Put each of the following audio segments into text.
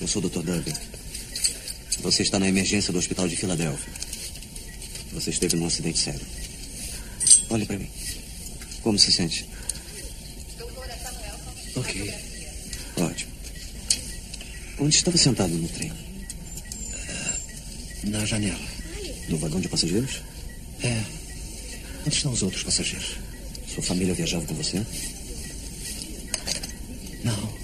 Eu sou o Dr. Duggan. Você está na emergência do hospital de Filadélfia. Você esteve num acidente sério. Olhe para mim. Como se sente? Ok. Ótimo. Onde estava sentado no trem? Na janela. No vagão de passageiros? É. Onde estão os outros passageiros? Sua família viajava com você? Não.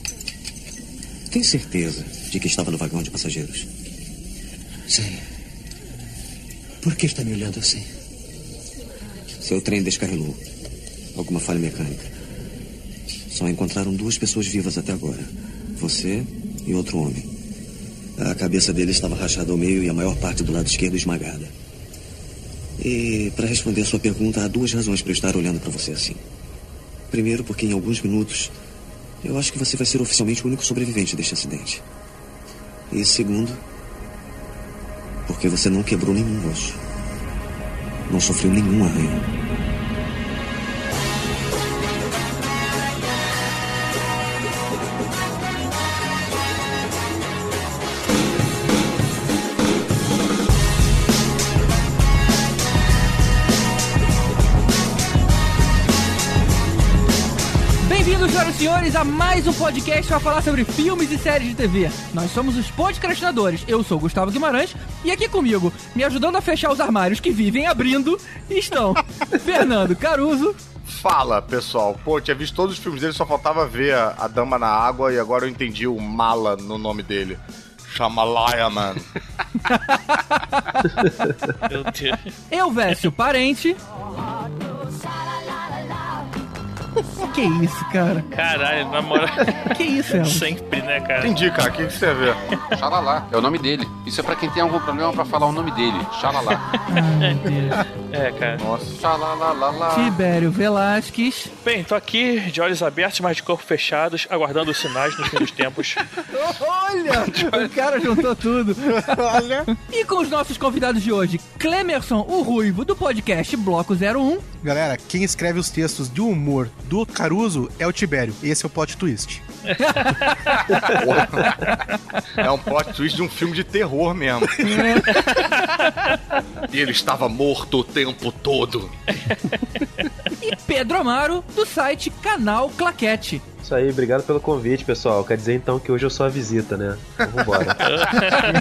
Tem certeza de que estava no vagão de passageiros? Sim. Por que está me olhando assim? Seu trem descarrilou. Alguma falha mecânica. Só encontraram duas pessoas vivas até agora. Você e outro homem. A cabeça dele estava rachada ao meio e a maior parte do lado esquerdo esmagada. E, para responder a sua pergunta, há duas razões para eu estar olhando para você assim. Primeiro, porque em alguns minutos eu acho que você vai ser oficialmente o único sobrevivente deste acidente. E segundo, porque você não quebrou nenhum osso. Não sofreu nenhum arranhão. Senhores, a mais um podcast para falar sobre filmes e séries de TV. Nós somos os podcastinadores. Eu sou o Gustavo Guimarães e aqui comigo, me ajudando a fechar os armários que vivem abrindo, estão Fernando Caruso. Fala, pessoal. Pô, tinha visto todos os filmes dele, só faltava ver a, a Dama na Água e agora eu entendi o Mala no nome dele. Chama Lion. Meu Deus. Eu, Vécio Parente. Que isso, cara? Caralho, na moral. Que isso, Elvis? Sempre, né, cara? Entendi, cara. O que, que você vê? Xalala, é o nome dele. Isso é pra quem tem algum problema pra falar o nome dele. Xalala. Ai, Deus. É, cara. Nossa. Xalalalala. Tibério Velasquez. Bem, tô aqui de olhos abertos, mas de corpo fechados, aguardando os sinais nos fim dos tempos. Olha! O cara juntou tudo. Olha. E com os nossos convidados de hoje, Clemerson, o Ruivo, do podcast Bloco 01. Galera, quem escreve os textos de humor do Caruso é o Tibério. Esse é o plot twist. É um plot twist de um filme de terror mesmo. e ele estava morto o tempo todo. E Pedro Amaro, do site Canal Claquete. Isso aí, obrigado pelo convite, pessoal. Quer dizer então que hoje eu sou a visita, né? Então vambora.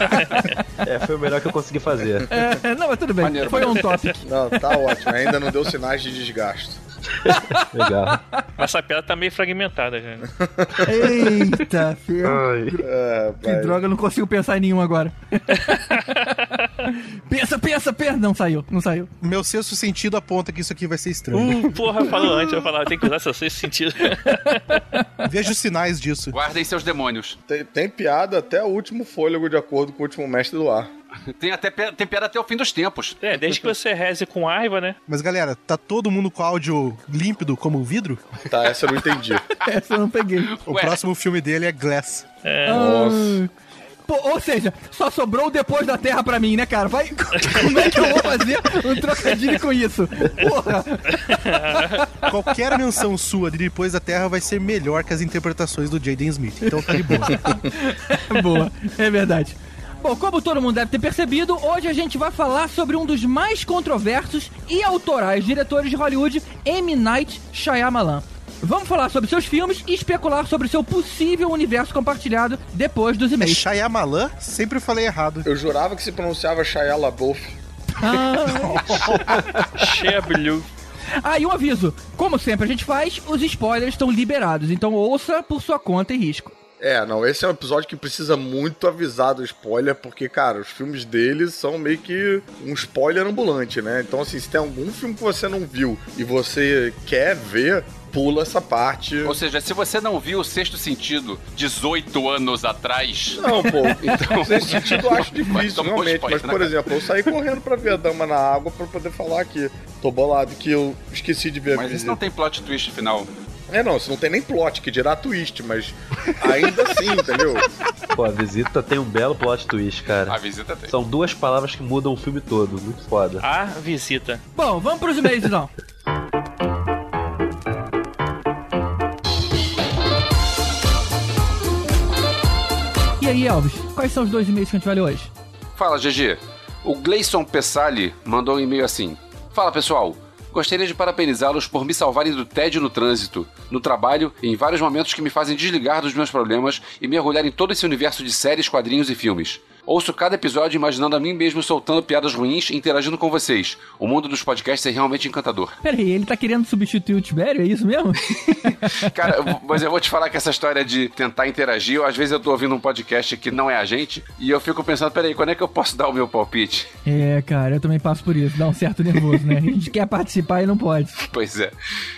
é, foi o melhor que eu consegui fazer. É, não, mas tudo bem. Maneiro, Foi um topic. Não, tá ótimo. Ainda não deu sinais de desgaste. Legal. Mas essa piada tá meio fragmentada já. né? Eita, filho. Ai. É, Que droga, eu não consigo pensar em nenhum agora. pensa, pensa, pensa. Não saiu, não saiu. Meu sexto sentido aponta que isso aqui vai ser estranho. Uh, porra, falou antes, eu falava, tem que usar seu sexto sentido. Vejo sinais disso. Guardem seus demônios. Tem, tem piada até o último fôlego, de acordo com o último mestre do ar. Tem até tem piada até o fim dos tempos. É, desde que você reze com raiva, né? Mas galera, tá todo mundo com áudio límpido como vidro? Tá, essa eu não entendi. Essa eu não peguei. O Ué. próximo filme dele é Glass. Nossa. Pô, ou seja, só sobrou o depois da Terra pra mim, né, cara? Vai, como é que eu vou fazer um trocadilho com isso? Porra! Qualquer menção sua de Depois da Terra vai ser melhor que as interpretações do Jaden Smith. Então tá de boa. Boa, é verdade. Bom, como todo mundo deve ter percebido, hoje a gente vai falar sobre um dos mais controversos e autorais diretores de Hollywood, M. Night Shyamalan. Vamos falar sobre seus filmes e especular sobre seu possível universo compartilhado depois dos É e-mails. Shyamalan? Sempre falei errado. Eu jurava que se pronunciava Shia LaBeouf. Blue. Ah, e um aviso. Como sempre a gente faz, os spoilers estão liberados, então ouça por sua conta e risco. É, não, esse é um episódio que precisa muito avisar do spoiler, porque, cara, os filmes deles são meio que um spoiler ambulante, né? Então, assim, se tem algum filme que você não viu e você quer ver, pula essa parte. Ou seja, se você não viu o sexto sentido 18 anos atrás. Não, pô, Então- nesse sentido eu acho Mas difícil, realmente. spoiler, Mas, por né? exemplo, eu saí correndo pra ver a Dama na Água pra poder falar aqui. Tô bolado que eu esqueci de ver a Mas isso não tem plot twist final. É, não, isso não tem nem plot, que dirá twist, mas ainda assim, entendeu? Pô, a visita tem um belo plot twist, A cara. visita tem. São duas palavras que mudam o filme todo. Muito foda. A visita. Bom, vamos pros e-mails então. E aí, Elvis, quais são os dois e-mails que a gente vai ler hoje? Fala, GG. O Gleison Pessali mandou um e-mail assim. Fala, pessoal. Gostaria de parabenizá-los por me salvarem do tédio no trânsito, no trabalho e em vários momentos que me fazem desligar dos meus problemas e mergulhar em todo esse universo de séries, quadrinhos e filmes. Ouço cada episódio imaginando a mim mesmo soltando piadas ruins e interagindo com vocês. O mundo dos podcasts é realmente encantador. Peraí, ele tá querendo substituir o Tibério, é isso mesmo? Cara, mas eu vou te falar que essa história de tentar interagir, eu, às vezes eu tô ouvindo um podcast que não é a gente, e eu fico pensando, peraí, quando é que eu posso dar o meu palpite? é, cara, eu também passo por isso, dá um certo nervoso, né? A gente quer participar e não pode. Pois é.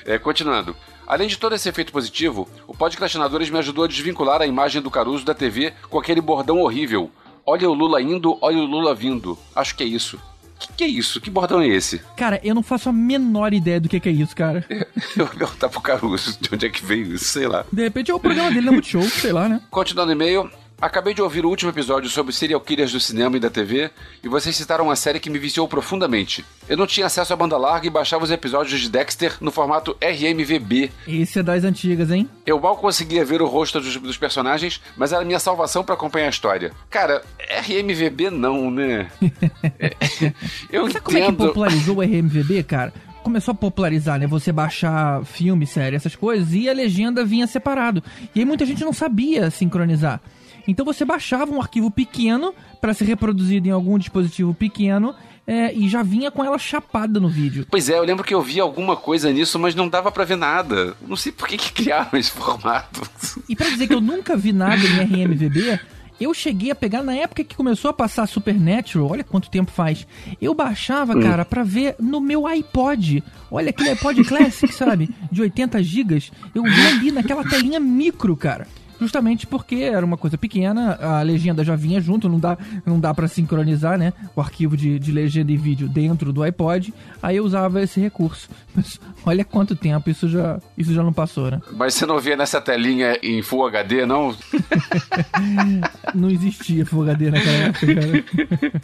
É, Continuando. Além de todo esse efeito positivo, o Podcastinadores me ajudou a desvincular a imagem do Caruso da TV com aquele bordão horrível. Olha o Lula indo, olha o Lula vindo. Acho que é isso. Que que é isso? Que bordão é esse? Cara, eu não faço a menor ideia do que, que é isso, cara. Eu vou perguntar pro Caruso de onde é que veio isso, sei lá. De repente é o programa dele na Multishow, sei lá, né? Continuando o e-mail, acabei de ouvir o último episódio sobre serial killers do cinema e da TV, e vocês citaram uma série que me viciou profundamente. Eu não tinha acesso à banda larga e baixava os episódios de Dexter no formato RMVB. Esse é das antigas, hein? Eu mal conseguia ver o rosto dos, dos personagens, mas era minha salvação pra acompanhar a história. Cara, RMVB não, né? É, eu Sabe como é que entendo. popularizou o RMVB, cara? Começou a popularizar, né? Você baixar filme, série, essas coisas, e a legenda vinha separado. E aí muita gente não sabia sincronizar. Então você baixava um arquivo pequeno para ser reproduzido em algum dispositivo pequeno é, e já vinha com ela chapada no vídeo. Pois é, eu lembro que eu vi alguma coisa nisso, mas não dava pra ver nada. Não sei por que, que criaram esse formato. E pra dizer que eu nunca vi nada em RMVB, eu cheguei a pegar na época que começou a passar Supernatural, olha quanto tempo faz. Eu baixava, cara, pra ver no meu iPod. Olha aquele iPod Classic, sabe? De 80 gigas. Eu vi ali naquela telinha micro, cara. Justamente porque era uma coisa pequena, a legenda já vinha junto, não dá, não dá para sincronizar, né? O arquivo de, de legenda e vídeo dentro do iPod. Aí eu usava esse recurso. Mas olha quanto tempo isso já, isso já não passou, né? Mas você não via nessa telinha em Full HD, não? Não existia Full HD naquela época, cara.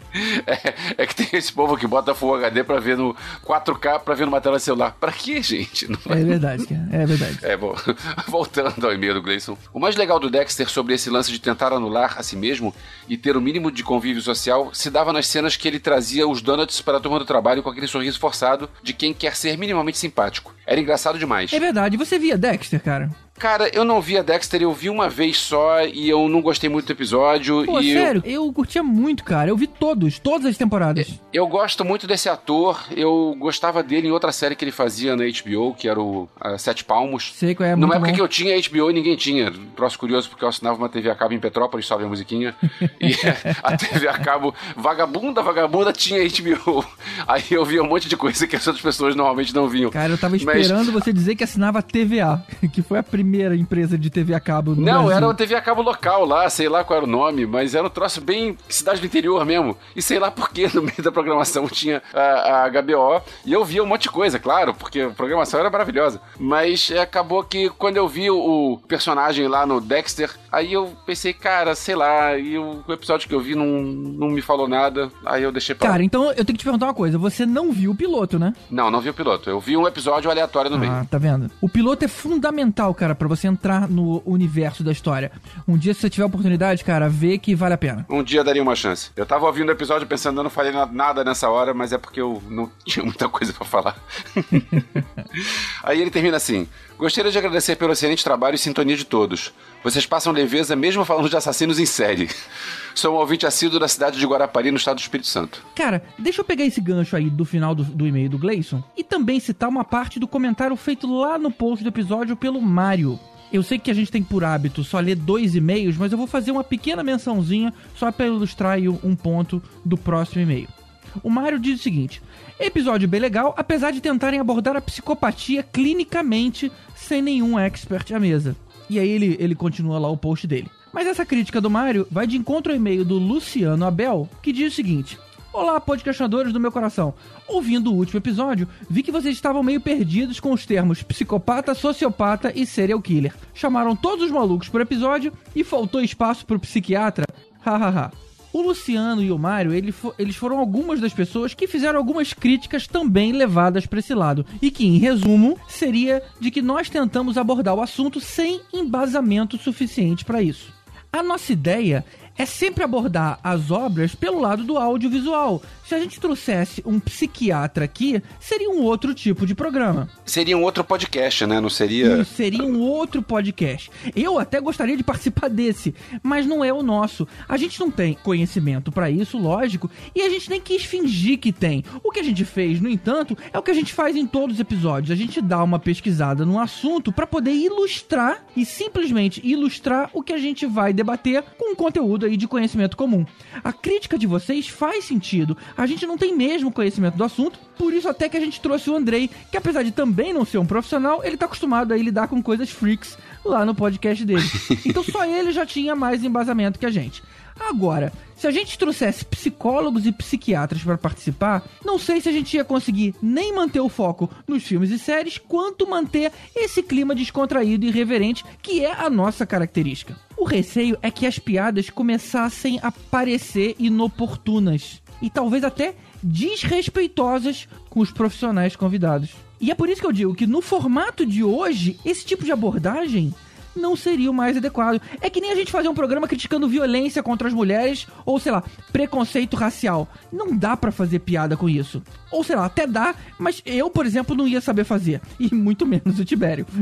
É, é que tem esse povo que bota Full HD pra ver no 4K, pra ver numa tela de celular. Pra quê, gente? Não É verdade, cara. É verdade. É, bom, voltando ao e-mail do Gleison. O mais legal do Dexter sobre esse lance de tentar anular a si mesmo e ter o mínimo de convívio social se dava nas cenas que ele trazia os donuts para a turma do trabalho com aquele sorriso forçado de quem quer ser minimamente simpático. Era engraçado demais. É verdade. Você via Dexter, cara? Cara, eu não via Dexter, eu vi uma vez só e eu não gostei muito do episódio. Pô, e eu- sério, eu... curtia muito, cara. Eu vi todos, todas as temporadas. Eu gosto muito desse ator, eu gostava dele em outra série que ele fazia na HBO, que era o a Sete Palmos. Sei qual é, Numa época bom. que eu tinha HBO e ninguém tinha. Troço curioso, porque eu assinava uma TV a cabo em Petrópolis, salve a musiquinha. E a TV a cabo, vagabunda, vagabunda, tinha HBO. Aí eu via um monte de coisa que as outras pessoas normalmente não viam. Cara, eu tava Mas- esperando você dizer que assinava a TVA, que foi a primeira empresa de TV a cabo no Não, Brasil. era uma TV a cabo local lá, sei lá qual era o nome, mas era um troço bem cidade do interior mesmo. E sei lá por que no meio da programação tinha a, a HBO. E eu via um monte de coisa, claro, porque a programação era maravilhosa. Mas é, acabou que quando eu vi o, o personagem lá no Dexter, aí eu pensei, cara, sei lá, e o, o episódio que eu vi não, não me falou nada, aí eu deixei pra. Cara, então eu tenho que te perguntar uma coisa. Você não viu o piloto, né? Não, não vi o piloto. Eu vi um episódio aleatório no meio. Ah, tá vendo? O piloto é fundamental, cara, pra você entrar no universo da história. Um dia, se você tiver oportunidade, cara, vê que vale a pena. Um dia daria uma chance. Eu tava ouvindo o episódio pensando, eu não falei na- nada nessa hora, mas é porque eu não tinha muita coisa pra falar. Aí ele termina assim: Gostaria de agradecer pelo excelente trabalho e sintonia de todos. Vocês passam leveza mesmo falando de assassinos em série. Sou um ouvinte assíduo da cidade de Guarapari, no estado do Espírito Santo. Cara, deixa eu pegar esse gancho aí do final do, do e-mail do Gleison e também citar uma parte do comentário feito lá no post do episódio pelo Mário. Eu sei que a gente tem por hábito só ler dois e-mails, mas eu vou fazer uma pequena mençãozinha só para ilustrar um ponto do próximo e-mail. O Mário diz o seguinte: episódio bem legal, apesar de tentarem abordar a psicopatia clinicamente sem nenhum expert à mesa. E aí ele, ele continua lá o post dele. Mas essa crítica do Mário vai de encontro ao e-mail do Luciano Abel, que diz o seguinte: Olá, podcastinadores do meu coração. Ouvindo o último episódio, vi que vocês estavam meio perdidos com os termos psicopata, sociopata e serial killer. Chamaram todos os malucos por episódio e faltou espaço pro psiquiatra? Hahaha. O Luciano e o Mário, ele fo- eles foram algumas das pessoas que fizeram algumas críticas também levadas para esse lado. E que, em resumo, seria de que nós tentamos abordar o assunto sem embasamento suficiente para isso. A nossa ideia é sempre abordar as obras pelo lado do audiovisual. Se a gente trouxesse um psiquiatra aqui, seria um outro tipo de programa. Seria um outro podcast, né? Não seria. Isso, seria um outro podcast. Eu até gostaria de participar desse, mas não é o nosso. A gente não tem conhecimento para isso, lógico, e a gente nem quis fingir que tem. O que a gente fez, no entanto, é o que a gente faz em todos os episódios. A gente dá uma pesquisada no assunto para poder ilustrar e simplesmente ilustrar o que a gente vai debater com um conteúdo aí de conhecimento comum. A crítica de vocês faz sentido. A gente não tem mesmo conhecimento do assunto, por isso até que a gente trouxe o Andrei, que apesar de também não ser um profissional, ele tá acostumado a lidar com coisas freaks lá no podcast dele. Então só ele já tinha mais embasamento que a gente. Agora, se a gente trouxesse psicólogos e psiquiatras para participar, não sei se a gente ia conseguir nem manter o foco nos filmes e séries, quanto manter esse clima descontraído e irreverente que é a nossa característica. O receio é que as piadas começassem a parecer inoportunas e talvez até desrespeitosas com os profissionais convidados. E é por isso que eu digo que no formato de hoje, esse tipo de abordagem não seria o mais adequado. É que nem a gente fazer um programa criticando violência contra as mulheres ou, sei lá, preconceito racial. Não dá para fazer piada com isso. Ou, sei lá, até dá, mas eu, por exemplo, não ia saber fazer. E muito menos o Tibério.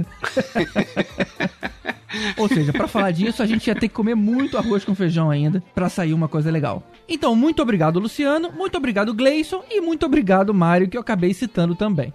Ou seja, para falar disso, a gente ia ter que comer muito arroz com feijão ainda para sair uma coisa legal. Então, muito obrigado, Luciano, muito obrigado, Gleison, e muito obrigado, Mário, que eu acabei citando também.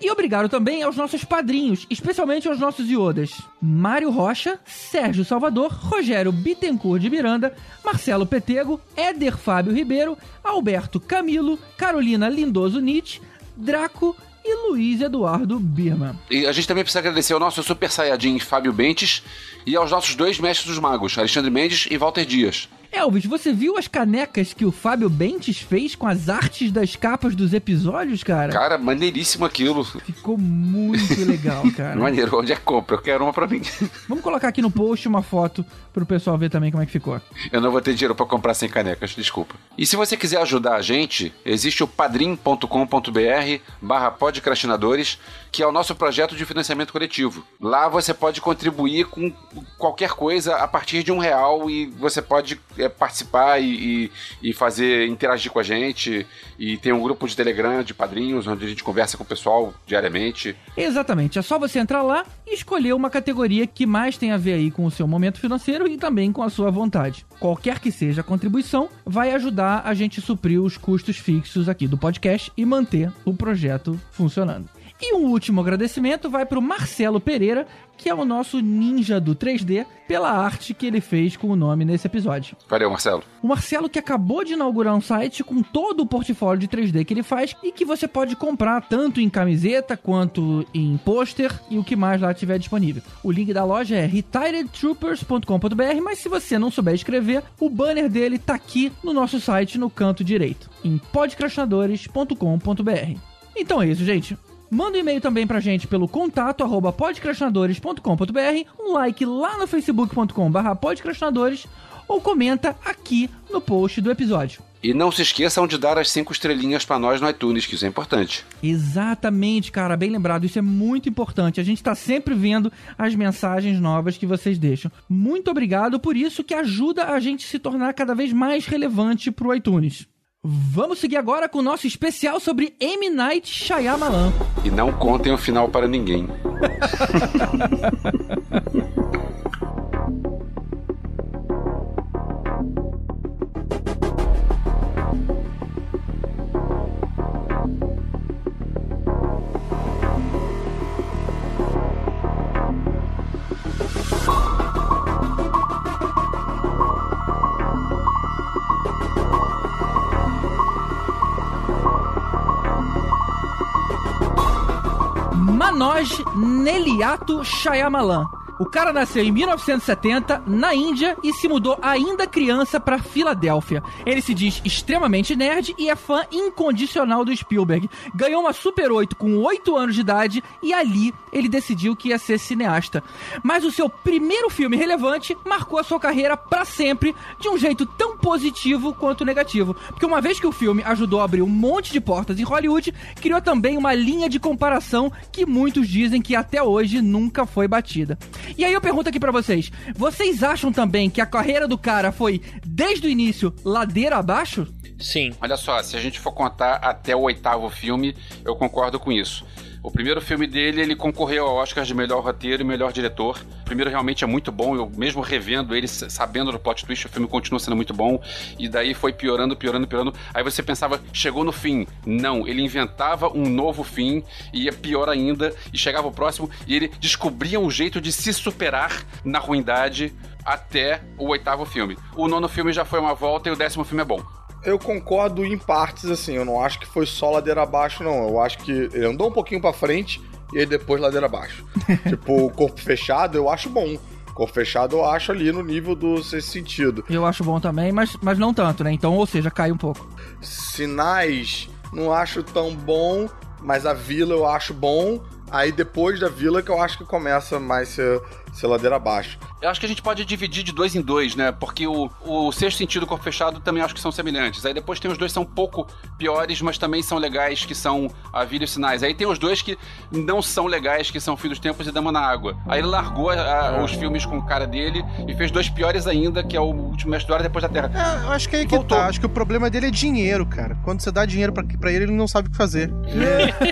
E obrigado também aos nossos padrinhos, especialmente aos nossos iodas. Mário Rocha, Sérgio Salvador, Rogério Bittencourt de Miranda, Marcelo Petego, Éder Fábio Ribeiro, Alberto Camilo, Carolina Lindoso Nietzsche, Draco e Luiz Eduardo Birman. E a gente também precisa agradecer ao nosso super saiyajin Fábio Bentes e aos nossos dois mestres dos magos, Alexandre Mendes e Walter Dias. Elvis, você viu as canecas que o Fábio Bentes fez com as artes das capas dos episódios, cara? Cara, maneiríssimo aquilo. Ficou muito legal, cara. Maneiro, onde é que compra? Eu quero uma pra mim. Vamos colocar aqui no post uma foto pro pessoal ver também como é que ficou. Eu não vou ter dinheiro pra comprar sem canecas, desculpa. E se você quiser ajudar a gente, existe o padrim.com.br barra podcrastinadores, que é o nosso projeto de financiamento coletivo. Lá você pode contribuir com qualquer coisa a partir de um real e você pode é, participar e, e, e, fazer, interagir com a gente. E tem um grupo de Telegram de padrinhos, onde a gente conversa com o pessoal diariamente. Exatamente, é só você entrar lá e escolher uma categoria que mais tem a ver aí com o seu momento financeiro e também com a sua vontade. Qualquer que seja a contribuição, vai ajudar a gente a suprir os custos fixos aqui do podcast e manter o projeto funcionando. E um último agradecimento vai para o Marcelo Pereira, que é o nosso ninja do 3D, pela arte que ele fez com o nome nesse episódio. Valeu, Marcelo. O Marcelo que acabou de inaugurar um site com todo o portfólio de 3D que ele faz e que você pode comprar tanto em camiseta quanto em pôster e o que mais lá tiver disponível. O link da loja é retiredtroopers.com.br, mas se você não souber escrever, o banner dele tá aqui no nosso site no canto direito, em podcrastinadores.com.br. Então é isso, gente. Manda um e-mail também pra gente pelo contato arroba podcrastinadores.com.br, um like lá no facebook.com barra podcrastinadores ou comenta aqui no post do episódio. E não se esqueçam de dar as cinco estrelinhas para nós no iTunes, que isso é importante. Exatamente, cara, bem lembrado, isso é muito importante. A gente tá sempre vendo as mensagens novas que vocês deixam. Muito obrigado por isso que ajuda a gente se tornar cada vez mais relevante pro iTunes. Vamos seguir agora com o nosso especial sobre M. Night Shyamalan. E não contem o final para ninguém. Manoj Neliato Shyamalan. O cara nasceu em 1970 na Índia e se mudou ainda criança para Filadélfia. Ele se diz extremamente nerd e é fã incondicional do Spielberg. Ganhou uma Super 8 com 8 anos de idade e ali ele decidiu que ia ser cineasta. Mas o seu primeiro filme relevante marcou a sua carreira para sempre de um jeito tão positivo quanto negativo. Porque uma vez que o filme ajudou a abrir um monte de portas em Hollywood, criou também uma linha de comparação que muitos dizem que até hoje nunca foi batida. E aí eu pergunto aqui pra vocês: vocês acham também que a carreira do cara foi, desde o início, ladeira abaixo? Sim. Olha só, se a gente for contar até o oitavo filme, eu concordo com isso. O primeiro filme dele, ele concorreu ao Oscar de melhor roteiro e melhor diretor. O primeiro realmente é muito bom, eu mesmo revendo ele, sabendo do plot twist, o filme continua sendo muito bom. E daí foi piorando, piorando, piorando. Aí você pensava, chegou no fim. Não, ele inventava um novo fim, ia pior ainda, e chegava o próximo, e ele descobria um jeito de se superar na ruindade até o oitavo filme. O nono filme já foi uma volta e o décimo filme é bom. Eu concordo em partes, assim. Eu não acho que foi só ladeira abaixo, não. Eu acho que ele andou um pouquinho pra frente e aí depois ladeira abaixo. tipo, o corpo fechado eu acho bom. Corpo fechado eu acho ali no nível do sexto sentido. Eu acho bom também, mas, mas não tanto, né? Então, ou seja, cai um pouco. Sinais, não acho tão bom, mas a vila eu acho bom. Aí depois da vila que eu acho que começa mais ser, ser ladeira abaixo. Eu acho que a gente pode dividir de dois em dois, né? Porque o, o sexto sentido e o corpo fechado também acho que são semelhantes. Aí depois tem os dois que são um pouco piores, mas também são legais, que são a Vila e os Sinais. Aí tem os dois que não são legais, que são Filho dos Tempos e Dama na Água. Aí ele largou a- a- os filmes com o cara dele e fez dois piores ainda, que é o Último Mestre do Ar Depois da Terra. É, eu acho que é aí que Voltou. tá. Acho que o problema dele é dinheiro, cara. Quando você dá dinheiro pra, pra ele, ele não sabe o que fazer.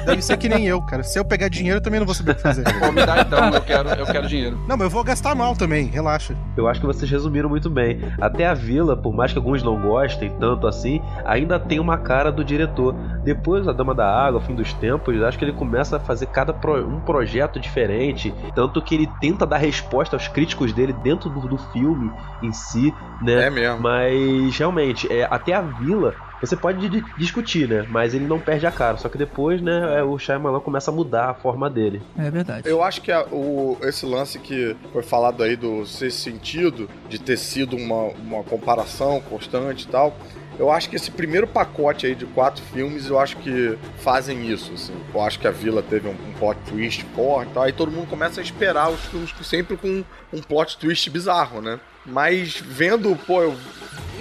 Deve ser que nem eu, cara. Se eu pegar dinheiro, eu também não vou saber o que fazer. Pô, me dá então, eu quero, eu quero dinheiro. Não, mas eu vou gastar mal também, relaxa. Eu acho que vocês resumiram muito bem. Até a vila, por mais que alguns não gostem tanto assim, ainda tem uma cara do diretor. Depois, a Dama da Água, Fim dos Tempos, acho que ele começa a fazer cada pro- um projeto diferente. Tanto que ele tenta dar resposta aos críticos dele dentro do, do filme em si, né? É mesmo. Mas realmente, é, até a vila. Você pode di- discutir, né? Mas ele não perde a cara. Só que depois, né, é, o Shyamalan começa a mudar a forma dele. É verdade. Eu acho que a- o, esse lance que foi falado aí do sexto sentido, de ter sido uma, uma comparação constante e tal, eu acho que esse primeiro pacote aí de quatro filmes, eu acho que fazem isso, assim. Eu acho que a Vila teve um, um plot twist forte e tal, aí todo mundo começa a esperar os filmes sempre com um plot twist bizarro, né? Mas vendo, pô, eu...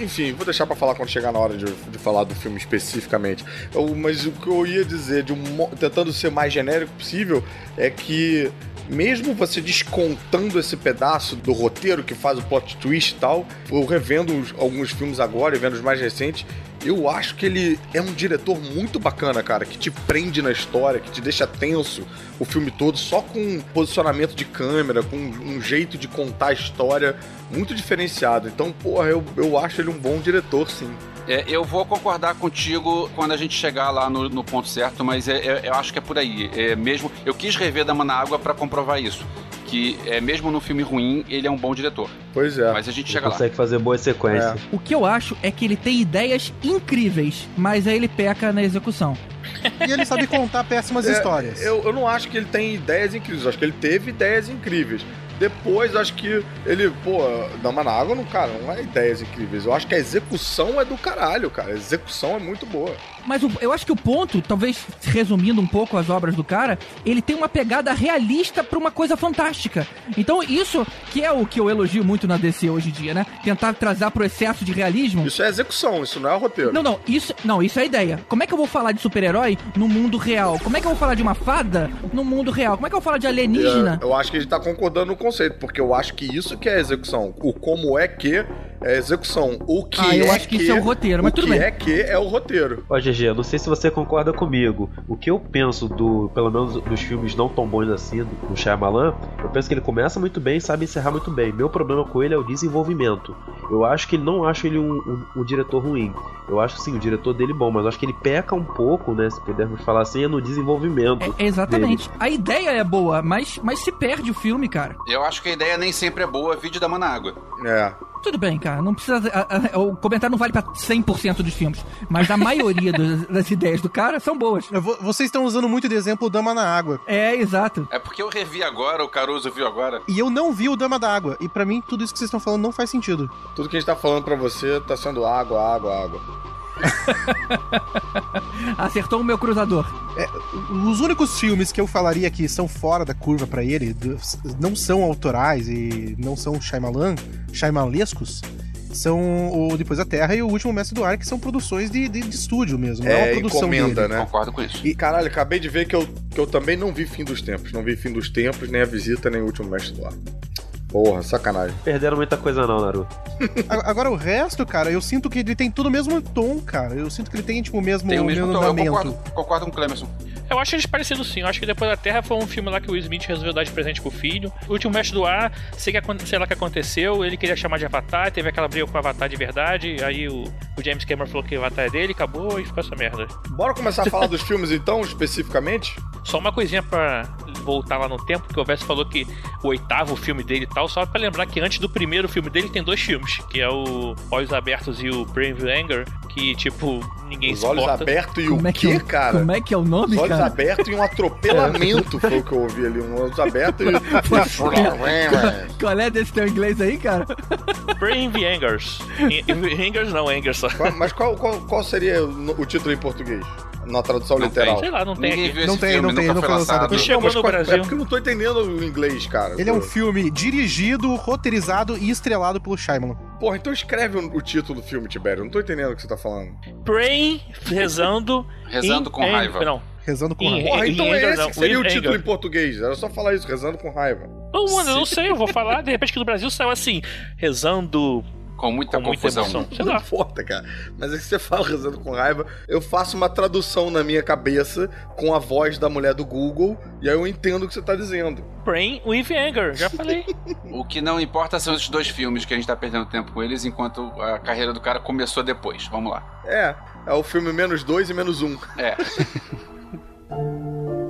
Enfim, vou deixar pra falar quando chegar na hora de, de falar do filme especificamente. Eu- mas o que eu ia dizer, de um tentando ser mais genérico possível, é que mesmo você descontando esse pedaço do roteiro que faz o plot twist e tal, eu revendo alguns filmes agora e vendo os mais recentes, eu acho que ele é um diretor muito bacana, cara, que te prende na história, que te deixa tenso o filme todo, só com posicionamento de câmera, com um jeito de contar a história muito diferenciado. Então, porra, eu, eu acho ele um bom diretor, sim. É, eu vou concordar contigo quando a gente chegar lá no, no ponto certo, mas é- é- eu acho que é por aí. É mesmo, eu quis rever Dama na Água pra comprovar isso. Que é, mesmo no filme ruim, ele é um bom diretor. Pois é. Mas a gente Ele chega lá. consegue fazer boas sequências. O que eu acho é que ele tem ideias incríveis, mas aí ele peca na execução. E ele sabe contar péssimas É, histórias. Eu, eu não acho que ele tem ideias incríveis, eu acho que ele teve ideias incríveis. Depois, acho que ele, pô, na Água, não, cara, não é ideias incríveis. Eu acho que a execução é do caralho, cara. A execução é muito boa. Mas o- eu acho que o ponto, talvez resumindo um pouco as obras do cara, ele tem uma pegada realista pra uma coisa fantástica. Então isso que é o que eu elogio muito na DC hoje em dia, né? Tentar trazer pro excesso de realismo. Isso é execução, isso não é roteiro. Não, não, isso, não, isso é a ideia. Como é que eu vou falar de super-herói no mundo real? Como é que eu vou falar de uma fada no mundo real? Como é que eu vou falar de alienígena? É, eu acho que a gente tá concordando no conceito, porque eu acho que isso que é execução. O como é que é execução. O que Ah, eu é acho que isso é o roteiro, mas o tudo que bem. é que é o roteiro. Ó, GG, eu não sei se você concorda comigo. O que eu penso do, pelo menos dos filmes não tão bons assim, do, Shyamalan, eu penso que ele começa muito bem e sabe encerrar muito bem. Meu problema com ele é o desenvolvimento. Eu acho que não acho ele um, um- um diretor ruim. Eu acho sim, o diretor dele é bom, mas eu acho que ele peca um pouco, né, se pudermos falar assim, é no desenvolvimento. É, exatamente. A ideia é boa, mas, mas se perde o filme, cara. Eu acho que a ideia nem sempre é boa, vídeo Dama na Água. É. Tudo bem, cara. Não precisa. a- a- o comentário não vale pra 100% dos filmes. Mas a maioria dos- das ideias do cara são boas. Eu vou- Vocês estão usando muito de exemplo o Dama na Água. É, exato. É porque eu revi agora, o Caruso viu agora. E eu não vi o Dama da Água. E pra mim, tudo isso que vocês estão falando não faz sentido. Tudo que a gente tá falando pra você tá sendo água, água, água. Acertou o meu cruzador. Os únicos filmes que eu falaria que são fora da curva pra ele, não são autorais e não são Shyamalan, Shyamalescos, são o Depois da Terra e o Último Mestre do Ar, que são produções de, de, de estúdio mesmo, não é É, uma produção encomenda, dele. né? Concordo com isso. E caralho, acabei de ver que eu, que eu também não vi Fim dos Tempos. Não vi Fim dos Tempos, nem a visita, nem o último mestre do ar. Porra, sacanagem. Perderam muita coisa não, Naruto. Agora o resto, cara, eu sinto que ele tem tudo o mesmo tom, cara. Eu sinto que ele tem, tipo, o mesmo, Tem o mesmo tom, eu concordo, concordo com o Clemerson. Eu acho eles parecidos sim. Eu acho que Depois da Terra foi um filme lá que o Will Smith resolveu dar de presente pro filho. O último Mestre do Ar, sei, que, sei lá o que aconteceu. Ele queria chamar de Avatar, teve aquela briga com o Avatar de verdade. Aí o, o James Cameron falou que o Avatar é dele, acabou e ficou essa merda. Bora começar a falar dos filmes então, especificamente? Só uma coisinha pra voltar lá no tempo, que o Vess falou que o oitavo filme dele e tal, só pra lembrar que antes do primeiro filme dele tem dois filmes, que é o Olhos Abertos e o Brave Anger, que tipo, ninguém Os se olhos abertos e Como o é que quê, é cara? Como é que é o nome, Os olhos cara? Abertos e um atropelamento foi o que eu ouvi ali. Um olhos abertos e. Qual é desse teu inglês aí, cara? Brave Angers. Em- Angers não, Angers só. Qual- Mas qual, qual, qual seria o, título em português? Na tradução Não literal? Sei lá, não tem Ninguém aqui. Não tem, filme, não tem, não foi lançado aqui. Chegou mas no qual- Brasil. É porque eu não tô entendendo o inglês, cara. Ele é um filme dirigido, roteirizado e estrelado pelo Shyamalan. Porra, então escreve o, o título do filme, Tibério. Eu não tô entendendo o que você tá falando. Praying, rezando. Rezando com raiva. Não. Rezando com raiva. Porra, então é esse seria o título em português. Era só falar isso, rezando com raiva. Não, mano, eu não sei, eu vou falar, de repente que no Brasil saiu assim, rezando Com muita com muita confusão. emoção. Sei Não importa, cara. Mas é que você fala rezando com raiva, eu faço uma tradução na minha cabeça com a voz da mulher do Google e aí eu entendo o que você tá dizendo. Praying with anger, já falei. O que não importa são esses dois filmes que a gente tá perdendo tempo com eles, enquanto a carreira do cara começou depois. Vamos lá. É, é o filme menos dois e menos um. É. thank you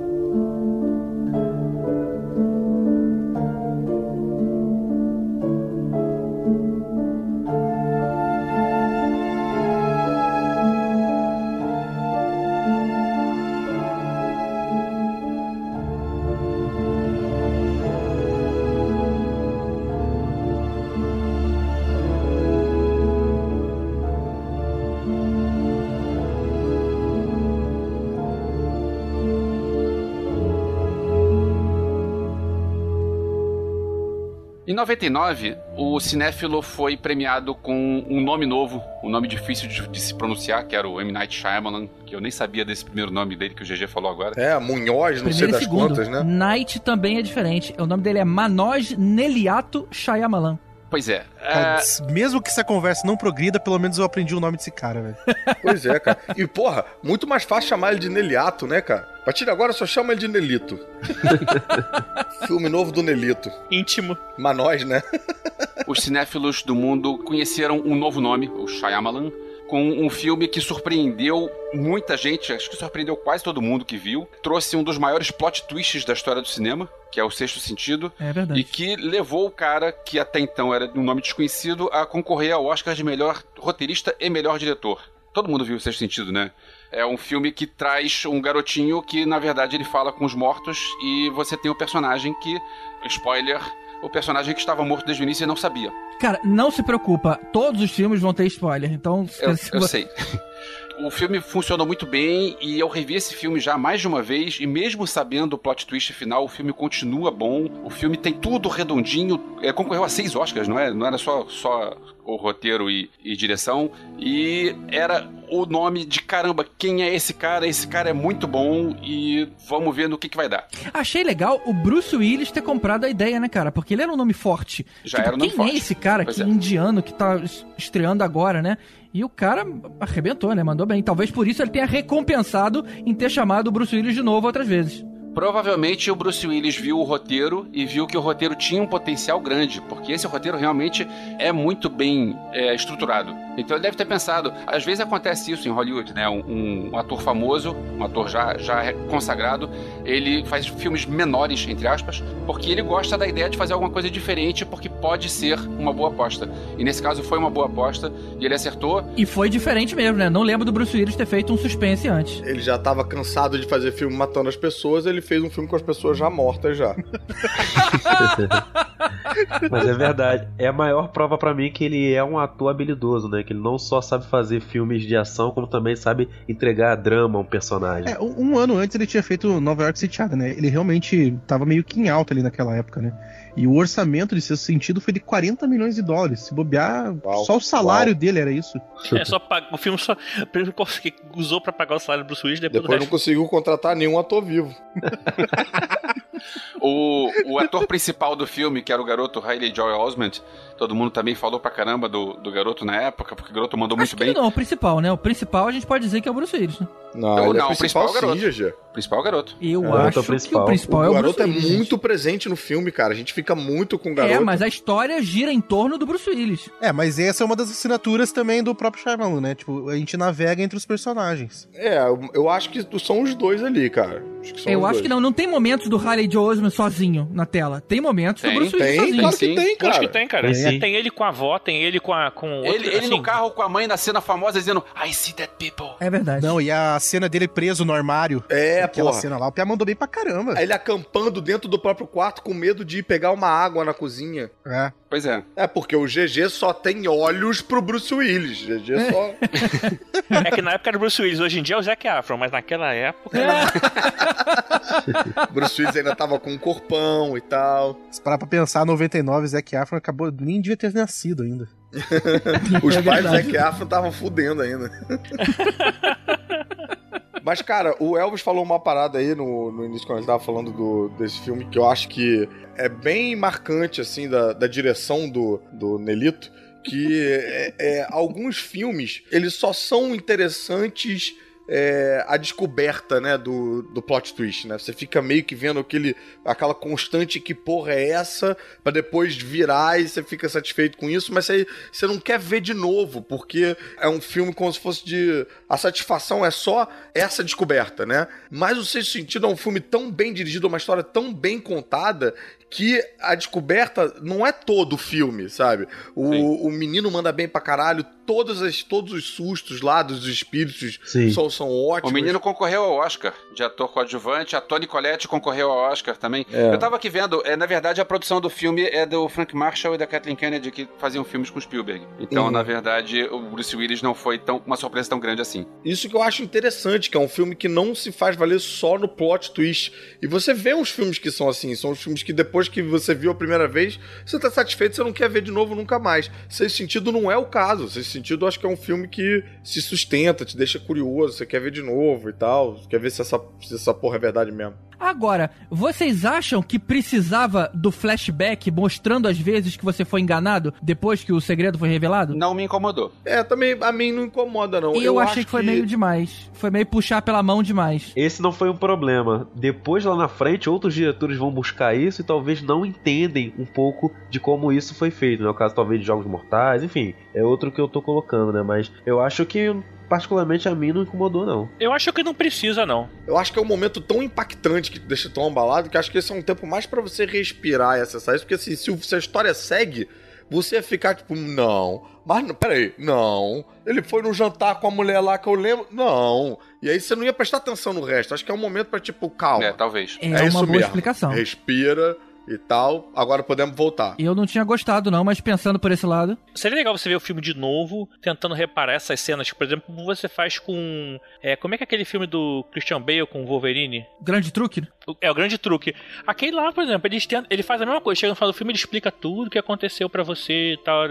Em 99, o cinéfilo foi premiado com um nome novo, um nome difícil de, de se pronunciar, que era o M. Night Shyamalan, que eu nem sabia desse primeiro nome dele que o GG falou agora. É, Munhoz, não sei Primeiro e das segundo. quantas, né? Night também é diferente. O nome dele é Manoj Neliato Shyamalan. Pois é. É, Mesmo que essa conversa não progrida, pelo menos eu aprendi o nome desse cara, velho. Pois é, cara. E, porra, muito mais fácil chamar ele de Neliato, né, cara? A partir de agora só chama ele de Nelito. Filme novo do Nelito. Íntimo. Manós, né? os cinéfilos do mundo conheceram um novo nome, o Shyamalan, com um filme que surpreendeu muita gente, acho que surpreendeu quase todo mundo que viu. Trouxe um dos maiores plot twists da história do cinema, que é o Sexto Sentido, É verdade. e que levou o cara, que até então era um nome desconhecido, a concorrer ao Oscar de melhor roteirista e melhor diretor. Todo mundo viu o Sexto Sentido, né? É um filme que traz um garotinho que, na verdade, ele fala com os mortos e você tem o personagem que, spoiler, o personagem que estava morto desde o início e não sabia. Cara, não se preocupa. Todos os filmes vão ter spoiler. Então, Eu, se eu sei. O filme funcionou muito bem e eu revi esse filme já mais de uma vez e mesmo sabendo o plot twist final, o filme continua bom. O filme tem tudo redondinho. É, concorreu a seis Oscars, não é? Não era só, só o roteiro e, e direção. E era o nome de caramba, quem é esse cara? Esse cara é muito bom e vamos ver no que, que vai dar. Achei legal o Bruce Willis ter comprado a ideia, né, cara? Porque ele era um nome forte. Já Tipo, era um nome quem forte. é esse cara Pois que é. indiano que tá es- estreando agora, né? E o cara arrebentou, né? Mandou bem. Talvez por isso ele tenha recompensado em ter chamado o Bruce Willis de novo outras vezes. Provavelmente o Bruce Willis viu o roteiro e viu que o roteiro tinha um potencial grande, porque esse roteiro realmente é muito bem é, estruturado. Então ele deve ter pensado, às vezes acontece isso em Hollywood, né? Um, um ator famoso, um ator já, já consagrado, ele faz filmes menores, entre aspas, porque ele gosta da ideia de fazer alguma coisa diferente, porque pode ser uma boa aposta. E nesse caso foi uma boa aposta e ele acertou. E foi diferente mesmo, né? Não lembro do Bruce Willis ter feito um suspense antes. Ele já tava cansado de fazer filme matando as pessoas, ele fez um filme com as pessoas já mortas já. Mas é verdade. É a maior prova pra mim que ele é um ator habilidoso, né? Que ele não só sabe fazer filmes de ação, como também sabe entregar drama a um personagem. É, um, um ano antes ele tinha feito Nova York Sitiada, né? Ele realmente tava meio que em alta ali naquela época, né? E o orçamento de seu sentido foi de 40 milhões de dólares. Se bobear, Uau, só o salário uau. dele era isso. É só pag- o filme só usou pra pagar o salário do Bruce Willis, depois, Depois não conseguiu contratar nenhum ator vivo. O, o ator principal do filme, que era o garoto Riley Joy Osment, todo mundo também falou pra caramba do, do garoto na época, porque o garoto mandou Acho muito que bem. não, o principal, né? O principal a gente pode dizer que é o Bruce Willis. né? Não, Não, ele não, é o principal é o garoto. sim. Principal garoto. Eu É, o acho que principal. o principal O é o garoto Bruce é Willis. gente. muito presente no filme, cara. A gente fica muito com o garoto. É, mas a história gira em torno do Bruce Willis. É, mas essa é uma das assinaturas também do próprio Shyamalan, né? Tipo, a gente navega entre os personagens. É, eu- eu acho que são os dois ali, cara. Acho que Eu acho dois. que não, não tem momentos do Harley Joe Osment sozinho na tela. Tem momentos Tem, do Bruce Willis Tem, sozinho. claro que tem, Eu acho cara. que tem, cara. Tem. Tem ele com a avó, tem ele com a. Com outro, Ele, ele assim, no carro com a mãe na cena famosa dizendo I see that people. É verdade. Não, e a cena dele preso no armário. É, Aquela porra. cena lá, o Pia mandou bem pra caramba. Ele acampando dentro do próprio quarto com medo de pegar uma água na cozinha. É. Pois é. É, porque o GG só tem olhos pro Bruce Willis. GG só. É que na época era o Bruce Willis, hoje em dia é o Zac Efron, mas naquela época. Bruce Willis ainda tava com um corpão e tal. Se parar pra pensar, 99, Zac Efron acabou, nem devia ter nascido ainda. Os É pais do. Zac Efron estavam fudendo ainda. Mas, cara, o Elvis falou uma parada aí no, no início, quando ele tava falando do, desse filme, que eu acho que é bem marcante, assim, da, da direção do, do Nelito, que é, é, alguns filmes, eles só são interessantes é, a descoberta, né, do, do plot twist, né? Você fica meio que vendo aquele, aquela constante que porra é essa, pra depois virar e você fica satisfeito com isso, mas você, você não quer ver de novo, porque é um filme como se fosse de... A satisfação é só essa descoberta, né? Mas o Sexto Sentido é um filme tão bem dirigido, uma história tão bem contada, que a descoberta não é todo o filme, sabe? O, o menino manda bem pra caralho, todas as, todos os sustos lá dos espíritos Sim. são, são O ótimos. menino concorreu ao Oscar de ator coadjuvante, a Toni Collette concorreu ao Oscar também. É. Eu tava aqui vendo, é, na verdade a produção do filme é do Frank Marshall e da Kathleen Kennedy que faziam filmes com Spielberg. Então, Uhum. na verdade, o Bruce Willis não foi tão, uma surpresa tão grande assim. Isso que eu acho interessante, que é um filme que não se faz valer só no plot twist. E você vê uns filmes que são assim, são os filmes que depois que você viu a primeira vez, você tá satisfeito, você não quer ver de novo nunca mais. Sexto Sentido não é o caso. Sexto Sentido acho que é um filme que se sustenta, te deixa curioso, você quer ver de novo e tal, quer ver se essa, se essa porra é verdade mesmo. Agora, vocês acham que precisava do flashback mostrando as vezes que você foi enganado depois que o segredo foi revelado? Não me incomodou. É, também a mim não incomoda, não. Eu, achei acho que foi meio demais. Foi meio puxar pela mão demais. Esse não foi um problema. Depois, lá na frente, outros diretores vão buscar isso e talvez não entendem um pouco de como isso foi feito. No né? caso, talvez de Jogos Mortais, enfim. É outro que eu tô colocando, né? Mas eu acho que, particularmente, a mim não incomodou, não. Eu acho que não precisa, não. Eu acho que é um momento tão impactante que deixa tão abalado que acho que esse é um tempo mais pra você respirar e acessar isso, porque assim, se, a história segue, você ia ficar tipo, não, mas não, peraí, não. Ele foi no jantar com a mulher lá que eu lembro, não. E aí você não ia prestar atenção no resto. Acho que é um momento pra tipo, calma. É, talvez. É, É uma isso boa mesmo. explicação. Respira e tal. Agora podemos voltar. Eu não tinha gostado, não, mas pensando por esse lado. Seria legal você ver o filme de novo, tentando reparar essas cenas. Por exemplo, como você faz com. É, como é que é aquele filme do Christian Bale com o Wolverine? Grande truque. né? É o grande truque. Aquele lá, por exemplo, ele, tenta- ele faz a mesma coisa. Chega no final do filme, ele explica tudo o que aconteceu pra você e tal,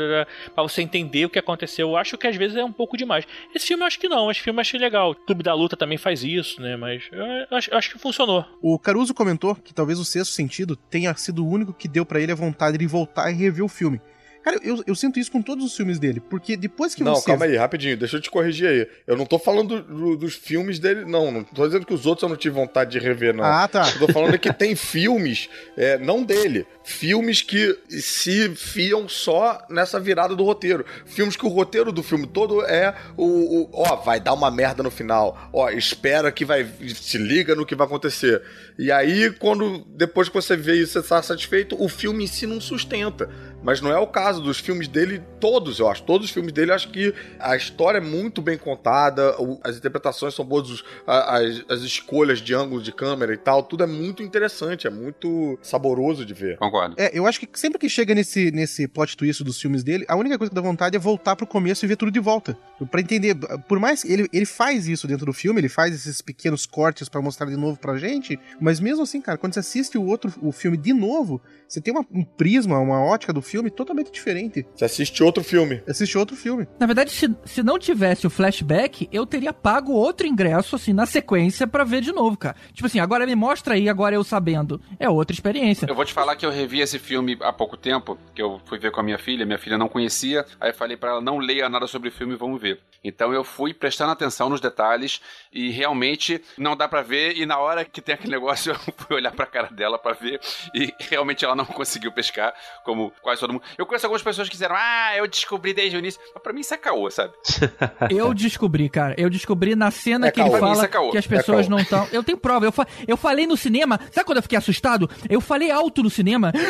pra você entender o que aconteceu. Eu acho que às vezes é um pouco demais. Esse filme eu acho que não. Esse filme eu achei legal. O Clube da Luta também faz isso, né? Mas eu acho, eu acho que funcionou. O Caruso comentou que talvez o sexto sentido tenha sido o único que deu pra ele a vontade de voltar e rever o filme. Cara, eu, eu sinto isso com todos os filmes dele, porque depois que Não, você. calma aí, rapidinho, deixa eu te corrigir aí. Eu não tô falando do- do- dos filmes dele, não. Não tô dizendo que os outros eu não tive vontade de rever, não. Ah, tá. Eu tô falando que tem filmes, é, não dele, filmes que se fiam só nessa virada do roteiro. Filmes que o roteiro do filme todo é o, o- ó, vai dar uma merda no final. Ó, espera que vai, se liga no que vai acontecer. E aí, quando depois que você vê isso, você tá satisfeito, o filme em si não sustenta. Mas não é o caso dos filmes dele, todos, eu acho. Todos os filmes dele, eu acho que a história é muito bem contada, as interpretações são boas, as, as escolhas de ângulo de câmera e tal, tudo é muito interessante, é muito saboroso de ver. Concordo. É, eu acho que sempre que chega nesse, nesse plot twist dos filmes dele, a única coisa que dá vontade é voltar pro começo e ver tudo de volta. Pra entender. Por mais que ele, ele faz isso dentro do filme, ele faz esses pequenos cortes pra mostrar de novo pra gente, mas mesmo assim, cara, quando você assiste o outro o filme de novo, você tem uma- um prisma, uma ótica do filme totalmente diferente. Você assiste outro filme. Assiste outro filme. Na verdade, se, se não tivesse o flashback, eu teria pago outro ingresso, assim, na sequência pra ver de novo, cara. Tipo assim, agora me mostra aí, agora eu sabendo. É outra experiência. Eu vou te falar que eu revi esse filme há pouco tempo, que eu fui ver com a minha filha, minha filha não conhecia, aí eu falei pra ela, não leia nada sobre o filme, vamos ver. Então eu fui prestando atenção nos detalhes e realmente não dá pra ver, e na hora que tem aquele negócio, eu fui olhar pra cara dela pra ver, e realmente ela não conseguiu pescar, como quase todo mundo. Eu conheço algumas pessoas que disseram, ah, eu descobri desde o início, mas pra mim isso é caô, sabe? Eu descobri, cara. Eu descobri na cena É que ele caô. fala Isso é que as É pessoas caô. não estão. Eu tenho prova. Eu, fa- eu falei no cinema. Sabe quando eu fiquei assustado? Eu falei alto no cinema.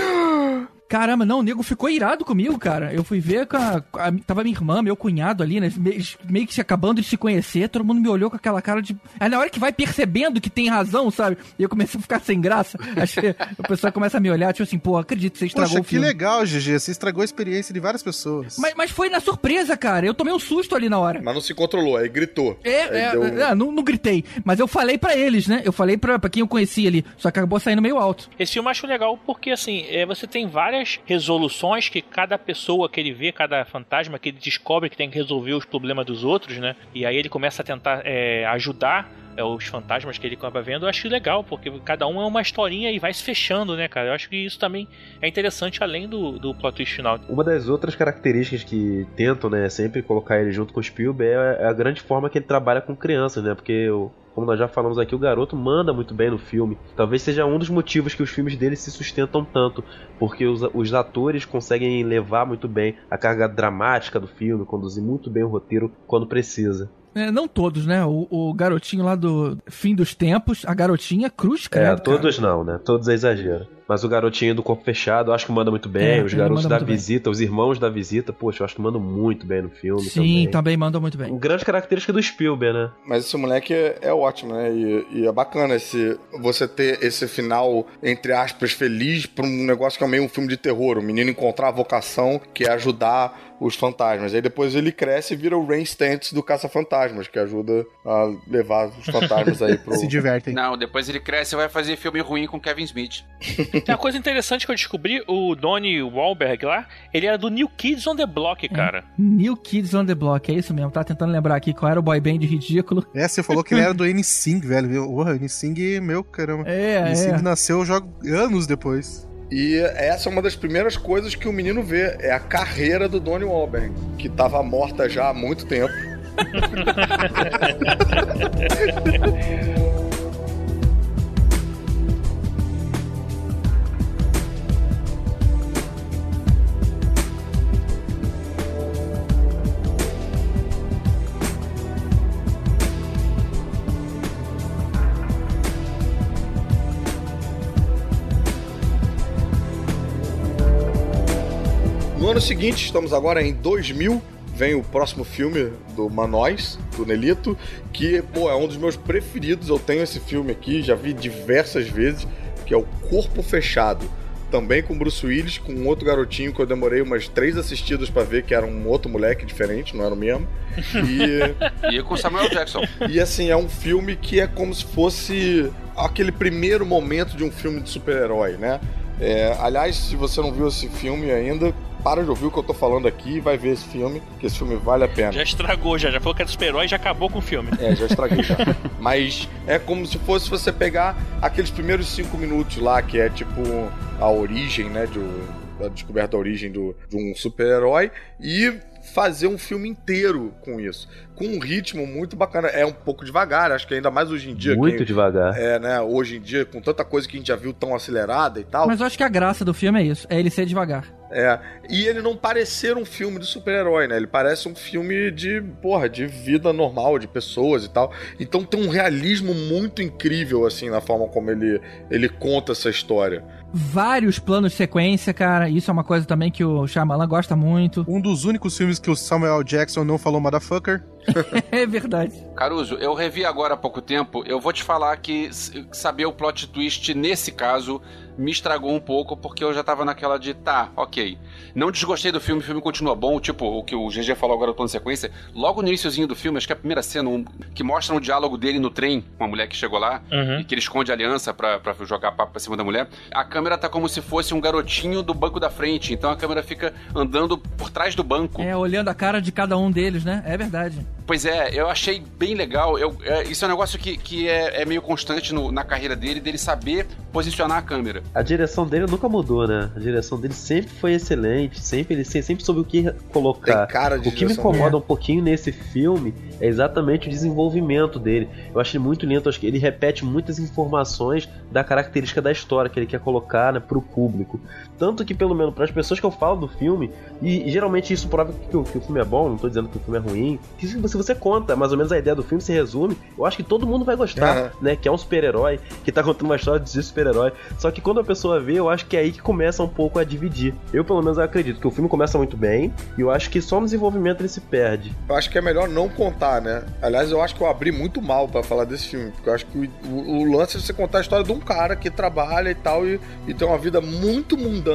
Caramba, não, o nego ficou irado comigo, cara. Eu fui ver com a, a- Tava minha irmã, meu cunhado ali, né? Meio, meio que se acabando de se conhecer, todo mundo me olhou com aquela cara de. Aí na hora que vai percebendo que tem razão, sabe? E eu comecei a ficar sem graça. Acho que o pessoal começa a me olhar, tipo assim, pô, acredito que você estragou Poxa, o que filme. legal, GG. Você estragou a experiência de várias pessoas. Mas, mas foi na surpresa, cara. Eu tomei um susto ali na hora. Mas não se controlou, aí gritou. É, Aí é, deu- é, não, não gritei, mas eu falei pra eles, né? Eu falei pra, pra quem eu conhecia ali, só que acabou saindo meio alto. Esse filme eu acho legal porque, assim, é, você tem várias resoluções que cada pessoa que ele vê, cada fantasma que ele descobre que tem que resolver os problemas dos outros, né? E aí ele começa a tentar é, ajudar é, os fantasmas que ele acaba vendo. Eu acho legal, porque cada um é uma historinha e vai se fechando, né, cara? Eu acho que isso também é interessante além do, do plot twist final. Uma das outras características que tentam, né, sempre colocar ele junto com o Spielberg é a grande forma que ele trabalha com crianças, né? Porque, o- como nós já falamos aqui, o garoto manda muito bem no filme. Talvez seja um dos motivos que os filmes dele se sustentam tanto, porque os, os atores conseguem levar muito bem a carga dramática do filme, conduzir muito bem o roteiro quando precisa. É, não todos, né? O, o garotinho lá do fim dos tempos, a garotinha cruz, É, credo, todos não, né? Todos é exagero. Mas o garotinho do corpo fechado, eu acho que manda muito bem. É, os garotos manda da muito bem. visita, os irmãos da visita, poxa, eu acho que mandam muito bem no filme. Sim, também. também muito bem. Grande característica do Spielberg, né? Mas esse moleque é, é ótimo, né? E, e é bacana esse, você ter esse final, entre aspas, feliz pra um negócio que é meio um filme de terror. O menino encontrar a vocação que é ajudar os fantasmas. Aí depois ele cresce e vira o Rain Stantz do Caça-Fantasmas, que ajuda a levar os fantasmas aí pro. Se divertem. Não, depois ele cresce e vai fazer filme ruim com Kevin Smith. Tem uma coisa interessante que eu descobri, o Donnie Wahlberg lá, ele era do New Kids on the Block, cara. New Kids on the Block, é isso mesmo. Tá tentando lembrar aqui qual era o boy band ridículo. É, você falou que ele era do N-Sing, velho. Porra, N-Sing, meu caramba. É, N-Sing é. nasceu já anos depois. E essa é uma das primeiras coisas que o menino vê, é a carreira do Donnie Wahlberg, que tava morta já há muito tempo. ano seguinte, estamos agora em 2000, vem o próximo filme do Manóis, do Nelito, que, pô, é um dos meus preferidos. Eu tenho esse filme aqui, já vi diversas vezes, que é o Corpo Fechado. Também com Bruce Willis, com um outro garotinho que eu demorei umas três assistidas pra ver, que era um outro moleque diferente, não era o mesmo. E E com Samuel Jackson. e assim, é um filme que é como se fosse aquele primeiro momento de um filme de super-herói, né? É, aliás, se você não viu esse filme ainda, para de ouvir o que eu tô falando aqui e vai ver esse filme, que esse filme vale a pena. Já estragou, já, já falou que era super-herói e já acabou com o filme. É, já estraguei já. Mas é como se fosse você pegar aqueles primeiros cinco minutos lá, que é tipo a origem, né? De, a descoberta da origem do, de um super-herói e fazer um filme inteiro com isso. Com um ritmo muito bacana. É um pouco devagar, acho que ainda mais hoje em dia. Muito quem- devagar. É, né? Hoje em dia, com tanta coisa que a gente já viu tão acelerada e tal. Mas eu acho que a graça do filme é isso, é ele ser devagar. É, e ele não parecer um filme de super-herói, né? Ele parece um filme de, porra, de vida normal, de pessoas e tal. Então tem um realismo muito incrível, assim, na forma como ele, ele conta essa história vários planos de sequência, cara. Isso é uma coisa também que o Shyamalan gosta muito. Um dos únicos filmes que o Samuel Jackson não falou motherfucker. é verdade. Caruso, eu revi agora há pouco tempo. Eu vou te falar que saber o plot twist nesse caso me estragou um pouco, porque eu já tava naquela de, tá, ok. Não desgostei do filme, o filme continua bom, tipo o que o GG falou agora do plano de sequência. Logo no iníciozinho do filme, acho que é a primeira cena, um, que mostra um diálogo dele no trem com a mulher que chegou lá, uhum. e que ele esconde a aliança pra, pra jogar papo pra cima da mulher. A câmera tá como se fosse um garotinho do banco da frente, então a câmera fica andando por trás do banco. É, olhando a cara de cada um deles, né? É verdade. Pois é, eu achei bem legal. Eu, é, isso é um negócio que, que é, é meio constante no, na carreira dele, dele saber posicionar a câmera. A direção dele nunca mudou, né? A direção dele sempre foi excelente, sempre ele sempre soube o que colocar. Tem cara de o que me incomoda um pouquinho nesse filme é exatamente o desenvolvimento dele. Eu acho ele muito lento, acho que ele repete muitas informações da característica da história que ele quer colocar né, pro público. Tanto que, pelo menos, para as pessoas que eu falo do filme, e, e geralmente isso prova que o, que o, filme é bom, não tô dizendo que o filme é ruim, que se você conta mais ou menos a ideia do filme, se resume, eu acho que todo mundo vai gostar, uhum. né? Que é um super-herói, que tá contando uma história de super-herói. Só que quando a pessoa vê, eu acho que é aí que começa um pouco a dividir. Eu, pelo menos, acredito que o filme começa muito bem, e eu acho que só no desenvolvimento ele se perde. Eu acho que é melhor não contar, né? Aliás, eu acho que eu abri muito mal para falar desse filme, porque eu acho que o, o, o, lance é você contar a história de um cara que trabalha e tal, e, e tem uma vida muito mundana,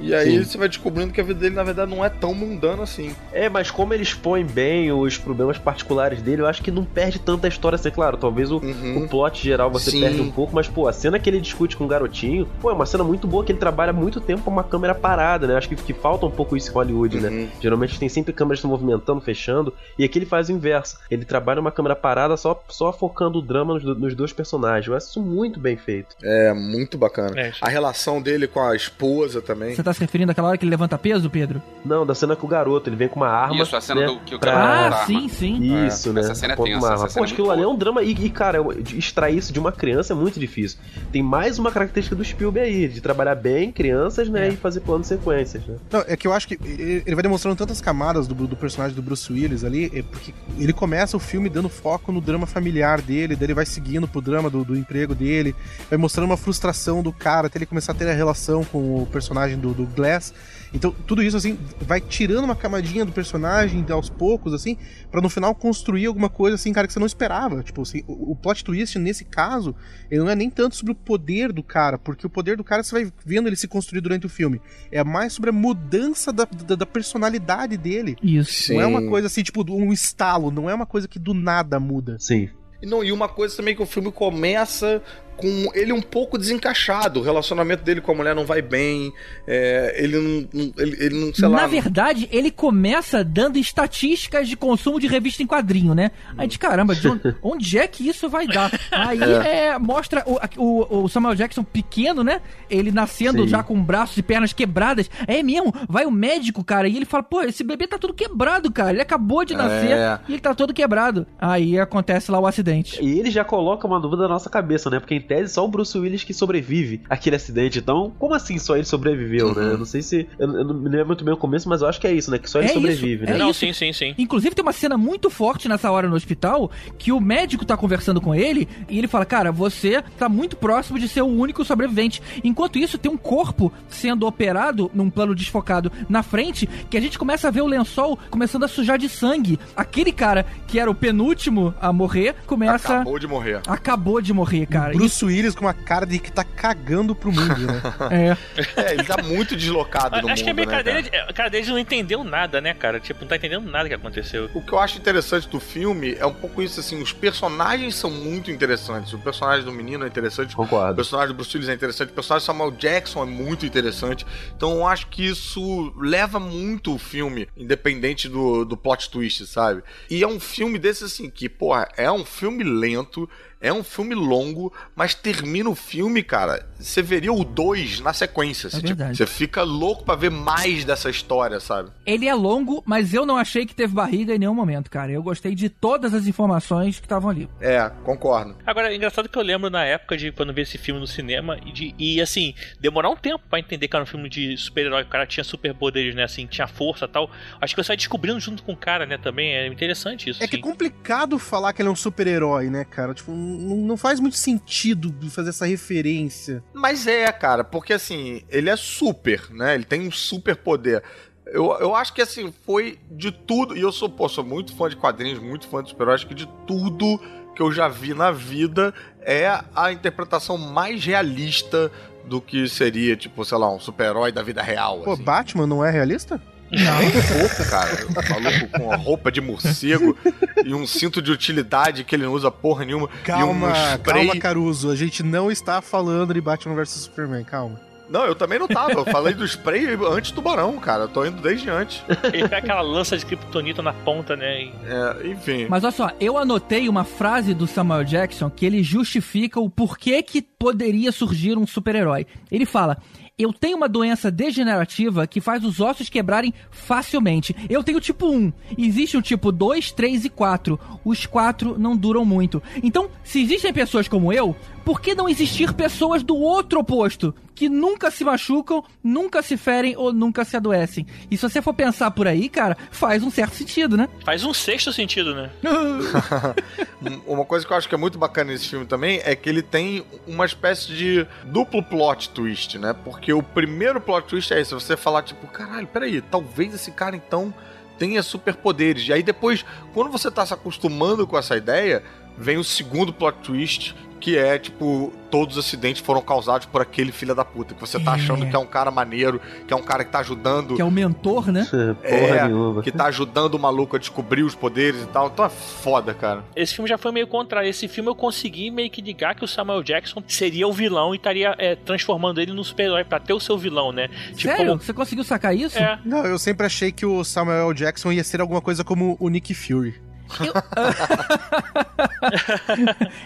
e aí Sim. você vai descobrindo que a vida dele, na verdade, não é tão mundana assim. É, mas como ele expõe bem os problemas particulares dele, eu acho que não perde tanta história assim, claro. Talvez o, uhum. o plot geral você Sim. perde um pouco, mas, pô, a cena que ele discute com o garotinho, pô, é uma cena muito boa que ele trabalha muito tempo com uma câmera parada, né? Acho que, que falta um pouco isso em Hollywood, né? uhum. né? Geralmente tem sempre câmeras se movimentando, fechando, e aqui ele faz o inverso. Ele trabalha uma câmera parada só, só focando o drama nos, nos dois personagens. Eu acho isso muito bem feito. É, muito bacana. É. A relação dele com a esposa também. Você tá se referindo àquela hora que ele levanta peso, Pedro? Não, da cena com o garoto, ele vem com uma arma. Isso, a cena né, do que o cara Ah, sim, sim. Isso, é, né? Essa cena é tensa. Uma arma. Pô, é aquilo ali é um drama. E, e, cara, extrair isso de uma criança é muito difícil. Tem mais uma característica do Spielberg aí, de trabalhar bem crianças, né? É. E fazer plano de sequências, né? Não, é que eu acho que ele vai demonstrando tantas camadas do, do personagem do Bruce Willis ali, é porque ele começa o filme dando foco no drama familiar dele, daí ele vai seguindo pro drama do, do emprego dele, vai mostrando uma frustração do cara até ele começar a ter a relação com o personagem do, do Glass. Então, tudo isso, assim, vai tirando uma camadinha do personagem aos poucos, assim, para no final construir alguma coisa, assim, cara, que você não esperava. Tipo, assim, o, o plot twist, nesse caso, ele não é nem tanto sobre o poder do cara, porque o poder do cara você vai vendo ele se construir durante o filme. É mais sobre a mudança da, da, da personalidade dele. Isso. Não Sim. é uma coisa assim, tipo, um estalo, não é uma coisa que do nada muda. Sim. E, não, e uma coisa também que o filme começa com ele um pouco desencaixado. O relacionamento dele com a mulher não vai bem. É, ele não. Ele, ele não, sei lá. Na verdade, ele começa dando estatísticas de consumo de revista em quadrinho, né? Aí de caramba, de onde, onde, é que isso vai dar? Aí é. É, mostra o, o, o, Samuel Jackson pequeno, né? Ele nascendo Sim. já com braços e pernas quebradas. É mesmo, vai o médico, cara, e ele fala: pô, esse bebê tá todo quebrado, cara. Ele acabou de nascer é. e ele tá todo quebrado. Aí acontece lá o acidente. E ele já coloca uma dúvida na nossa cabeça, né? Porque tese, só o Bruce Willis que sobrevive àquele acidente. Então, como assim só ele sobreviveu, né? uhum. né? Eu não sei se. Eu, eu, não me lembro muito bem o começo, mas eu acho que é isso, né? Que só ele é sobrevive, isso, né? É não, isso. sim, sim, sim. Inclusive, tem uma cena muito forte nessa hora no hospital que o médico tá conversando com ele e ele fala: Cara, você tá muito próximo de ser o único sobrevivente. Enquanto isso, tem um corpo sendo operado num plano desfocado na frente que a gente começa a ver o lençol começando a sujar de sangue. Aquele cara que era o penúltimo a morrer começa. Acabou de morrer. Acabou de morrer, cara. Bruce Isso... Willis com uma cara de que tá cagando pro mundo, né? é. é. ele tá muito deslocado no Acho mundo, que a né, cara, dele, a cara dele não entendeu nada, né, cara? Tipo, não tá entendendo nada que aconteceu. O que eu acho interessante do filme é um pouco isso, assim, os personagens são muito interessantes. O personagem do menino é interessante. Concordo. O personagem do Bruce Willis é interessante. O personagem do Samuel Jackson é muito interessante. Então eu acho que isso leva muito o filme, independente do, do plot twist, sabe? E é um filme desse, assim, que, porra, é um filme lento, É um filme longo, mas termina o filme, cara. Você veria o 2 na sequência. Você, tipo, você fica louco pra ver mais dessa história, sabe? Ele é longo, mas eu não achei que teve barriga em nenhum momento, cara. Eu gostei de todas as informações que estavam ali. É, concordo. Agora, é engraçado que eu lembro na época de quando vi esse filme no cinema e, de, e assim, demorar um tempo pra entender que era um filme de super-herói. O cara tinha superpoderes, né? Assim, tinha força e tal. Acho que você vai descobrindo junto com o cara, né? Também é interessante isso. É que é complicado falar que ele é um super-herói, né, cara? Tipo, não, não faz muito sentido fazer essa referência. Mas é, cara, porque assim, ele é super, né? Ele tem um super poder. Eu, eu acho que assim, foi de tudo. E eu sou, pô, sou muito fã de quadrinhos, muito fã de super-heróis, acho que de tudo que eu já vi na vida é a interpretação mais realista do que seria, tipo, sei lá, um super-herói da vida real. Pô, assim. Batman não é realista? Nem um pouco, cara. O maluco com a roupa de morcego e um cinto de utilidade que ele não usa porra nenhuma. Calma, e um spray. calma, Caruso. A gente não está falando de Batman vs Superman, calma. Não, eu também não tava. Eu falei do spray antes do barão, cara. Eu tô indo desde antes. Ele pega aquela lança de kryptonita na ponta, né? E... É, enfim. Mas olha só, eu anotei uma frase do Samuel Jackson que ele justifica o porquê que poderia surgir um super-herói. Ele fala. Eu tenho uma doença degenerativa que faz os ossos quebrarem facilmente. Eu tenho tipo 1. Existe um tipo 2, 3 e 4. Os 4 não duram muito. Então, se existem pessoas como eu, por que não existir pessoas do outro oposto? Que nunca se machucam, nunca se ferem ou nunca se adoecem. E se você for pensar por aí, cara, faz um certo sentido, né? Faz um sexto sentido, né? Uma coisa que eu acho que é muito bacana nesse filme também é que ele tem uma espécie de duplo plot twist, né? Porque o primeiro plot twist é esse, você falar tipo, caralho, peraí, talvez esse cara então tenha superpoderes. E aí depois, quando você tá se acostumando com essa ideia, vem o segundo plot twist, que é, tipo, todos os acidentes foram causados por aquele filho da puta. Que você tá É. achando que é um cara maneiro, que é um cara que tá ajudando. Que é o mentor, né? Porra É, nenhuma. que tá ajudando o maluco a descobrir os poderes e tal. Então é foda, cara. Esse filme já foi meio contrário. Esse filme eu consegui meio que ligar que o Samuel Jackson seria o vilão e estaria é, transformando ele num super-herói pra ter o seu vilão, né? Tipo, Sério? como- Você conseguiu sacar isso? É. Não, eu sempre achei que o Samuel Jackson ia ser alguma coisa como o Nick Fury. Eu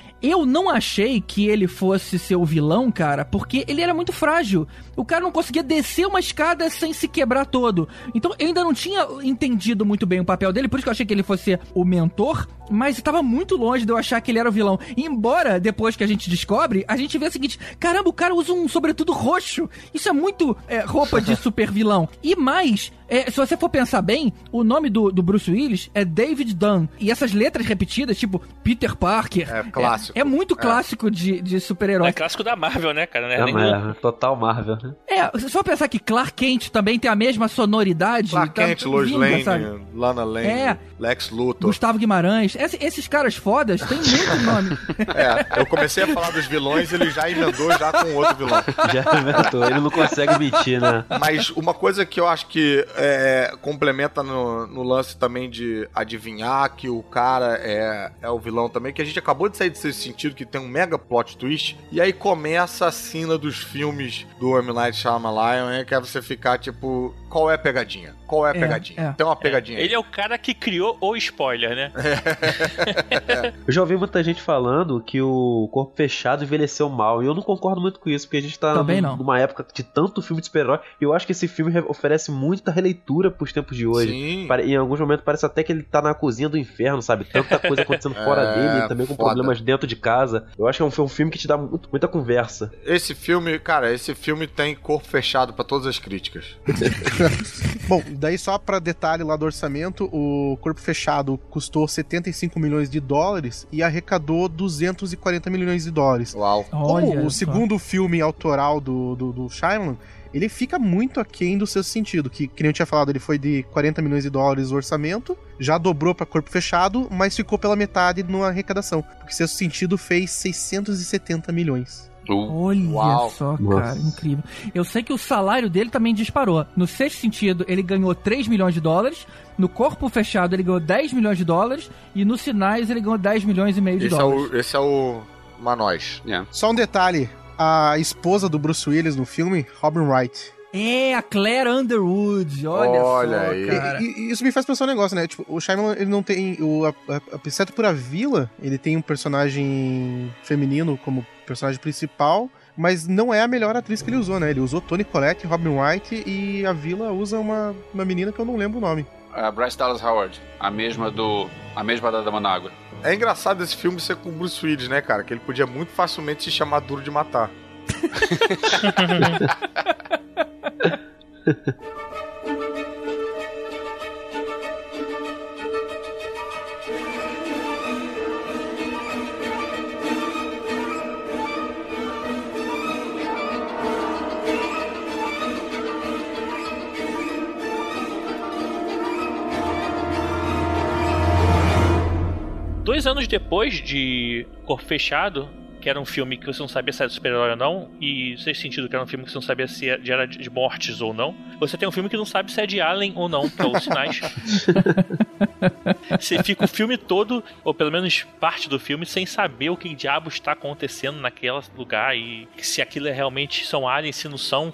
não achei que ele fosse ser o vilão, cara, porque ele era muito frágil. O cara não conseguia descer uma escada sem se quebrar todo. Então eu ainda não tinha entendido muito bem o papel dele, por isso que eu achei que ele fosse o mentor, mas estava muito longe de eu achar que ele era o vilão. Embora, depois que a gente descobre, a gente vê o seguinte: caramba, o cara usa um sobretudo roxo. Isso é muito é, roupa de super vilão. E mais, é, se você for pensar bem, o nome do, do Bruce Willis é David Dunn. E essas letras repetidas, tipo Peter Parker. É clássico. É, é muito clássico de, de super-herói. É clássico da Marvel, né, cara? Não é É, nem- Marvel, total Marvel. né? É, se for pensar que Clark Kent também tem a mesma sonoridade. Clark tá Kent, Lois Lane, sabe? Lana Lane, É. Lex Luthor. Gustavo Guimarães. Esse- esses caras fodas têm muito nome. É, eu comecei a falar dos vilões, ele já emendou já com outro vilão. Já inventou, ele não consegue mentir, né? Mas uma coisa que eu acho que é, complementa no, no lance também de adivinhar que o cara é, é o vilão também, que a gente acabou de sair desse sentido, que tem um mega plot twist, e aí começa a cena dos filmes do M. Night Shyamalan, né, que é você ficar tipo, qual é a pegadinha? Qual é a É, pegadinha? é. Tem uma pegadinha aí. Ele é o cara que criou o spoiler, né? Eu já ouvi muita gente falando que o corpo fechado envelheceu mal. E eu não concordo muito com isso, porque a gente tá Também num- não. numa época de tanto filme de super-herói. E eu acho que esse filme re- oferece muita releitura pros tempos de hoje. Sim. Em alguns momentos parece até que ele tá na cozinha do inferno, sabe? Tanta coisa acontecendo fora É, dele, também com foda. problemas dentro de casa. Eu acho que é um, foi um filme que te dá muito- muita conversa. Esse filme, cara, esse filme tem corpo fechado pra todas as críticas. Bom, daí só pra detalhe lá do orçamento, o Corpo Fechado custou 75 milhões de dólares e arrecadou 240 milhões de dólares. Uau. Olha Como o só. segundo filme autoral do, do, do Shyamalan, ele fica muito aquém do seu sentido, que, que nem eu tinha falado, ele foi de 40 milhões de dólares o orçamento, já dobrou pra Corpo Fechado, mas ficou pela metade na arrecadação, porque seu sentido fez 670 milhões. Uh, Olha Uau. só, Nossa. cara, incrível. Eu sei que o salário dele também disparou. No sexto sentido, ele ganhou 3 milhões de dólares. No corpo fechado, ele ganhou 10 milhões de dólares. E nos sinais, ele ganhou 10 milhões e meio de Esse é, dólares. o, esse é o Manós. yeah. Só um detalhe, a esposa do Bruce Willis no filme, Robin Wright, É, a Claire Underwood, olha, Olha só, aí. cara. E, e isso me faz pensar um negócio, né? Tipo, o Shyamalan, ele não tem... O, a, a, exceto por a Vila, ele tem um personagem feminino como personagem principal, mas não é a melhor atriz que ele usou, né? Ele usou Toni Collette, Robin Wright e a Vila usa uma, uma menina que eu não lembro o nome. A Bryce Dallas Howard, a mesma do. A mesma da Dama na Água. É engraçado esse filme ser com o Bruce Willis, né, cara? Que ele podia muito facilmente se chamar Duro de Matar. Dois anos depois de Corpo Fechado, que era um filme que você não sabia se era super-herói ou não, e sexto sentido, que era um filme que você não sabia se era de mortes ou não, você tem um filme que não sabe se é de Alien ou não, que é os Sinais. você fica o filme todo, ou pelo menos parte do filme, sem saber o que diabo está acontecendo naquele lugar e se aquilo é realmente são aliens, se não são.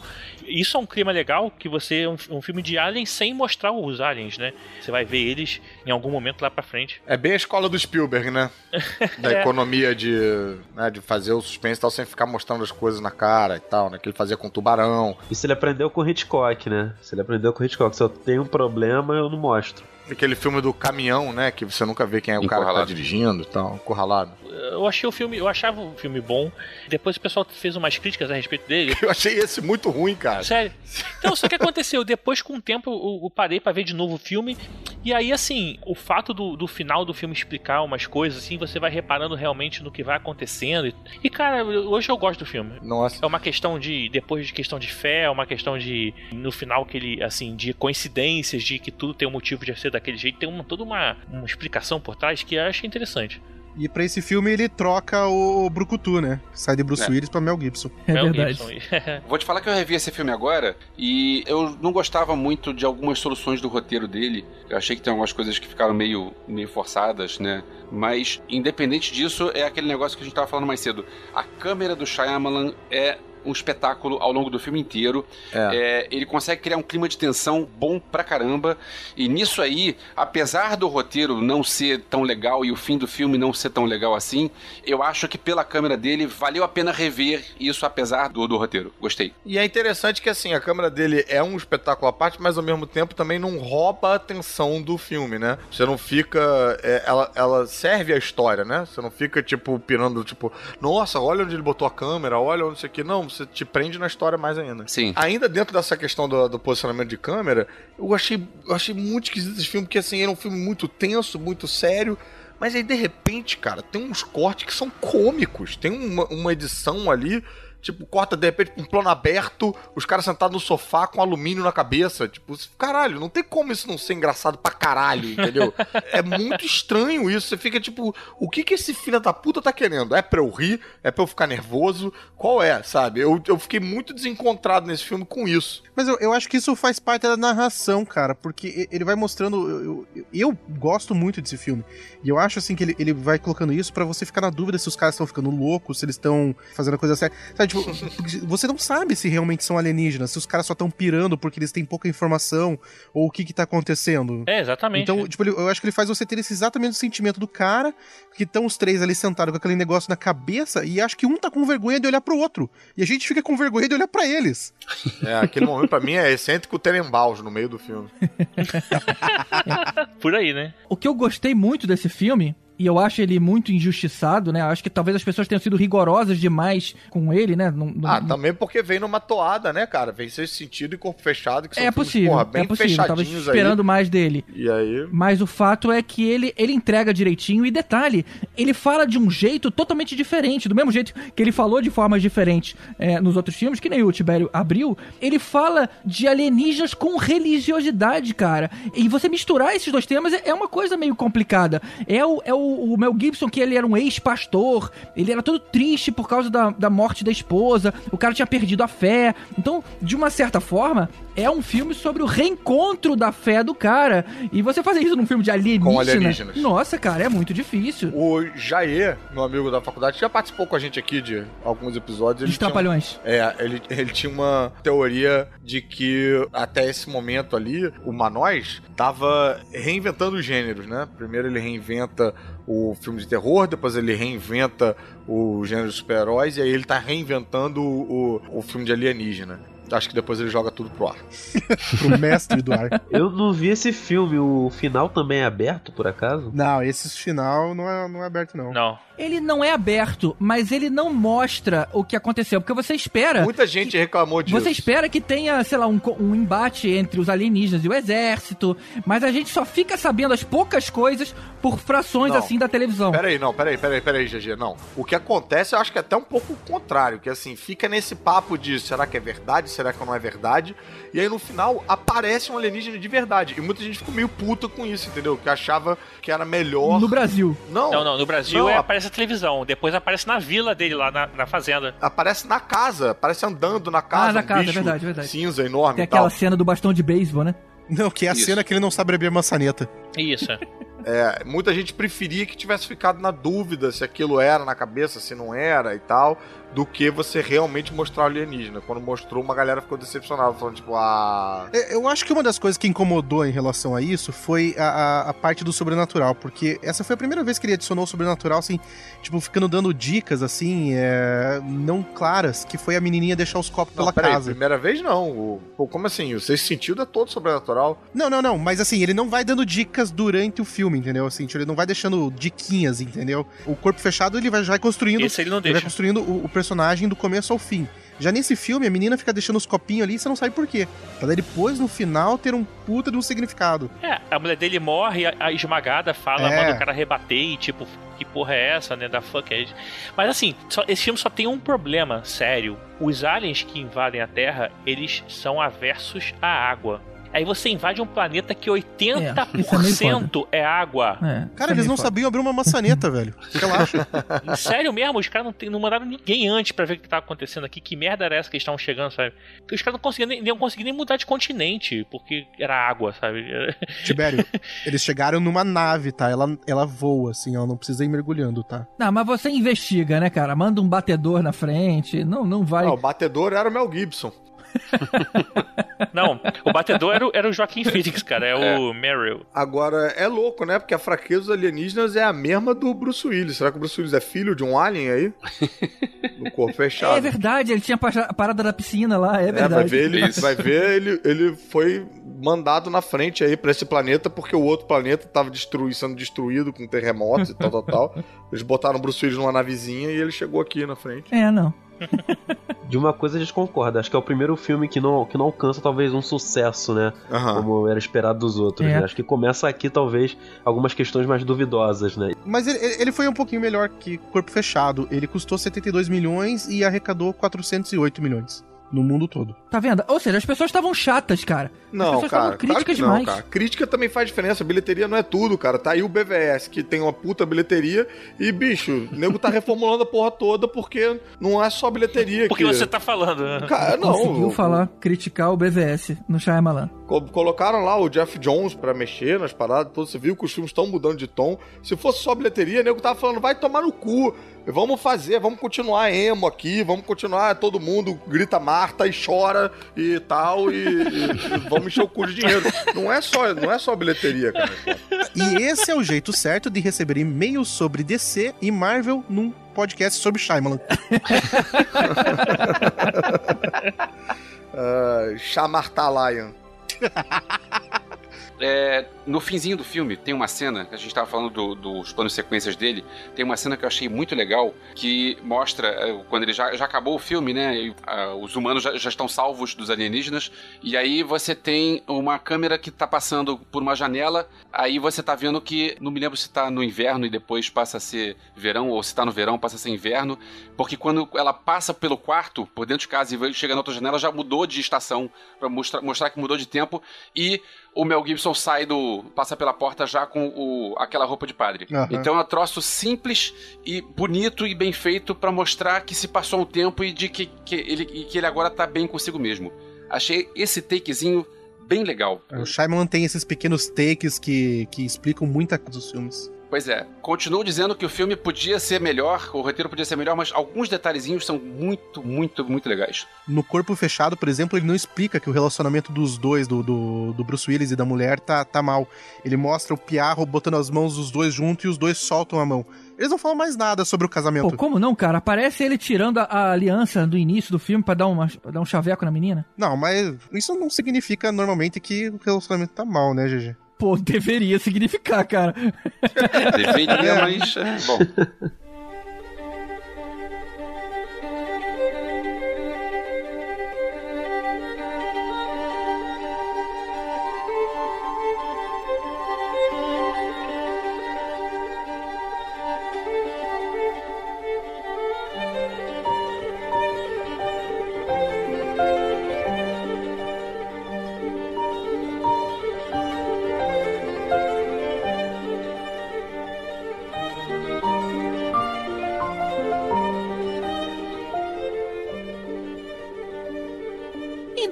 Isso é um clima legal, que você é um, um filme de aliens sem mostrar os aliens, né? Você vai ver eles em algum momento lá pra frente. É bem a escola do Spielberg, né? Da É. economia de, né, de fazer o suspense e tal, sem ficar mostrando as coisas na cara e tal, né? Que ele fazia com tubarão. Isso ele aprendeu com o Hitchcock, né? Se ele aprendeu com o Hitchcock. Se eu tenho um problema, eu não mostro. Aquele filme do caminhão, né? Que você nunca vê quem é o cara que tá dirigindo e tal, encurralado. Eu achei o filme, eu achava o filme bom. Depois o pessoal fez umas críticas a respeito dele. Eu achei esse muito ruim, cara. Sério. Então, só que aconteceu, depois com o tempo eu, eu parei pra ver de novo o filme. E aí, assim, o fato do, do final do filme explicar umas coisas, assim, você vai reparando realmente no que vai acontecendo. E, cara, hoje eu gosto do filme. Nossa. É uma questão de. Depois de questão de fé, é uma questão de. No final, que ele. Assim, de coincidências, de que tudo tem um motivo de ser daquele jeito. Tem uma, toda uma, uma explicação por trás que eu achei interessante. E pra esse filme ele troca o Brucutu, né? Sai de Bruce É. Willis pra Mel Gibson. É Mel verdade. Gibson. Vou te falar que eu revi esse filme agora e eu não gostava muito de algumas soluções do roteiro dele. Eu achei que tem algumas coisas que ficaram meio, meio forçadas, né? Mas, independente disso, é aquele negócio que a gente tava falando mais cedo. A câmera do Shyamalan é um espetáculo ao longo do filme inteiro. É. É, ele consegue criar um clima de tensão bom pra caramba. E nisso aí, apesar do roteiro não ser tão legal e o fim do filme não ser tão legal assim, eu acho que pela câmera dele valeu a pena rever isso apesar do, do roteiro. Gostei. E é interessante que, assim, a câmera dele é um espetáculo à parte, mas ao mesmo tempo também não rouba a atenção do filme, né? Você não fica. é, ela, ela serve a história, né? Você não fica, tipo, pirando, tipo, nossa, olha onde ele botou a câmera, olha onde isso aqui. Não, você te prende na história mais ainda. Sim. Ainda dentro dessa questão do, do posicionamento de câmera, eu achei, eu achei muito esquisito esse filme, porque assim, era um filme muito tenso, muito sério. Mas aí, de repente, cara, tem uns cortes que são cômicos. Tem uma, uma edição ali, tipo, corta de repente um plano aberto, os caras sentados no sofá com alumínio na cabeça. Tipo, caralho, não tem como isso não ser engraçado pra caralho, entendeu? é muito estranho isso. Você fica tipo, o que que esse filho da puta tá querendo? É pra eu rir? É pra eu ficar nervoso? Qual é, sabe? Eu, eu fiquei muito desencontrado nesse filme com isso. Mas eu, eu acho que isso faz parte da narração, cara, porque ele vai mostrando. Eu, eu, eu gosto muito desse filme. E eu acho assim que ele, ele vai colocando isso pra você ficar na dúvida se os caras estão ficando loucos, se eles estão fazendo a coisa certa. Sabe, tipo, você não sabe se realmente são alienígenas, se os caras só estão pirando porque eles têm pouca informação, ou o que que tá acontecendo. É, exatamente. Então, tipo, ele- eu acho que ele faz você ter esse exatamente o sentimento do cara, que estão os três ali sentados com aquele negócio na cabeça, e acho que um tá com vergonha de olhar pro outro. E a gente fica com vergonha de olhar pra eles. É, aquele momento pra mim é excêntrico Terenbaus no meio do filme. Por aí, né? O que eu gostei muito desse filme, e eu acho ele muito injustiçado, né? Acho que talvez as pessoas tenham sido rigorosas demais com ele, né? Não- não- Ah, também porque vem numa toada, né, cara? Vem Sexto Sentido e Corpo Fechado, que são é filmes, possível, porra, bem é possível. Tava esperando mais dele. aí. E aí... Mas o fato é que ele, ele entrega direitinho e detalhe, ele fala de um jeito totalmente diferente, do mesmo jeito que ele falou de formas diferentes é, nos outros filmes, que nem o Tibério abriu, ele fala de alienígenas com religiosidade, cara. E você misturar esses dois temas é, é uma coisa meio complicada. É o, é o o, Mel Gibson, que ele era um ex-pastor, ele era todo triste por causa da, da morte da esposa, o cara tinha perdido a fé. Então, de uma certa forma, é um filme sobre o reencontro da fé do cara. E você fazer isso num filme de alienígena. Com alienígenas. Nossa, cara, é muito difícil. O Jair, meu amigo da faculdade, já participou com a gente aqui de alguns episódios. Ele Dos tinha um- Trapalhões. É, ele, ele tinha uma teoria de que até esse momento ali, o Manós tava reinventando os gêneros, né? Primeiro ele reinventa o filme de terror, depois ele reinventa o gênero super-heróis, e aí ele tá reinventando o, o, o filme de alienígena. Acho que depois ele joga tudo pro ar. Pro mestre do ar. Eu não vi esse filme, o final também é aberto, por acaso? Não, esse final não é, não é aberto, não. Não. Ele não é aberto, mas ele não mostra o que aconteceu. Porque você espera. Muita gente reclamou disso. Você espera que tenha, sei lá, um, um embate entre os alienígenas e o exército, mas a gente só fica sabendo as poucas coisas por frações Não. assim da televisão. Peraí, não, peraí, peraí, peraí, GG, não. O que acontece, eu acho que é até um pouco o contrário, que assim, fica nesse papo de será que é verdade, será que não é verdade, e aí no final aparece um alienígena de verdade, e muita gente ficou meio puta com isso, entendeu? Que achava que era melhor... No Brasil. Não, Não, não. No Brasil Não, é, a- aparece televisão. Depois aparece na vila dele, lá na, na fazenda. aparece na casa, aparece andando na casa, Ah, na um casa, é verdade, verdade. cinza enorme Tem e tal. aquela cena do bastão de beisebol, né? Não, que é a Isso. cena que ele não sabe beber maçaneta. Isso. É, muita gente preferia que tivesse ficado na dúvida se aquilo era na cabeça, se não era e tal, do que você realmente mostrar o alienígena. Quando mostrou, uma galera ficou decepcionada, falando tipo, ah... É, Eu acho que uma das coisas que incomodou em relação a isso foi a, a- a parte do sobrenatural, porque essa foi a primeira vez que ele adicionou o sobrenatural, assim, tipo, ficando dando dicas, assim, é, não claras, que foi a menininha deixar os copos Não, pela peraí, casa. primeira vez não. O, pô, como assim? O sexto sentido é todo sobrenatural. Não, não, não, mas assim, ele não vai dando dicas durante o filme, entendeu? Assim, tipo, ele não vai deixando diquinhas, entendeu? O corpo fechado, ele vai, vai construindo, Esse ele não ele vai deixa. construindo o, o personagem do começo ao fim. Já nesse filme, a menina fica deixando os copinhos ali e você não sabe por quê. Pra depois, no final, ter um puta de um significado. É, a mulher dele morre, a, a esmagada fala, É. manda o cara rebater e tipo, que porra é essa, né? Da fuck é? Mas assim, só- esse filme só tem um problema sério. Os aliens que invadem a Terra, eles são aversos à água. Aí você invade um planeta que 80% é, água. É, Cara, eles não sabiam abrir uma maçaneta, velho. Relaxa. Sério mesmo, os caras não, tem- não mandaram ninguém antes pra ver o que tava acontecendo aqui. Que merda era essa que eles estavam chegando, sabe? Porque os caras não conseguiam nem, não conseguiam nem mudar de continente, porque era água, sabe? Tibério, eles chegaram numa nave, tá? Ela, ela voa, assim, ela não precisa ir mergulhando, tá? Não, mas você investiga, né, cara? Manda um batedor na frente. Não, não vai. Ah, o batedor era o Mel Gibson. Não, o batedor era, o- era o Joaquim Phoenix, cara, é, o Meryl. Agora, é louco, né? Porque a fraqueza dos alienígenas é a mesma do Bruce Willis. Será que o Bruce Willis é filho de um alien aí? No corpo fechado. É verdade, ele tinha a parada da piscina lá, é É, vai verdade. ver, ele, Isso. vai ver ele, ele foi mandado na frente aí pra esse planeta porque o outro planeta tava sendo destruído com terremotos e tal, tal, tal. Eles botaram o Bruce Willis numa navezinha e ele chegou aqui na frente. É, não. De uma coisa a gente concorda, acho que é o primeiro filme que não, que não alcança talvez um sucesso, né? Aham. Como era esperado dos outros, É. né? Acho que começa aqui talvez algumas questões mais duvidosas, né? Mas ele, ele foi um pouquinho melhor que Corpo Fechado. Ele custou 72 milhões e arrecadou 408 milhões no mundo todo. Tá vendo? Ou seja, as pessoas estavam chatas, cara. as Não, pessoas cara, estavam claro críticas que não, demais. cara. Crítica também faz diferença. Bilheteria não é tudo, cara. Tá aí o BVS, que tem uma puta bilheteria. E, bicho, o nego tá reformulando a porra toda porque não é só bilheteria Porque que... você tá falando. né? Cara, não. Conseguiu falar, criticar o BVS no Shyamalan. Co- Colocaram lá o Jeff Jones pra mexer nas paradas, todas. Você viu que os filmes estão mudando de tom. Se fosse só bilheteria, o nego tava falando, vai tomar no cu. Vamos fazer, vamos continuar emo aqui, vamos continuar, todo mundo grita Marta e chora e tal, e, e- e vamos encher o cu de dinheiro. Não é só, não é só bilheteria, cara. E esse é o jeito certo de receber e-mails sobre DC e Marvel num podcast sobre Shyamalan. Uh, Chamarta Lion. É, no finzinho do filme tem uma cena, a gente tava falando do- dos planos sequências dele, tem uma cena que eu achei muito legal, que mostra, é, quando ele já, já acabou o filme, né, e, ah, os humanos já, já estão salvos dos alienígenas, e aí você tem uma câmera que tá passando por uma janela, aí você tá vendo que, não me lembro se tá no inverno e depois passa a ser verão, ou se tá no verão passa a ser inverno, porque quando ela passa pelo quarto, por dentro de casa e chega na outra janela, já mudou de estação, pra mostrar, mostrar que mudou de tempo, e o Mel Gibson sai do. passa pela porta já com o, aquela roupa de padre. Aham. Então é um troço simples e bonito e bem feito pra mostrar que se passou um tempo e de que, que, ele, que ele agora tá bem consigo mesmo. Achei esse takezinho bem legal. O Shyamalan tem esses pequenos takes que, que explicam muita coisa dos filmes. Pois é, continuo dizendo que o filme podia ser melhor, o roteiro podia ser melhor, mas alguns detalhezinhos são muito, muito, muito legais. No Corpo Fechado, por exemplo, ele não explica que o relacionamento dos dois, do, do, do Bruce Willis e da mulher, tá, tá mal. Ele mostra o Piarro botando as mãos dos dois juntos e os dois soltam a mão. Eles não falam mais nada sobre o casamento. Pô, como não, cara? Aparece ele tirando a, a aliança do início do filme pra dar, uma, pra dar um chaveco na menina. Não, mas isso não significa normalmente que o relacionamento tá mal, né, GG? Pô, deveria significar, cara. Deveria, mas. é, Bom.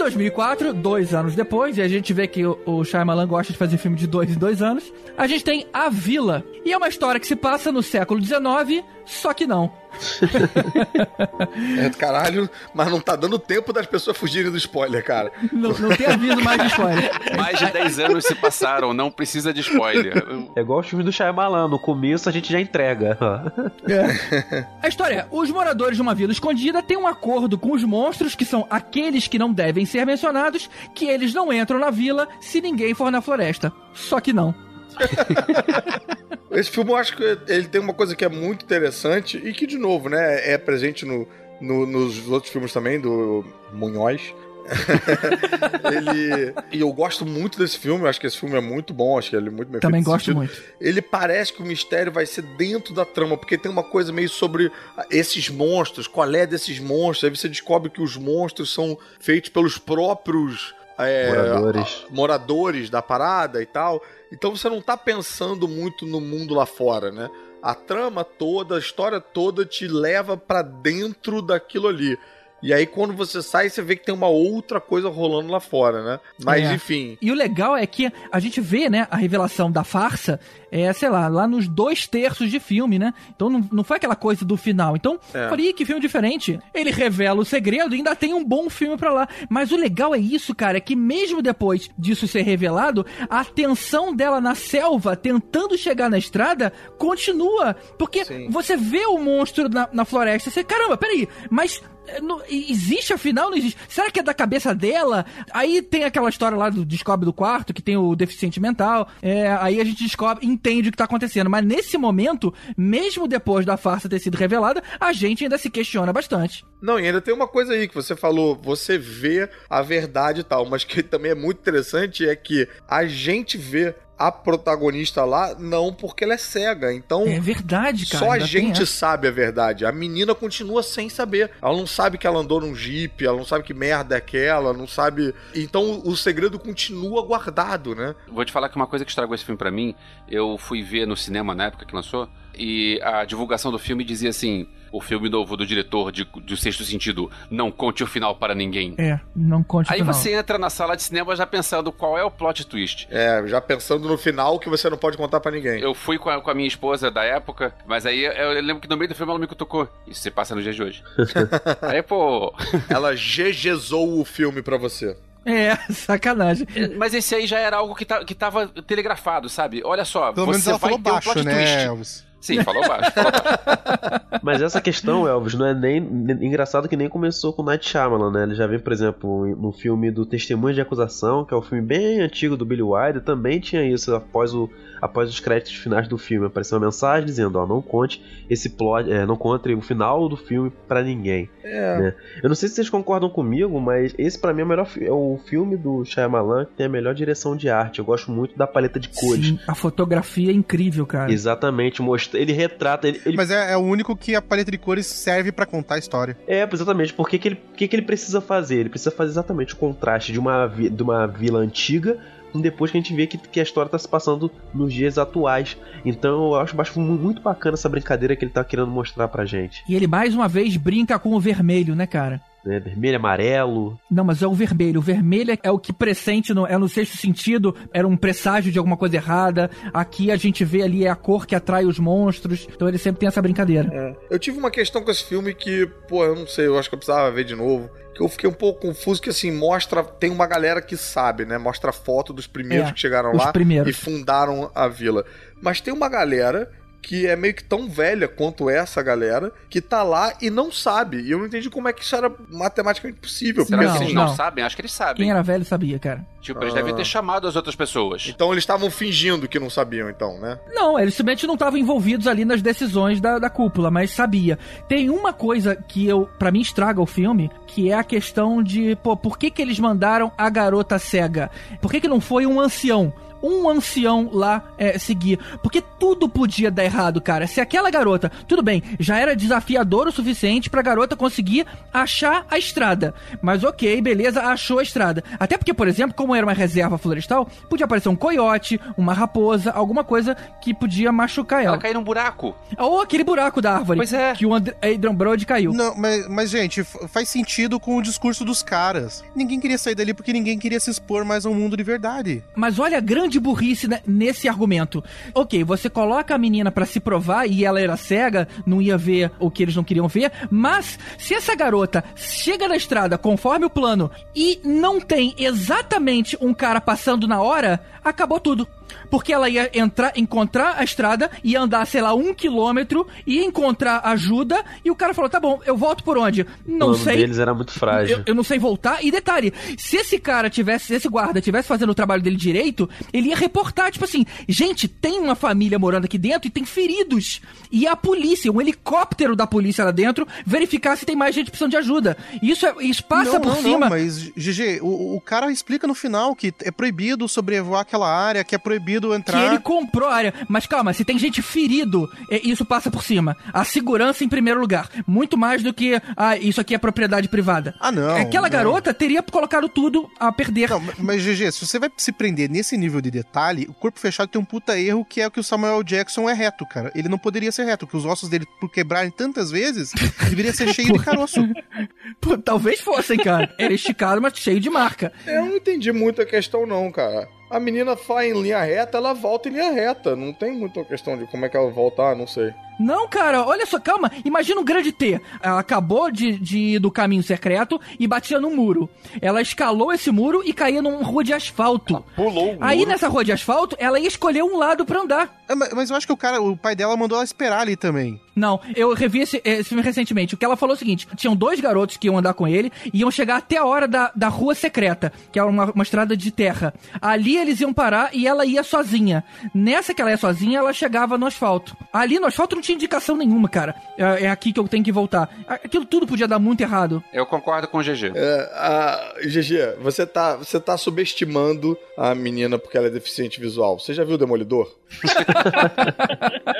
2004, dois anos depois, e a gente vê que o, Shyamalan gosta de fazer filme de dois em dois anos, a gente tem A Vila. E é uma história que se passa no século XIX, só que não. É, caralho, mas não tá dando tempo das pessoas fugirem do spoiler, cara. Não, não tem aviso mais de spoiler. Mais de 10 anos se passaram, não precisa de spoiler. É igual o filme do Shyamalan, no começo a gente já entrega. A história é: os moradores de uma vila escondida têm um acordo com os monstros, que são aqueles que não devem ser mencionados, que eles não entram na vila se ninguém for na floresta. Só que não. Esse filme eu acho que ele tem uma coisa que é muito interessante e que, de novo, né, é presente no, no- nos outros filmes também, do Munhoz. ele. E eu gosto muito desse filme, eu acho que esse filme é muito bom, acho que ele é muito bem Também gosto sentido. muito. Ele parece que o mistério vai ser dentro da trama, porque tem uma coisa meio sobre esses monstros, qual é desses monstros. Aí você descobre que os monstros são feitos pelos próprios. É, Moradores. moradores da parada e tal. Então você não tá pensando muito no mundo lá fora, né? A trama toda, a história toda te leva pra dentro daquilo ali. E aí quando você sai, você vê que tem uma outra coisa rolando lá fora, né? Mas É. enfim, E o legal é que a gente vê, né, a revelação da farsa, é, sei lá, lá nos dois terços de filme, né? Então não, não foi aquela coisa do final. Então, É. falei, "Ih, que filme diferente. Ele revela o segredo e ainda tem um bom filme pra lá. Mas o legal é isso, cara, é que mesmo depois disso ser revelado, a tensão dela na selva, tentando chegar na estrada, continua. Porque Sim. você vê o monstro na, na floresta, você, caramba, peraí, mas não- existe afinal? Não existe? Será que é da cabeça dela? Aí tem aquela história lá do descobre do quarto, que tem o deficiente mental. É, aí a gente descobre, entende o que tá acontecendo. Mas nesse momento, mesmo depois da farsa ter sido revelada, a gente ainda se questiona bastante. Não, e ainda tem uma coisa aí que você falou, você vê a verdade e tal, mas que também é muito interessante é que a gente vê a protagonista lá não porque ela é cega. Então, É verdade, cara. só a gente sabe a verdade. A menina continua sem saber. Ela não sabe que ela andou num jeep, ela não sabe que merda é aquela, não sabe. Então o segredo continua guardado, né? Vou te falar que uma coisa que estragou esse filme pra mim, eu fui ver no cinema na época que lançou, e a divulgação do filme dizia assim: o filme novo do diretor de, de O Sexto Sentido, não conte o final para ninguém. É, não conte o Aí final. você entra na sala de cinema já pensando qual é o plot twist. É, já pensando no final que você não pode contar pra ninguém. Eu fui com a, com a minha esposa da época, mas aí eu, eu lembro que no meio do filme ela me cutucou. Isso se passa nos dias de hoje. aí, pô. Ela GGzou o filme pra você. É, sacanagem. Mas esse aí já era algo que, tá, que tava telegrafado, sabe? Olha só, Pelo você menos ela vai falou ter um baixo, plot né, twist. Elvis? Sim, falou baixo. Falou baixo. Mas essa questão, Elvis, não é nem. Engraçado que nem começou com o Night Shyamalan, né? Ele já vem, por exemplo, no filme do Testemunho de Acusação, que é um filme bem antigo do Billy Wilder, também tinha isso após, o, após os créditos finais do filme. Apareceu uma mensagem dizendo: Ó, não conte esse plot, é, não conte o final do filme pra ninguém. É. Né? Eu não sei se vocês concordam comigo, mas esse pra mim é o, melhor, é o filme do Shyamalan que tem a melhor direção de arte. Eu gosto muito da paleta de cores. Sim, a fotografia é incrível, cara. Exatamente, mostra, ele retrata, ele, ele Mas é, é o único que a paleta de cores serve pra contar a história. É, exatamente. Porque que ele, que, que ele precisa fazer? Ele precisa fazer exatamente o contraste de uma, de uma vila antiga depois que a gente vê que, que a história tá se passando nos dias atuais. Então eu acho, acho muito bacana essa brincadeira que ele tá querendo mostrar pra gente. E ele mais uma vez brinca com o vermelho, né, cara? Né? Vermelho, amarelo. Não, mas é o vermelho. O vermelho é o que pressente, no, é no sexto sentido, era um presságio de alguma coisa errada. Aqui a gente vê ali é a cor que atrai os monstros. Então ele sempre tem essa brincadeira. É. Eu tive uma questão com esse filme que, pô, eu não sei, eu acho que eu precisava ver de novo. Que eu fiquei um pouco confuso, que assim, mostra. Tem uma galera que sabe, né? Mostra foto dos primeiros É, que chegaram lá primeiros. e fundaram a vila. Mas tem uma galera que é meio que tão velha quanto essa galera, que tá lá e não sabe. E eu não entendi como é que isso era matematicamente possível. Será que Não, eles não, não. sabem? Acho que eles sabem. Quem era velho sabia, cara. Tipo, eles devem ter chamado as outras pessoas. Então eles estavam fingindo que não sabiam, então, né? Não, eles simplesmente não estavam envolvidos ali nas decisões da, da cúpula, mas sabia. Tem uma coisa que eu, para mim, estraga o filme, que é a questão de, pô, por que que eles mandaram a garota cega? Por que que não foi um ancião? Um ancião lá é, seguir. Porque tudo podia dar errado, cara. Se aquela garota, tudo bem, já era desafiador o suficiente pra garota conseguir achar a estrada. Mas ok, beleza, achou a estrada. Até porque, por exemplo, como era uma reserva florestal, podia aparecer um coiote, uma raposa, alguma coisa que podia machucar ela. Ela caiu num buraco. Ou aquele buraco da árvore. Pois é. Que o And- Adrian Brody caiu. Não, mas, mas, gente, faz sentido com o discurso dos caras. Ninguém queria sair dali porque ninguém queria se expor mais ao mundo de verdade. Mas olha a grande burrice né, nesse argumento. Ok, você coloca a menina pra se provar e ela era cega, não ia ver o que eles não queriam ver, mas se essa garota chega na estrada conforme o plano e não tem exatamente um cara passando na hora, acabou tudo. Porque ela ia entrar, encontrar a estrada, ia andar, sei lá, um quilômetro, ia encontrar ajuda, e o cara falou: tá bom, eu volto por onde? o Não plano sei. deles era muito frágil. Eu, eu não sei voltar. E detalhe, se esse cara tivesse, se esse guarda tivesse fazendo o trabalho dele direito, ele ia reportar, tipo assim, gente, tem uma família morando aqui dentro e tem feridos. E a polícia, um helicóptero da polícia lá dentro, verificar se tem mais gente precisando de ajuda. Isso, é, isso passa não, por não, cima. Não, mas, GG, o, o cara explica no final que é proibido sobrevoar aquela área, que é proibido Que entrar. ele comprou a área. Mas calma, se tem gente ferido, é, isso passa por cima. A segurança em primeiro lugar. Muito mais do que, ah, isso aqui é propriedade privada. Ah, não. Aquela não. garota teria colocado tudo a perder. Não, mas GG, se você vai se prender nesse nível de detalhe, o corpo fechado tem um puta erro que é o que o Samuel Jackson é reto, cara. Ele não poderia ser reto, porque os ossos dele, por quebrarem tantas vezes, deveria ser cheio de caroço. Pô, talvez fossem, cara. Era esticado, mas cheio de marca. Eu não entendi muito a questão, não, cara. A menina vai em linha reta, ela volta em linha reta. Não tem muita questão de como é que ela volta, ah, não sei. Não, cara, olha só, calma. Imagina um grande T. Ela acabou de, de ir do caminho secreto e batia num muro. Ela escalou esse muro e caía numa rua de asfalto. Pulou o Aí muro. nessa rua de asfalto, ela ia escolher um lado pra andar. É, mas- Mas eu acho que o cara, o pai dela mandou ela esperar ali também. Não, eu revi esse, esse filme recentemente. O que ela falou é o seguinte: tinham dois garotos que iam andar com ele e iam chegar até a hora da, da rua secreta, que é uma, uma estrada de terra. Ali eles iam parar e ela ia sozinha. Nessa que ela ia sozinha, ela chegava no asfalto. Ali no asfalto não tinha indicação nenhuma, cara. É, é aqui que eu tenho que voltar. Aquilo tudo podia dar muito errado. Eu concordo com o GG. É, a... GG, você tá, você tá subestimando a menina porque ela é deficiente visual. Você já viu o Demolidor?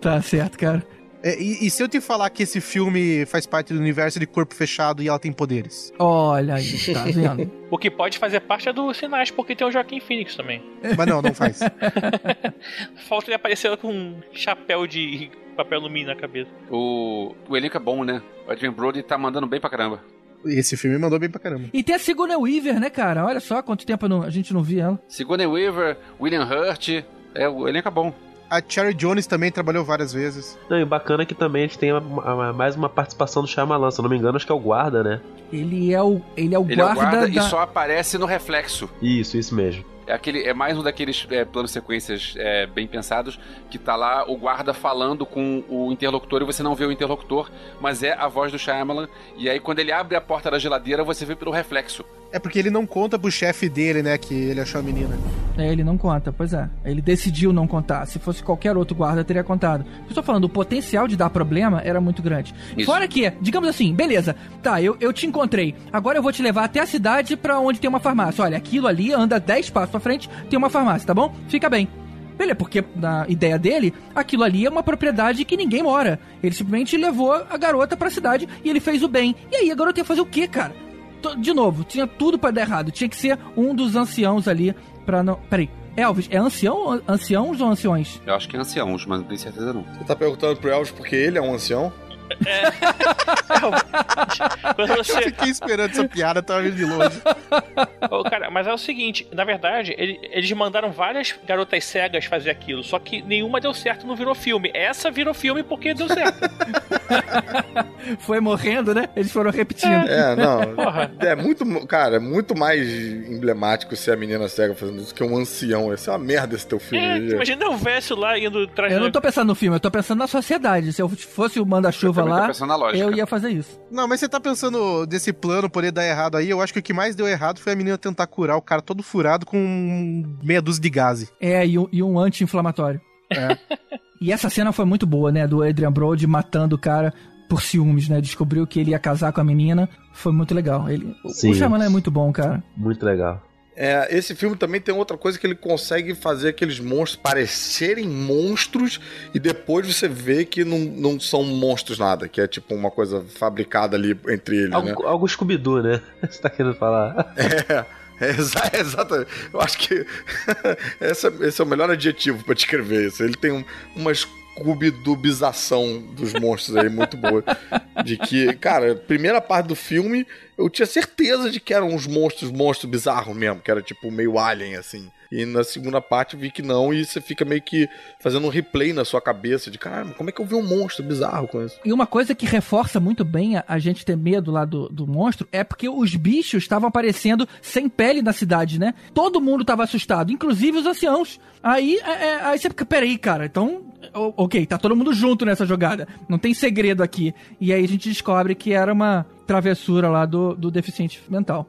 Tá certo, cara. É, e, e se eu te falar que esse filme faz parte do universo de corpo fechado e ela tem poderes? Olha aí, tá vendo? O que pode fazer parte é dos sinais, porque tem o Joaquim Phoenix também. Mas não, não faz. Falta ele aparecer com um chapéu de papel alumínio na cabeça. O, o elenco é bom, né? O Adrian Brody tá mandando bem pra caramba. Esse filme mandou bem pra caramba. E tem a Sigourney Weaver, né, cara? Olha só quanto tempo a gente não via ela. Sigourney Weaver, William Hurt, é, o elenco é bom. A Cherry Jones também trabalhou várias vezes. Não, e o bacana é que também a gente tem uma- uma- mais uma participação do Shyamalan, se eu não me engano, acho que é o guarda, né? Ele é o, ele é o Ele é o guarda, guarda da... e só aparece no reflexo. Isso, isso mesmo. É, aquele, é mais um daqueles é, planos sequências é, bem pensados, que tá lá o guarda falando com o interlocutor e você não vê o interlocutor, mas é a voz do Shyamalan. E aí quando ele abre a porta da geladeira, você vê pelo reflexo. É porque ele não conta pro chefe dele, né, que ele achou a menina. É, ele não conta, pois é. Ele decidiu não contar. Se fosse qualquer outro guarda, teria contado. Eu tô falando, o potencial de dar problema era muito grande. Isso. Fora que, digamos assim, beleza, tá, eu, eu te encontrei. Agora eu vou te levar até a cidade pra onde tem uma farmácia. Olha, aquilo ali anda 10 passos pra frente, tem uma farmácia, tá bom? Fica bem. Beleza, porque na ideia dele, aquilo ali é uma propriedade que ninguém mora. Ele simplesmente levou a garota pra cidade e ele fez o bem. E aí a garota ia fazer o quê, cara? De novo, tinha tudo pra dar errado. Tinha que ser um dos anciãos ali pra não. Peraí. Elvis, é ancião, anciãos ou anciões? Eu acho que é anciãos, mas não tenho certeza não. Você tá perguntando pro Elvis porque ele é um ancião? Quando Eu você. fiquei esperando essa piada, tava vindo de longe. Ô, cara, mas é o seguinte, na verdade, ele- eles mandaram várias garotas cegas fazer aquilo, só que nenhuma deu certo, não virou filme. Essa virou filme porque deu certo. Foi morrendo, né? Eles foram repetindo. É, não. Porra. É muito, cara, é muito mais emblemático ser a menina cega fazendo isso que um ancião. Esse é uma merda esse teu filme. É, imagina o Vécio lá indo atrás Eu não tô pensando no filme, eu tô pensando na sociedade. Se eu fosse o manda-chuva Eu ia fazer isso. Não, mas você tá pensando desse plano poder dar errado aí? Eu acho que o que mais deu errado foi a menina tentar curar o cara todo furado com meia dúzia de gase. É, e um, e um anti-inflamatório. É. e essa cena foi muito boa, né? Do Adrian Brody matando o cara por ciúmes, né? Descobriu que ele ia casar com a menina. Foi muito legal. Ele, o- Sim. o Shyamalan é muito bom, cara. Muito legal. É, esse filme também tem outra coisa que ele consegue fazer aqueles monstros parecerem monstros e depois você vê que não, não são monstros nada, que é tipo uma coisa fabricada ali entre eles, né? Algo, algo Scooby-Doo, né? Você tá querendo falar? É, é exa- exatamente. Eu acho que esse, é, esse é o melhor adjetivo pra descrever isso. Ele tem um, uma scoobidubização dos monstros aí muito boa. De que, cara, primeira parte do filme, eu tinha certeza de que eram uns monstros, monstros bizarros mesmo, que era tipo meio alien, assim. E na segunda parte vi que não, e você fica meio que fazendo um replay na sua cabeça de caramba, como é que eu vi um monstro bizarro com isso? E uma coisa que reforça muito bem a, a gente ter medo lá do, do monstro é porque os bichos estavam aparecendo sem pele na cidade, né? Todo mundo tava assustado, inclusive os anciãos. Aí, é, é, aí você fica, peraí, cara, então. Ok, tá todo mundo junto nessa jogada. Não tem segredo aqui. E aí a gente descobre que era uma travessura lá do, do deficiente mental.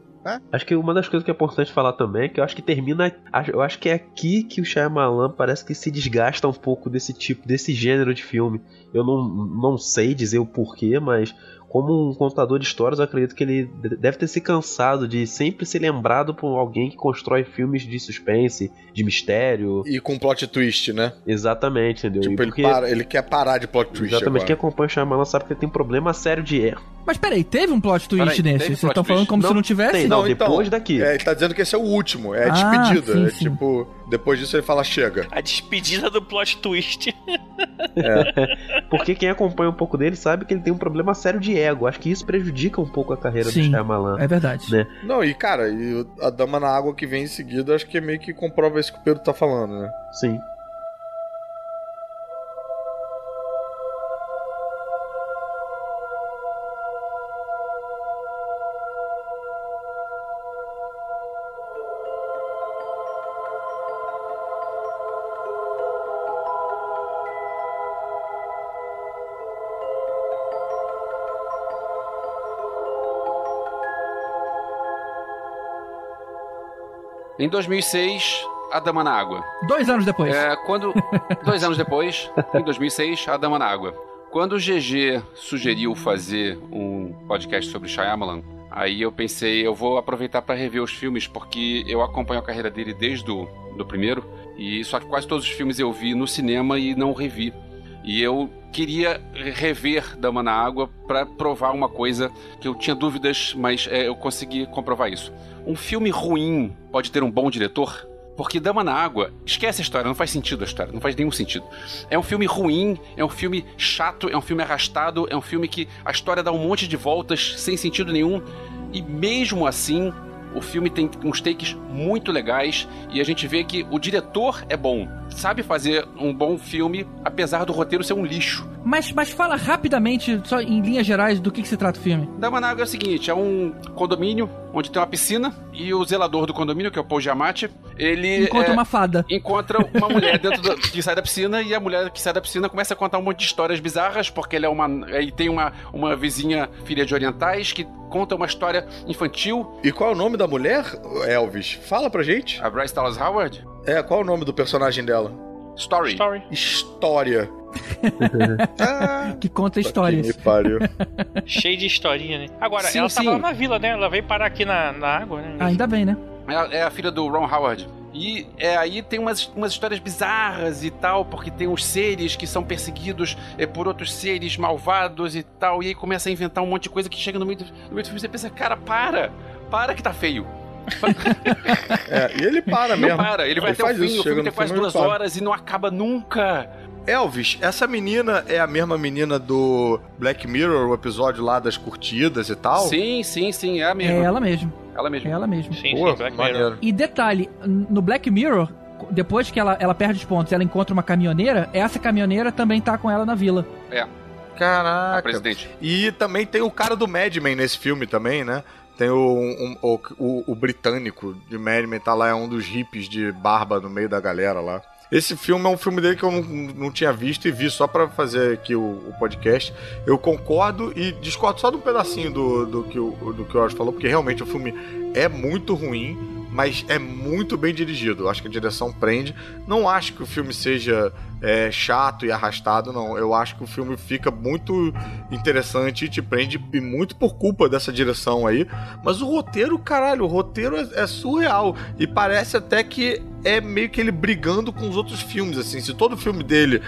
Acho que uma das coisas que é importante falar também é que eu acho que termina. acho- Eu acho que é aqui que o Shyamalan parece que se desgasta um pouco desse tipo, desse gênero de filme. Eu não, não sei dizer o porquê, mas como um contador de histórias, eu acredito que ele de- deve ter se cansado de sempre ser lembrado por alguém que constrói filmes de suspense, de mistério. E com plot twist, né? Exatamente, entendeu? Tipo, ele, porque- para, ele quer parar de plot twist Exatamente, quem agora. acompanha o Shyamalan sabe que ele tem um problema sério de erro. Mas peraí, teve um plot twist Peraí, nesse? Vocês estão falando como se Não não tivesse? tem, não. depois daqui. É, ele tá dizendo que esse é o último, é a Ah, despedida. sim, é sim. tipo, depois disso ele fala, chega. A despedida do plot twist. Porque quem acompanha um pouco dele sabe que ele tem um problema sério de ego. Acho que isso prejudica um pouco a carreira Sim. do Shyamalan. É verdade. Né? Não, e cara, e a Dama na Água que vem em seguida, acho que é meio que comprova isso que o Pedro tá falando, né? Sim. Em 2006, A Dama na Água. Dois anos depois. É, quando. Dois anos depois, em 2006, A Dama na Água. Quando o GG sugeriu fazer um podcast sobre Shyamalan, aí eu pensei, eu vou aproveitar para rever os filmes, porque eu acompanho a carreira dele desde o do primeiro, e só que quase todos os filmes eu vi no cinema e não revi. E eu queria rever Dama na Água para provar uma coisa que eu tinha dúvidas, mas é, eu consegui comprovar isso. Um filme ruim pode ter um bom diretor? Porque Dama na Água, esquece a história, não faz sentido a história, não faz nenhum sentido. É um filme ruim, é um filme chato, é um filme arrastado, é um filme que a história dá um monte de voltas sem sentido nenhum. E mesmo assim, o filme tem uns takes muito legais e a gente vê que o diretor é bom, sabe fazer um bom filme, apesar do roteiro ser um lixo. Mas, mas fala rapidamente, só em linhas gerais, do que, que se trata o filme. Dama na Água é o seguinte, é um condomínio onde tem uma piscina e o zelador do condomínio, que é o Paul Giamatti, ele Encontra é, uma fada. encontra uma mulher dentro do, que sai da piscina e a mulher que sai da piscina começa a contar um monte de histórias bizarras porque ela é uma e tem uma, uma vizinha filha de orientais que conta uma história infantil. E qual é o nome da mulher, Elvis? Fala pra gente. A Bryce Dallas Howard, É, qual é o nome do personagem dela? Story. Story. História. ah, Que conta que histórias. me pariu. Cheio de historinha, né? Agora, Sim, ela sim. tava lá na vila, né? Ela veio parar aqui na, na água, né? Ah, ainda bem, né? É, é a filha do Ron Howard. E é, aí tem umas, umas histórias bizarras e tal, porque tem os seres que são perseguidos é, por outros seres malvados e tal. E aí começa a inventar um monte de coisa que chega no meio do, no meio do filme e você pensa, cara, para! Para que tá feio. É, e ele para Não mesmo. para, ele vai até o fim, isso, o filme tem quase duas ele horas e não acaba nunca. Elvis, essa menina é a mesma menina do Black Mirror, o episódio lá das curtidas e tal? Sim, sim, sim, é a É mesma. ela mesmo. Ela mesma. É ela mesmo. Sim, Pô, sim, Black Mirror. E detalhe, no Black Mirror, depois que ela, ela perde os pontos ela encontra uma caminhoneira, essa caminhoneira também tá com ela na vila. A Caraca. presidente. E também tem o cara do Mad Men nesse filme também, né? Tem o, um- o, o, o britânico de Men, tá lá, é um dos hippies de barba no meio da galera lá. Esse filme é um filme dele que eu não, não tinha visto e vi só pra fazer aqui o, o podcast. Eu concordo e discordo só de um pedacinho do, do que o, do que o Oros falou, porque realmente o filme é muito ruim, mas é muito bem dirigido. Acho que a direção prende. Não acho que o filme seja é, chato e arrastado, não. Eu acho que o filme fica muito interessante e te prende, e muito por culpa dessa direção aí. Mas o roteiro, caralho, o roteiro é, é surreal. E parece até que é meio que ele brigando com os outros filmes, assim. Se todo filme dele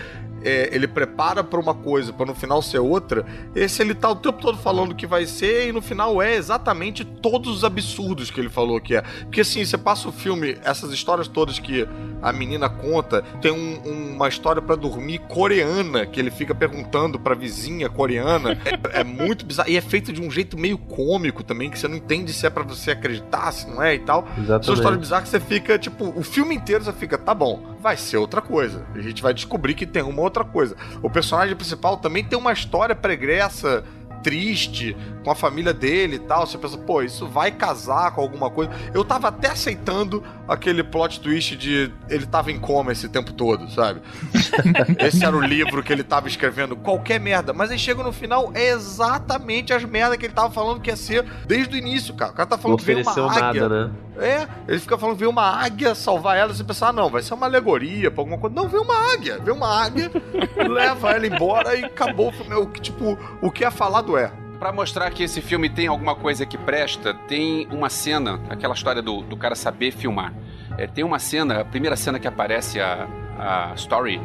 é, ele prepara pra uma coisa pra no final ser outra, esse ele tá o tempo todo falando que vai ser e no final é exatamente todos os absurdos que ele falou que é. Porque assim, você passa o filme, essas histórias todas que a menina conta, tem um- uma história pra dormir coreana que ele fica perguntando pra vizinha coreana. É, é muito bizarro. E é feito de um jeito meio cômico também, que você não entende se é pra você acreditar, se não é e tal. São histórias Exatamente. bizarras que você fica, tipo, o filme inteiro você fica, tá bom, vai ser outra coisa. A gente vai descobrir que tem uma outra coisa. O personagem principal também tem uma história pregressa, triste, com a família dele e tal. Você pensa, pô, isso vai casar com alguma coisa. Eu tava até aceitando aquele plot twist de ele tava em coma esse tempo todo, sabe? Esse era o livro que ele tava escrevendo, qualquer merda. Mas aí chega no final, é exatamente as merdas que ele tava falando que ia ser desde o início, cara. O cara tá Não falando que veio uma águia. nada, né? É, ele fica falando que veio uma águia salvar ela. Você pensa, ah, não, vai ser uma alegoria pra alguma coisa. Não, veio uma águia. Veio uma águia, leva ela embora e acabou. o Tipo, o que é falado é. Pra mostrar que esse filme tem alguma coisa que presta, tem uma cena, aquela história do, do cara saber filmar. É, tem uma cena, a primeira cena que aparece a, a story,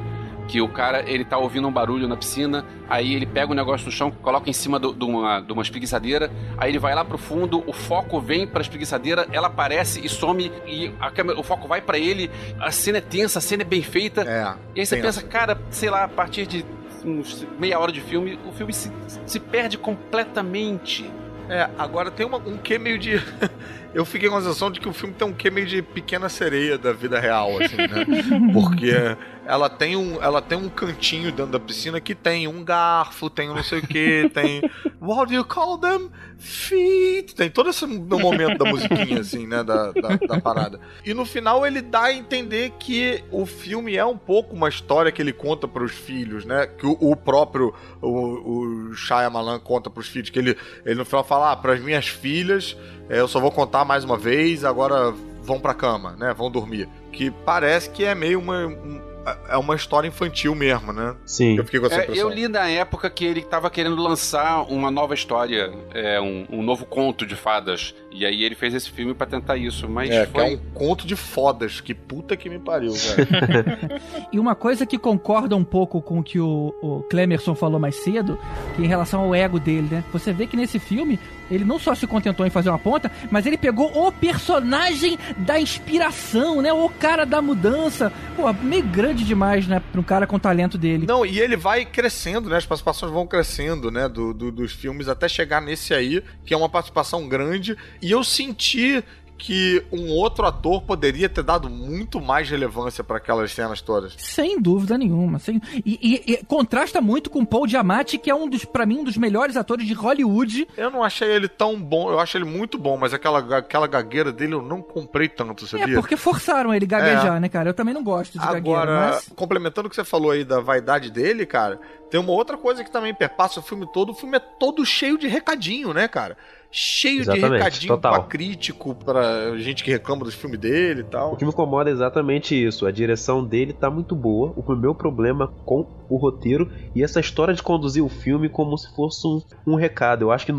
que o cara, ele tá ouvindo um barulho na piscina, aí ele pega um negócio no chão, coloca em cima do- de uma, de uma espreguiçadeira, aí ele vai lá pro fundo, o foco vem pra espreguiçadeira, ela aparece e some, e a câmera, o foco vai pra ele, a cena é tensa, a cena é bem feita, É. e aí você pensa, cara, sei lá, a partir de uns meia hora de filme, o filme se, se perde completamente. É, agora tem uma- um quê meio de. Eu fiquei com a sensação de que o filme tem um quê meio de pequena sereia da vida real, assim, né? Porque ela tem um, ela tem um cantinho dentro da piscina que tem um garfo, tem um não sei o que, tem. What do you call them? Feet. Tem todo esse momento da musiquinha, assim, né? Da, da, da parada. E no final ele dá a entender que o filme é um pouco uma história que ele conta pros filhos, né? Que o, o próprio o, o Shyamalan conta pros filhos, que ele, ele no final fala, ah, pras minhas filhas, é, eu só vou contar mais uma vez, agora vão pra cama, né? Vão dormir. Que parece que é meio uma. um- é uma história infantil mesmo, né? Sim. Eu fiquei com essa É, impressão. eu li na época que ele tava querendo lançar uma nova história, é, um, um novo conto de fadas. E aí ele fez esse filme pra tentar isso, mas É, que foi. é um conto de fodas. Que puta que me pariu, velho. E uma coisa que concorda um pouco com o que o, o Clemerson falou mais cedo, que em relação ao ego dele, né? Você vê que nesse filme, ele não só se contentou em fazer uma ponta, mas ele pegou o personagem da inspiração, né? O cara da mudança. Pô, meio grande demais, né? Pra um cara com o talento dele. Não, e ele vai crescendo, né? As participações vão crescendo, né? Do, do- dos filmes até chegar nesse aí, que é uma participação grande. E eu senti que um outro ator poderia ter dado muito mais relevância para aquelas cenas todas. Sem dúvida nenhuma. Sem... E, e- e contrasta muito com Paul Giamatti, que é um dos, para mim, um dos melhores atores de Hollywood. Eu não achei ele tão bom, eu acho ele muito bom, mas aquela, aquela gagueira dele eu não comprei tanto, É, sabia? porque forçaram ele gaguejar, né, cara? Eu também não gosto de gagueira, Agora, mas... complementando o que você falou aí da vaidade dele, cara, tem uma outra coisa que também perpassa o filme todo. O filme é todo cheio de recadinho, né, cara? Cheio de Exatamente, recadinho total. pra crítico, pra gente que reclama dos filmes dele e O tal. que me incomoda é exatamente isso. A direção dele tá muito boa. O meu problema com o roteiro e essa história de conduzir o filme como se fosse um, um recado. Eu acho que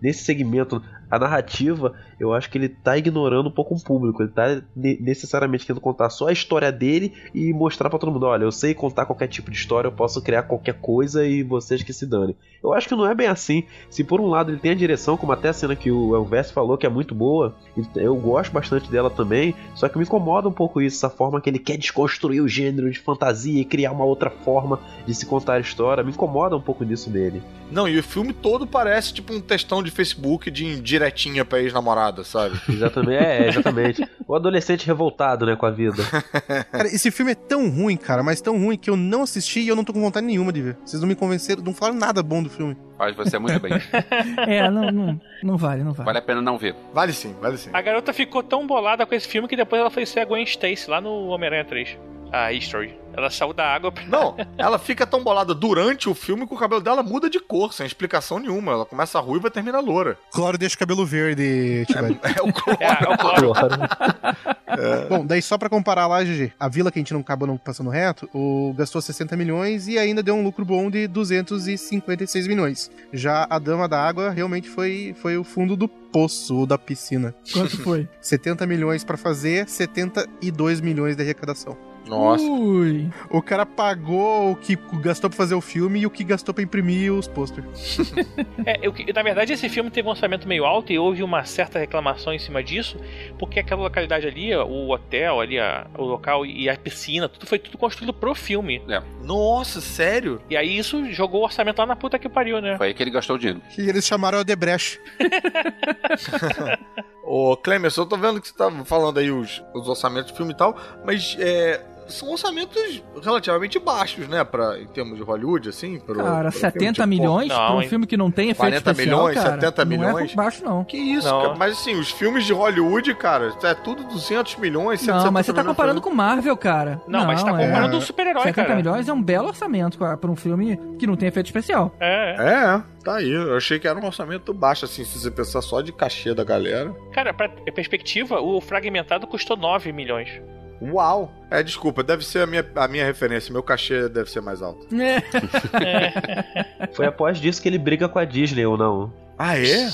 nesse segmento. A narrativa, eu acho que ele tá ignorando um pouco o público. Ele tá ne- necessariamente querendo contar só a história dele e mostrar pra todo mundo: olha, eu sei contar qualquer tipo de história, eu posso criar qualquer coisa e vocês que se dane. Eu acho que não é bem assim. Se por um lado ele tem a direção, como até a cena que o Elvis falou, que é muito boa, eu gosto bastante dela também, só que me incomoda um pouco isso, essa forma que ele quer desconstruir o gênero de fantasia e criar uma outra forma de se contar a história. Me incomoda um pouco disso dele. Não, e o filme todo parece tipo um textão de Facebook de diretinha pra ex-namorada, sabe? Exatamente, é, exatamente. O adolescente revoltado, né, com a vida. Cara, esse filme é tão ruim, cara, mas tão ruim que eu não assisti e eu não tô com vontade nenhuma de ver. Vocês não me convenceram, não falaram nada bom do filme. Faz você muito bem. É, não, não, não vale, não vale. Vale a pena não ver. Vale sim, vale sim. A garota ficou tão bolada com esse filme que depois ela foi ser a Gwen Stacy lá no Homem-Aranha 3. A History. Ela saiu da água pra... Não, ela fica tão bolada durante o filme que o cabelo dela muda de cor, sem explicação nenhuma. Ela começa ruiva e termina loura. Cloro deixa o cabelo verde, Tibete. É o cloro. É, é o Cloro. Bom, daí só pra comparar lá, GG, a vila que a gente não acabou não passando reto, o gastou 60 milhões e ainda deu um lucro bom de 256 milhões. Já a Dama da Água realmente foi, foi o fundo do poço ou da piscina. Quanto foi? 70 milhões pra fazer, 72 milhões de arrecadação. Nossa. Ui. O cara pagou o que gastou pra fazer o filme e o que gastou pra imprimir os posters. É, eu, na verdade, esse filme teve um orçamento meio alto e houve uma certa reclamação em cima disso, porque aquela localidade ali, o hotel ali, a- o local e a piscina, tudo foi tudo construído pro filme. Nossa, sério? E aí isso jogou o orçamento lá na puta que pariu, né? Foi aí que ele gastou o dinheiro. E eles chamaram a Debreche. Ô, Clemens, eu tô vendo que você tá falando aí os, os orçamentos do filme e tal, mas é, são orçamentos relativamente baixos, né? Pra, em termos de Hollywood, assim. Pro, Cara, pro filme, 70 tipo, milhões não, pra um hein? filme que não tem efeito 40 especial, milhões, cara, 70 não milhões. é baixo, não. Que isso, Não. cara. Mas assim, os filmes de Hollywood, cara, é tudo 200 milhões, 170 Não, mas você tá milhões. comparando com Marvel, cara. Não, mas tá comparando é. um super-herói, 70 cara. milhões é um belo orçamento cara, pra um filme que não tem efeito especial. É, é. É, tá aí. Eu achei que era um orçamento baixo, assim, se você pensar só de cachê da galera. Cara, pra perspectiva, o Fragmentado custou 9 milhões. Uau! É, desculpa, deve ser a minha, a minha referência. Meu cachê deve ser mais alto. Foi após disso que ele briga com a Disney ou não? Ah, é?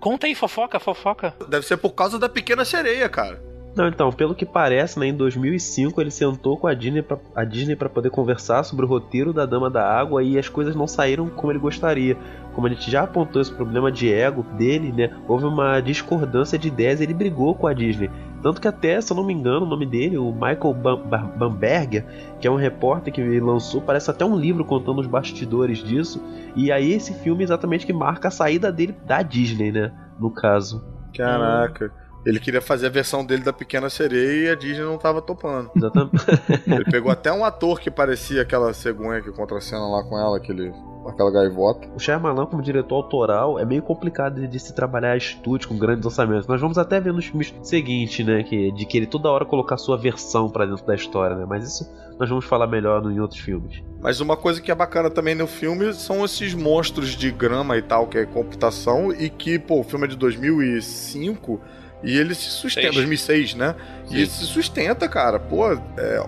Conta aí, fofoca, fofoca. Deve ser por causa da pequena sereia, cara. Não, então, pelo que parece, né, em 2005 ele sentou com a Disney pra, para poder conversar sobre o roteiro da Dama da Água e as coisas não saíram como ele gostaria. Como a gente já apontou esse problema de ego dele, né, houve uma discordância de ideias e ele brigou com a Disney. Tanto que até, se eu não me engano, o nome dele, o Michael Bam- Bam- Bamberger, que é um repórter que lançou, parece até um livro contando os bastidores disso. E aí esse filme exatamente que marca a saída dele da Disney, né, no caso. Caraca. Ele queria fazer a versão dele da Pequena Sereia e a Disney não tava topando. Exatamente. Ele pegou até um ator que parecia aquela cegonha que contracena lá com ela, aquele, aquela gaivota. O Shyamalan como diretor autoral é meio complicado de, de se trabalhar estúdio com grandes orçamentos. Nós vamos até ver nos filmes seguintes, né, que de que ele toda hora colocar sua versão pra dentro da história, né? Mas isso nós vamos falar melhor em outros filmes. Mas uma coisa que é bacana também no filme são esses monstros de grama e tal, que é computação, e que, pô, o filme é de 2005 e ele se sustenta. Seis. 2006, né? E ele se sustenta, cara. Pô, é,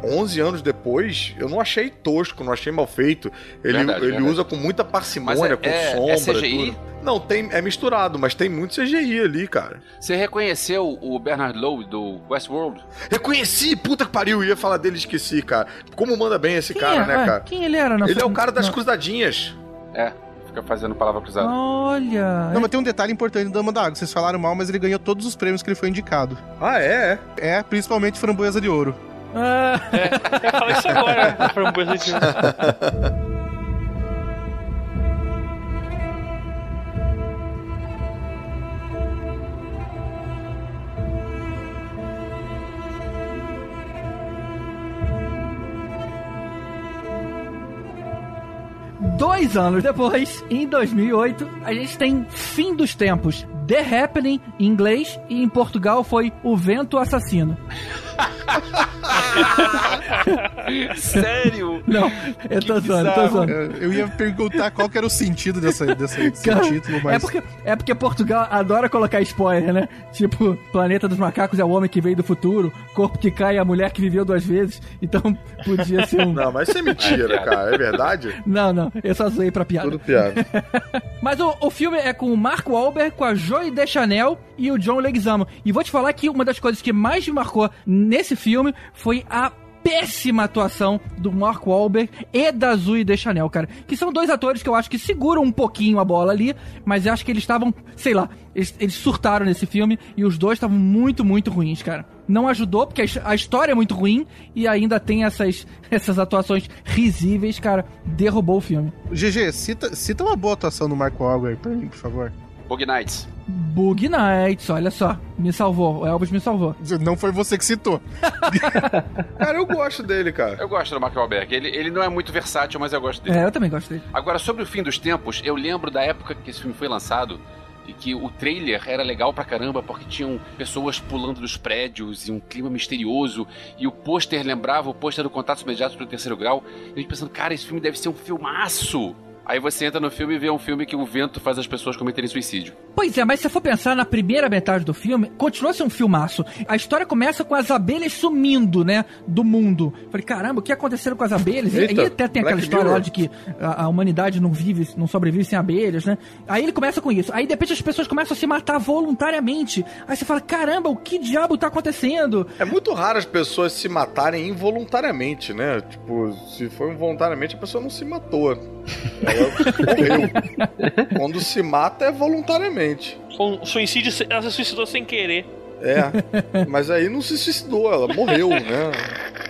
11 anos depois, eu não achei tosco, não achei mal feito. Ele, Verdade, ele verdade. usa com muita parcimônia, é- com é- é sombra. CGI? tudo. Não, tem, é misturado, mas tem muito CGI ali, cara. Você reconheceu o Bernard Lowe do Westworld? Reconheci, puta que pariu, eu ia falar dele e esqueci, cara. Como manda bem esse Quem, cara, é? né, cara? quem ele era? na Ele é o cara das na- cruzadinhas. É, fica fazendo palavra cruzada. Olha. Não, mas tem um detalhe importante do Dama da Água. Vocês falaram mal, mas ele ganhou todos os prêmios que ele foi indicado. Ah, é? é. É, principalmente Framboesa de Ouro. Ah, Eu falei isso agora, a framboesa de Dois anos depois, em 2008, a gente tem Fim dos Tempos. The Happening em inglês e em Portugal foi O Vento Assassino. Sério? Não, eu tô zoando, tô zoando. Eu, ia perguntar qual que era o sentido dessa, dessa, desse Cara, título, mas. É porque, é porque Portugal adora colocar spoiler, né? Tipo, Planeta dos Macacos é o homem que veio do futuro, corpo que cai é a mulher que viveu duas vezes. Então podia ser um. Não, mas isso é mentira, cara. É verdade? Não, não, eu só zoei pra piada. Tudo piada. Mas o, o filme é com o Mark Wahlberg, com a Joy Deschanel e o John Leguizamo. E vou te falar que uma das coisas que mais me marcou nesse filme foi a péssima atuação do Mark Wahlberg e da Zoe Deschanel, cara. Que são dois atores que eu acho que seguram um pouquinho a bola ali, mas eu acho que eles estavam, sei lá, eles, eles surtaram nesse filme e os dois estavam muito, muito ruins, cara. Não ajudou, porque a his- a história é muito ruim e ainda tem essas, essas atuações risíveis, cara. Derrubou o filme. GG, cita, cita uma boa atuação do Mark Wahlberg pra mim, por favor. Bug Nights. Bug Nights, olha só. Me salvou. O Elvis me salvou. Não foi você que citou. Cara, eu gosto dele, cara. Eu gosto do Mark Wahlberg. Ele, ele não é muito versátil, mas eu gosto dele. É, eu também gosto dele. Agora, sobre o fim dos tempos, eu lembro da época que esse filme foi lançado e que o trailer era legal pra caramba porque tinham pessoas pulando dos prédios e um clima misterioso e o pôster lembrava o pôster do Contatos Imediatos do Terceiro Grau. E a gente pensando, cara, esse filme deve ser um filmaço. Aí você entra no filme e vê um filme que o vento faz as pessoas cometerem suicídio. Pois é, mas se você for pensar na primeira metade do filme, continua a ser um filmaço. A história começa com as abelhas sumindo, né, do mundo. Falei, caramba, o que aconteceu com as abelhas? E- Eita, e até tem aquela Black história Mirror. lá de que a, a humanidade não vive, não sobrevive sem abelhas, né? Aí ele começa com isso. Aí de repente as pessoas começam a se matar voluntariamente. Aí você fala, caramba, o que diabo tá acontecendo? É muito raro as pessoas se matarem involuntariamente, né? Tipo, se for involuntariamente, a pessoa não se matou. Quando se mata é voluntariamente. Um suicídio, ela se suicidou sem querer. É. Mas aí não se suicidou, ela morreu, né?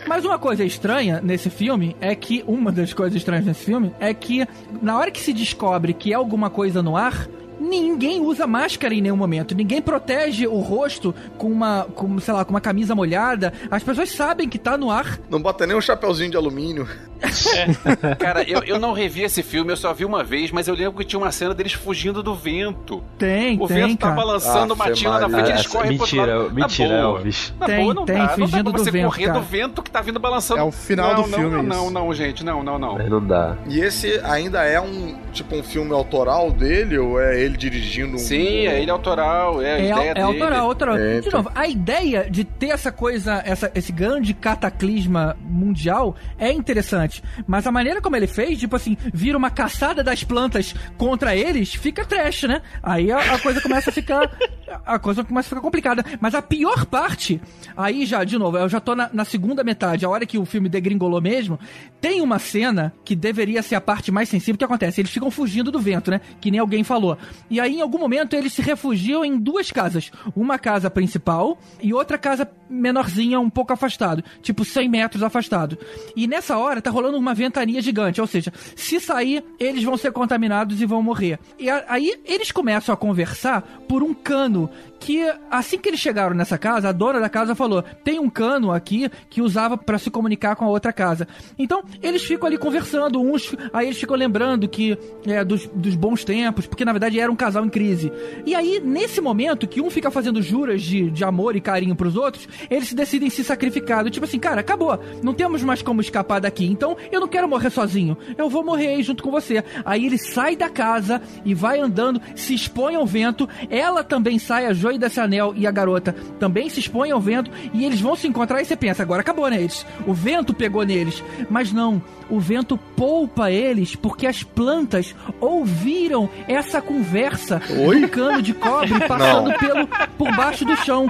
Mas uma coisa estranha nesse filme é que uma das coisas estranhas nesse filme é que na hora que se descobre que é alguma coisa no ar, ninguém usa máscara em nenhum momento. Ninguém protege o rosto com uma, com, sei lá, com uma camisa molhada. As pessoas sabem que tá no ar. Não bota nem um chapeuzinho de alumínio. Cara, eu, eu não revi esse filme, eu só vi uma vez, mas eu lembro que tinha uma cena deles fugindo do vento. Tem, O tem, vento tá cara. balançando, Afe matinho lá na Maria. frente, eles Essa- correm pro outro mentira, lado. mentira, na boa. Elvis. Na Tem, boa, não tem, dá. Não dá fugindo pra do você vento, correr cara. do vento que tá vindo balançando. É o final não, do não, filme, Não, não, não, gente, não, não, não. Não dá. E esse ainda é um, tipo, um filme autoral dele? Ou é ele dirigindo um... Sim, é ele autoral, é a É, ideia é dele. autoral, autoral. É, De então. novo, a ideia de ter essa coisa, essa, esse grande cataclisma mundial é interessante. Mas a maneira como ele fez, tipo assim, vira uma caçada das plantas contra eles, fica trash, né? Aí a, a coisa começa a ficar. A coisa começa a ficar complicada. Mas a pior parte, aí já, de novo, eu já tô na, na segunda metade, a hora que o filme degringolou mesmo, tem uma cena que deveria ser a parte mais sensível. O que acontece? Eles ficam fugindo do vento, né? Que nem alguém falou. E aí, em algum momento, eles se refugiam em duas casas. Uma casa principal e outra casa menorzinha, um pouco afastado. Tipo, 100 metros afastado. E nessa hora, tá rolando uma ventania gigante. Ou seja, se sair, eles vão ser contaminados e vão morrer. E aí, eles começam a conversar por um cano que assim que eles chegaram nessa casa, a dona da casa falou: tem um cano aqui que usava pra se comunicar com a outra casa. Então eles ficam ali conversando, uns aí eles ficam lembrando que é, dos, dos bons tempos, porque na verdade era um casal em crise. E aí nesse momento que um fica fazendo juras de, de amor e carinho pros outros, eles decidem se sacrificar. Tipo assim, cara, acabou, não temos mais como escapar daqui. Então eu não quero morrer sozinho, eu vou morrer aí junto com você. Aí ele sai da casa e vai andando, se expõe ao vento. Ela também sai, a Joy desse anel e a garota também se expõem ao vento e eles vão se encontrar e você pensa, agora acabou, né? Eles, o vento pegou neles. Mas não, o vento poupa eles porque as plantas ouviram essa conversa Oi? do cano de cobre passando pelo por baixo do chão.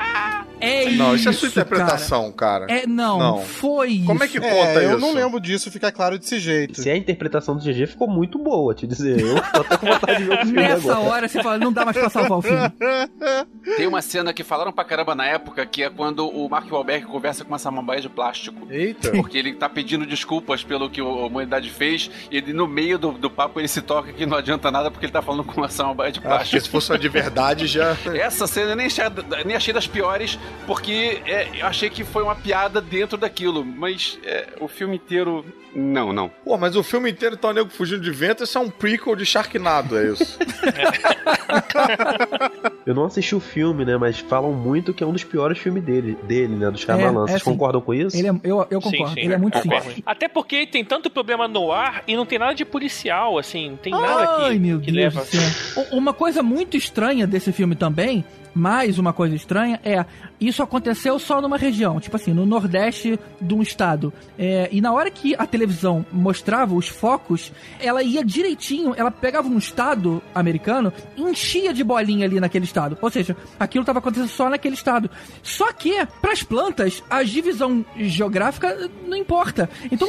É isso. Não, isso é sua cara. interpretação, cara. É, não, Não. foi isso. Como é que conta É, eu isso? não lembro disso ficar claro desse jeito. Se a interpretação do GG ficou muito boa, te dizer. Eu tô até com vontade de ver o filme Nessa agora. hora você fala, não dá mais pra salvar o filme. Tem uma cena que falaram pra caramba na época, que é quando o Mark Wahlberg conversa com uma samambaia de plástico. Eita. Porque ele tá pedindo desculpas pelo que a humanidade fez, e ele, no meio do, do papo ele se toca que não adianta nada porque ele tá falando com uma samambaia de Ah, porque plástico. se fosse uma de verdade, já... Essa cena eu nem achei, nem achei das piores, porque é, eu achei que foi uma piada dentro daquilo, mas é, o filme inteiro. Não, não. Pô, mas o filme inteiro tá o nego fugindo de vento, isso é um prequel de Sharknado, é isso. Eu não assisti o filme, né? Mas falam muito que é um dos piores filmes dele, dele né? Do Shyamalan. É, é Vocês sim. concordam com isso? Ele é, eu, eu concordo, Sim, sim, ele é muito concordo. Até porque tem tanto problema no ar e não tem nada de policial, assim, não tem nada Ai, que, meu que Deus leva. do céu. U- Uma coisa muito estranha desse filme também, mais uma coisa estranha, é isso aconteceu só numa região, tipo assim, no nordeste de um estado. É, e na hora que a televisão mostrava os focos, ela ia direitinho, ela pegava um estado americano e enchia de bolinha ali naquele estado. Ou seja, aquilo estava acontecendo só naquele estado. Só que, para as plantas, a divisão geográfica não importa. Então,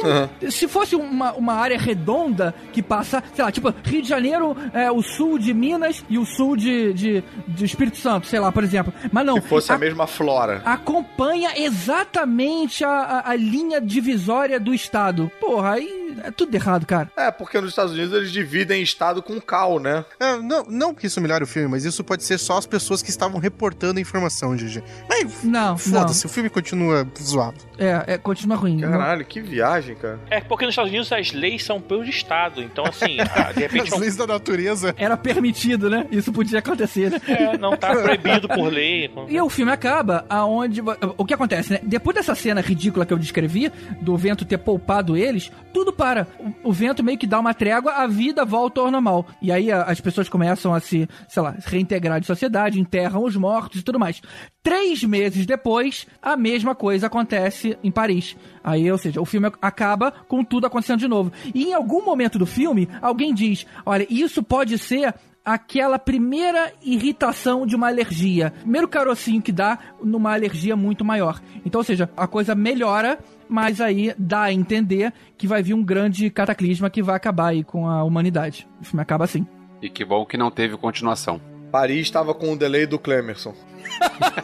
se fosse uma, uma área redonda que passa, sei lá, tipo, Rio de Janeiro, é, o sul de Minas e o sul de, de, de Espírito Santo, sei lá, por exemplo. Mas não. Se fosse a a- mesma flora. acompanha exatamente a, a, a linha divisória do estado. Porra, aí é tudo errado, cara. É, porque nos Estados Unidos eles dividem estado com cal, né? É, não, não que isso melhore o filme, mas isso pode ser só as pessoas que estavam reportando a informação, GG. Mas Não, foda-se, o filme continua zoado. não. É, é, continua ruim. Caralho, que viagem, cara. É porque nos Estados Unidos as leis são pelo Estado. Então, assim, ah, de repente As não, leis da natureza. Era permitido, né? Isso podia acontecer, né? é, não tá proibido por lei. E o filme acaba aonde. O que acontece, né? Depois dessa cena ridícula que eu descrevi, do vento ter poupado eles, tudo para. O, o vento meio que dá uma trégua, a vida volta ao normal. E aí a- as pessoas começam a se, sei lá, reintegrar de sociedade, enterram os mortos e tudo mais. Três meses depois, a mesma coisa acontece em Paris. Aí, ou seja, o filme acaba com tudo acontecendo de novo. E em algum momento do filme, alguém diz: olha, isso pode ser aquela primeira irritação de uma alergia. Primeiro carocinho que dá numa alergia muito maior. Então, ou seja, a coisa melhora, mas aí dá a entender que vai vir um grande cataclisma que vai acabar aí com a humanidade. O filme acaba assim. E que bom que não teve continuação. Paris estava com o delay do Clemerson.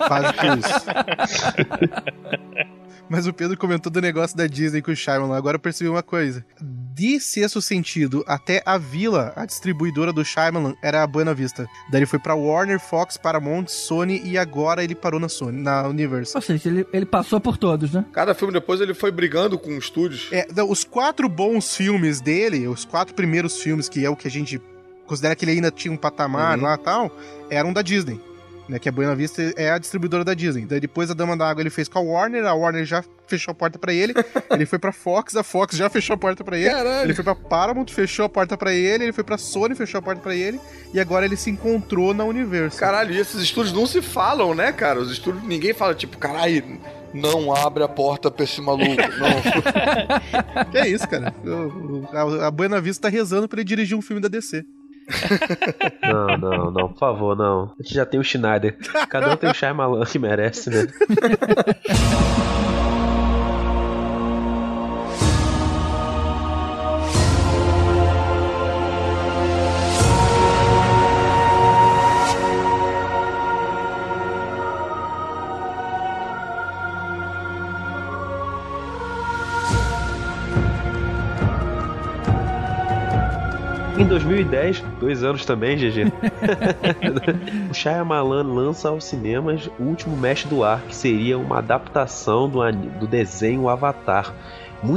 Quase que isso. Mas o Pedro comentou do negócio da Disney com o Shyamalan. Agora eu percebi uma coisa. De sexto sentido, até a Vila, a distribuidora do Shyamalan, era a Buena Vista. Daí ele foi pra Warner, Fox, Paramount, Sony e agora ele parou na Sony, na Universal. Ou seja, ele, ele passou por todos, né? Cada filme depois ele foi brigando com estúdios. É, não, os quatro bons filmes dele, os quatro primeiros filmes, que é o que a gente considera que ele ainda tinha um patamar Uhum. lá e tal, eram da Disney. Né, que a Buena Vista é a distribuidora da Disney. Daí depois a Dama da Água ele fez com a Warner, a Warner já fechou a porta pra ele. ele foi pra Fox, a Fox já fechou a porta pra ele. Caralho. Ele foi pra Paramount, fechou a porta pra ele. Ele foi pra Sony, fechou a porta pra ele. E agora ele se encontrou na Universal. Caralho, e esses estúdios não se falam, né, cara? Os estúdios, ninguém fala, tipo, caralho, não abre a porta pra esse maluco. Não. Que é isso, cara. A, a Buena Vista tá rezando pra ele dirigir um filme da DC. Não, não, não, por favor, não. A gente já tem o Schneider. Cada um tem o Shyamalan que merece, né? Em 2010, dois anos também, GG. o Shyamalan lança aos cinemas O Último Mestre do Ar, que seria uma adaptação do, do desenho Avatar.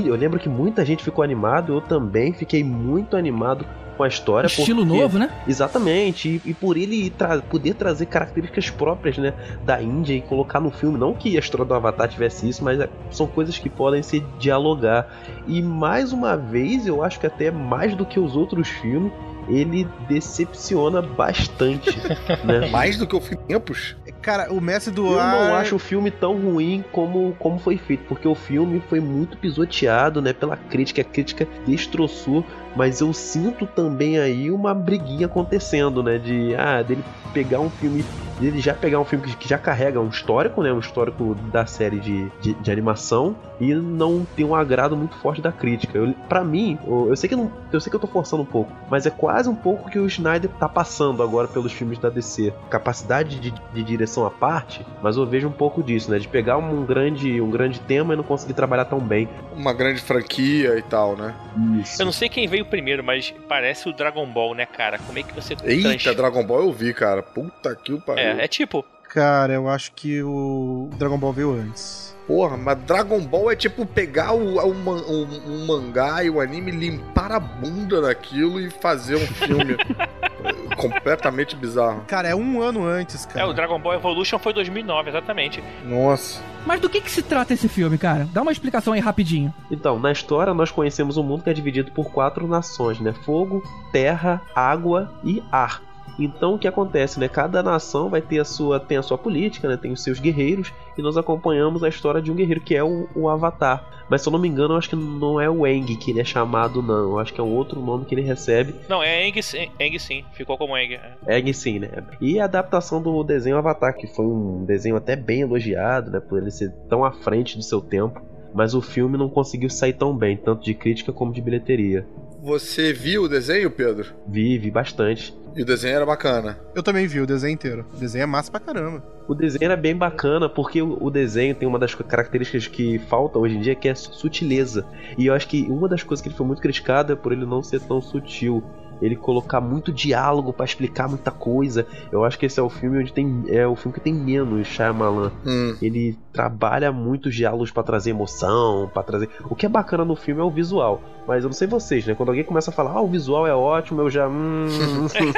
Eu lembro que muita gente ficou animado, eu também fiquei muito animado com a história. Estilo porque- novo, né? Exatamente, e, e por ele tra- poder trazer características próprias, né, da Índia e colocar no filme, não que a história do Avatar tivesse isso, mas é, são coisas que podem se dialogar. E mais uma vez, eu acho que até mais do que os outros filmes, ele decepciona bastante, né? Mais do que o tempos? Cara, o Mestre do Eu Ar... não acho o filme tão ruim como, como foi feito, porque o filme foi muito pisoteado, né, pela crítica, a crítica destroçou, mas eu sinto também aí uma briguinha acontecendo, né, de ah, dele pegar um filme, dele já pegar um filme que, que já carrega um histórico, né, um histórico da série de, de, de animação e não ter um agrado muito forte da crítica. Para mim, eu, eu sei que eu não, eu sei que eu tô forçando um pouco, mas é quase um pouco que o Snyder tá passando agora pelos filmes da DC. Capacidade de, de direção à parte, mas eu vejo um pouco disso, né? De pegar um grande, um grande tema e não conseguir trabalhar tão bem. Uma grande franquia e tal, né? Isso. Eu não sei quem veio primeiro, mas parece o Dragon Ball, né, cara? Como é que você Eita, trans- Dragon Ball eu vi, cara. Puta que o pariu. É, é tipo, Cara, eu acho que o Dragon Ball veio antes. Porra, mas Dragon Ball é tipo pegar o, o, o- o mangá e o anime, limpar a bunda daquilo e fazer um filme completamente bizarro. Cara, é um ano antes, É, cara. o Dragon Ball Evolution foi 2009, exatamente. Nossa. Mas do que que se trata esse filme, cara? Dá uma explicação aí rapidinho. Então, na história nós conhecemos um mundo que é dividido por quatro nações, né? Fogo, terra, água e ar. Então o que acontece, né? Cada nação vai ter a sua tem a sua política, né? Tem os seus guerreiros e nós acompanhamos a história de um guerreiro que é o, o Avatar. Mas se eu não me engano, eu acho que não é o Aang que ele é chamado, não. Eu acho que é um outro nome que ele recebe. Não, é Eng, sim- Aang sim, ficou como Aang. é. Aang sim, né? E a adaptação do desenho Avatar, que foi um desenho até bem elogiado, né? Por ele ser tão à frente do seu tempo. Mas o filme não conseguiu sair tão bem, tanto de crítica como de bilheteria. Você viu o desenho, Pedro? Vive bastante. E o desenho era bacana. Eu também vi o desenho inteiro. O desenho é massa pra caramba. O desenho era bem bacana porque o desenho tem uma das características que falta hoje em dia que é a sutileza. E eu acho que uma das coisas que ele foi muito criticado é por ele não ser tão sutil. Ele colocar muito diálogo pra explicar muita coisa. Eu acho que esse é o filme onde tem é o filme que tem menos Shyamalan. Hum. Ele trabalha muito os diálogos pra trazer emoção, pra trazer. O que é bacana no filme é o visual. Mas eu não sei vocês, né? Quando alguém começa a falar, ah, o visual é ótimo, eu já. Hum...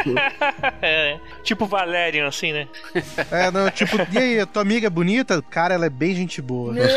é, tipo Valerian, assim, né? É, não, tipo, e aí, a tua amiga é bonita? Cara, ela é bem gente boa.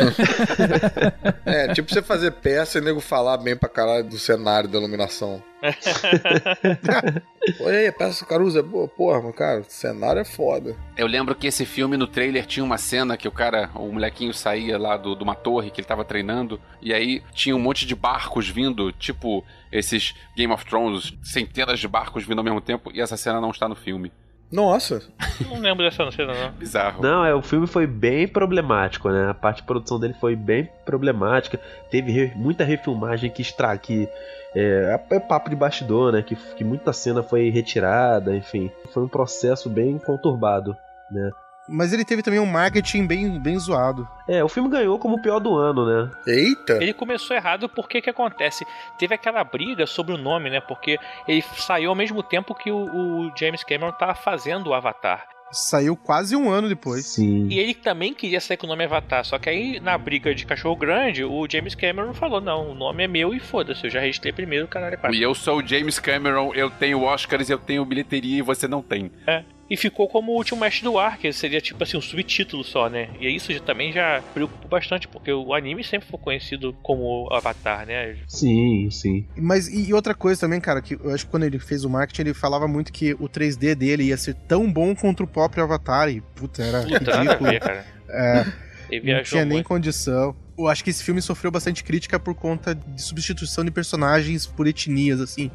É, tipo você fazer peça e nego falar bem pra caralho do cenário da iluminação. E aí, a peça do Caruso é boa? Porra, mas, cara, o cenário é foda. Eu lembro que esse filme no trailer tinha uma cena que o cara, o molequinho saía lá do, de uma torre que ele tava treinando, e aí tinha um monte de barcos vindo, tipo esses Game of Thrones, centenas de barcos vindo ao mesmo tempo, e essa cena não está no filme. Nossa. Não lembro dessa cena, não. Bizarro. Não, é, o filme foi bem problemático, né? A parte de produção dele foi bem problemática. Teve re- muita refilmagem que extra que é, é papo de bastidor, né? Que, que muita cena foi retirada, enfim. Foi um processo bem conturbado, né? Mas ele teve também um marketing bem, bem zoado. É, o filme ganhou como o pior do ano, né? Eita! Ele começou errado porque que acontece? Teve aquela briga sobre o nome, né? Porque ele saiu ao mesmo tempo que o, o James Cameron tava fazendo o Avatar. Saiu quase um ano depois. Sim. E ele também queria sair com o nome Avatar. Só que aí, na briga de cachorro grande, o James Cameron falou: não, o nome é meu e foda-se, eu já registrei primeiro o canal é. E eu sou o James Cameron, eu tenho Oscars, eu tenho bilheteria e você não tem. É. E ficou como o último mestre do ar, que seria tipo assim, um subtítulo só, né? E isso já- também já preocupou bastante, porque o anime sempre foi conhecido como Avatar, né? Sim, sim. Mas e outra coisa também, cara, que eu acho que quando ele fez o marketing, ele falava muito que o 3D dele ia ser tão bom contra o próprio Avatar. E, puta, era Puta, nada a ridículo. ver, cara. É, Ele não tinha nem muito. condição. Eu acho que esse filme sofreu bastante crítica por conta de substituição de personagens por etnias, assim.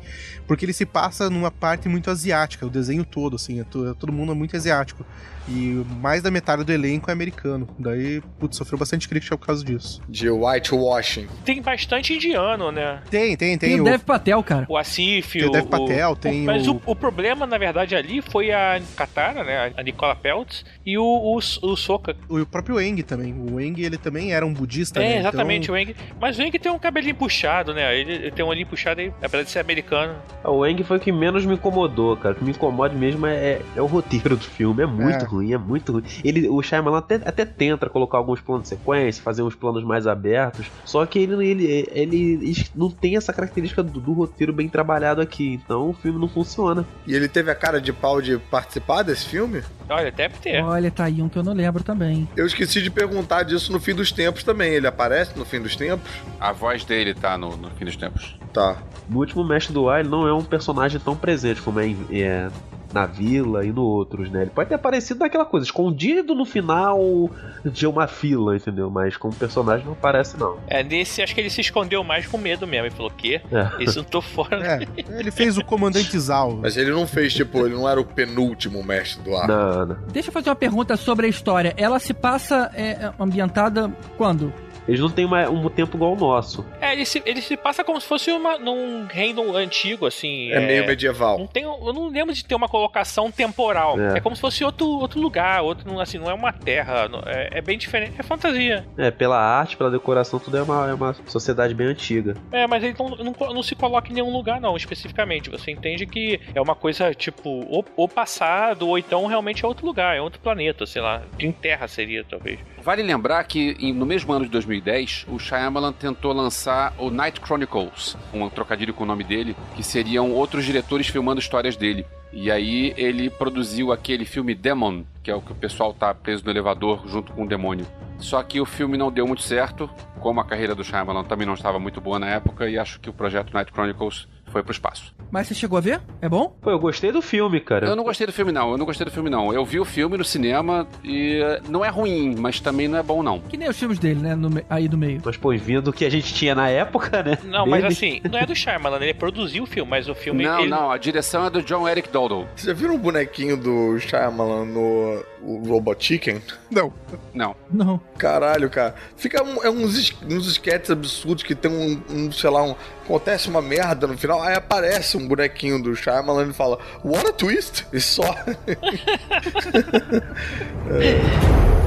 Porque ele se passa numa parte muito asiática, o desenho todo, assim. é to- todo mundo é muito asiático. E mais da metade do elenco é americano. Daí, putz, sofreu bastante crítica por causa disso. De whitewashing. Tem bastante indiano, né? Tem, tem, tem. Tem o o- Dev Patel, cara. O Asif, Tem o Dev Patel, tem Mas o- o... o problema, na verdade, ali foi a Katara, né? A Nicola Peltz e o, o, o Soka. O próprio Eng também. O Eng, ele também era um budista, É, né? exatamente, Então, o Eng. Mas o Eng tem um cabelinho puxado, né? Ele, ele tem um olhinho puxado aí, apesar de ser americano. O Eng foi o que menos me incomodou, cara. O que me incomoda mesmo é, é, é o roteiro do filme. É muito É. ruim, é muito ruim. Ele, o Shyamalan até, até tenta colocar alguns planos de sequência, fazer uns planos mais abertos. Só que ele, ele, ele não tem essa característica do, do roteiro bem trabalhado aqui. Então o filme não funciona. E ele teve a cara de pau de participar desse filme? Olha, deve ter. Olha, tá aí um que eu não lembro também. Eu esqueci de perguntar disso no fim dos tempos também. Ele aparece no fim dos tempos? A voz dele tá no, no fim dos tempos. Tá. No último Mestre do Ar, ele não é um personagem tão presente como é, em- é na vila e no outros, né? Ele pode ter aparecido naquela coisa, escondido no final de uma fila, entendeu? Mas como personagem não aparece, não. É, nesse acho que ele se escondeu mais com medo mesmo. Ele falou: quê? É. Isso não tô fora. É, ele fez o Comandante Zal. Mas ele não fez, tipo, ele não era o penúltimo mestre do ar. Não, não. Deixa eu fazer uma pergunta sobre a história. Ela se passa é, ambientada quando? Eles não têm uma, um tempo igual ao nosso. É, ele se, ele se passa como se fosse uma, num reino antigo, assim. É, meio medieval. Não tem, eu não lembro de ter uma colocação temporal. É. É, como se fosse outro, outro lugar, outro, não- assim, não é uma terra. não- É, é bem diferente. É fantasia. É, pela arte, pela decoração, tudo é uma, é uma sociedade bem antiga. É, mas ele não, não, não se coloca em nenhum lugar, não, especificamente. Você entende que é uma coisa, tipo, ou, ou passado, ou então realmente é outro lugar, é outro planeta, sei lá. Em terra seria, talvez. Vale lembrar que no mesmo ano de 2010, o Shyamalan tentou lançar o Night Chronicles, um trocadilho com o nome dele, que seriam outros diretores filmando histórias dele. E aí ele produziu aquele filme Demon, que é o que o pessoal tá preso no elevador junto com o demônio. Só que o filme não deu muito certo, como a carreira do Shyamalan também não estava muito boa na época, e acho que o projeto Night Chronicles foi pro espaço. Mas você chegou a ver? É bom? Pô, eu gostei do filme, cara. Eu não gostei do filme não, eu não gostei do filme não. Eu vi o filme no cinema e eh, não é ruim, mas também não é bom não. Que nem os filmes dele, né? no aí do meio. Mas, pô, vindo do que a gente tinha na época, né? Não, mas Dele. assim, não é do Shyamalan, ele produziu o filme, mas o filme. Não, ele- não, a direção é do John Eric Doddle. Vocês já viram o bonequinho do Shyamalan no o Robot Chicken? Não. Não. Não. Caralho, cara. Fica um- é uns, uns sketches absurdos que tem um, um, sei lá, um, acontece uma merda no final, aí aparece um bonequinho do Shyamalan e fala, what a twist! E só. Em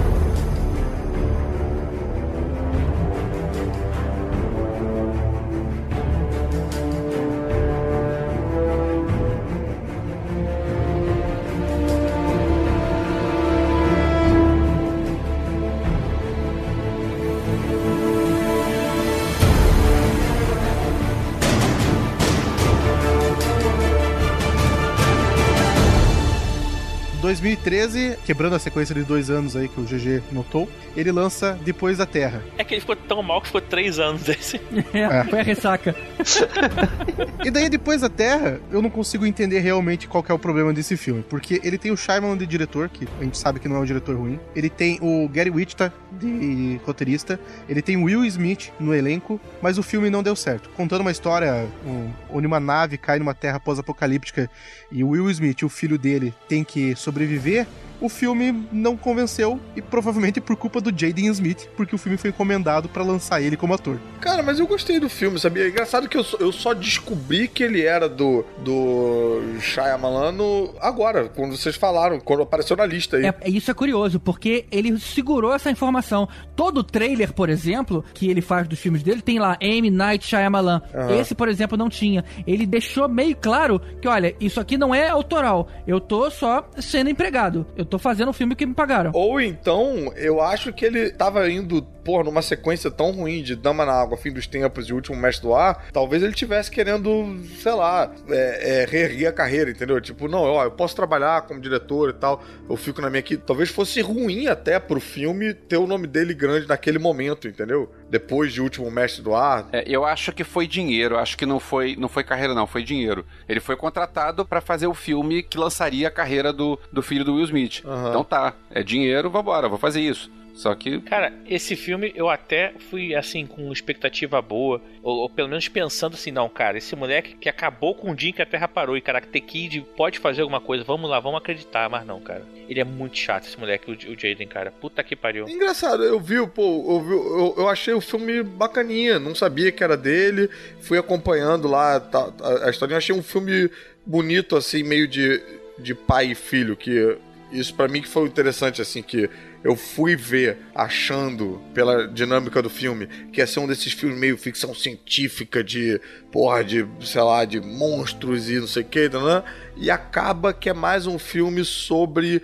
2013, quebrando a sequência de dois anos aí que o GG notou, ele lança Depois da Terra. É que ele ficou tão mal que ficou três anos desse. É, foi a ressaca. E daí, Depois da Terra, eu não consigo entender realmente qual que é o problema desse filme. Porque ele tem o Shyamalan de diretor, que a gente sabe que não é um diretor ruim. Ele tem o Gary Wichita de roteirista. Ele tem o Will Smith no elenco. Mas o filme não deu certo. Contando uma história um, onde uma nave cai numa terra pós-apocalíptica e o Will Smith, o filho dele, tem que sobreviver. you? O filme não convenceu e provavelmente por culpa do Jaden Smith, porque o filme foi encomendado pra lançar ele como ator. Cara, mas eu gostei do filme, sabia? Engraçado que eu só, eu só descobri que ele era do, do Shyamalan no- agora, quando vocês falaram, quando apareceu na lista aí. É, é- isso é curioso, porque ele segurou essa informação. Todo trailer, por exemplo, que ele faz dos filmes dele, tem lá M. Night Shyamalan. Aham. Esse, por exemplo, não tinha. Ele deixou meio claro que, olha, isso aqui não é autoral. Eu tô só sendo empregado. Eu tô fazendo um filme que me pagaram. Ou então, eu acho que ele tava indo, pô, numa sequência tão ruim de Dama na Água, Fim dos Tempos e Último Mestre do Ar, talvez ele tivesse querendo, sei lá, é, é, reerguer a carreira, entendeu? Tipo, não, ó, eu posso trabalhar como diretor e tal, eu fico na minha aqui. Talvez fosse ruim até pro filme ter o nome dele grande naquele momento, entendeu? Depois de Último Mestre do Ar. É, eu acho que foi dinheiro, acho que não foi, não foi carreira não, foi dinheiro. Ele foi contratado pra fazer o filme que lançaria a carreira do, do filho do Will Smith. Aham. Então tá, é dinheiro, vambora, vou fazer isso. Só que Cara, esse filme eu até fui assim com expectativa boa, ou, ou pelo menos pensando assim, não, cara, esse moleque que acabou com o dia em que a Terra parou e Karate Kid pode fazer alguma coisa, vamos lá, vamos acreditar, mas não, cara. Ele é muito chato esse moleque, o, o Jaden, cara. Puta que pariu. Engraçado, eu vi, pô, eu, vi- eu, eu achei o filme bacaninha, não sabia que era dele, fui acompanhando lá tá, a, a história, achei um filme bonito, assim, meio de, de pai e filho, que isso pra mim que foi interessante, assim, que eu fui ver achando, pela dinâmica do filme, que ia ser um desses filmes meio ficção científica de, porra, de, sei lá, de monstros e não sei o que, né? e acaba que é mais um filme sobre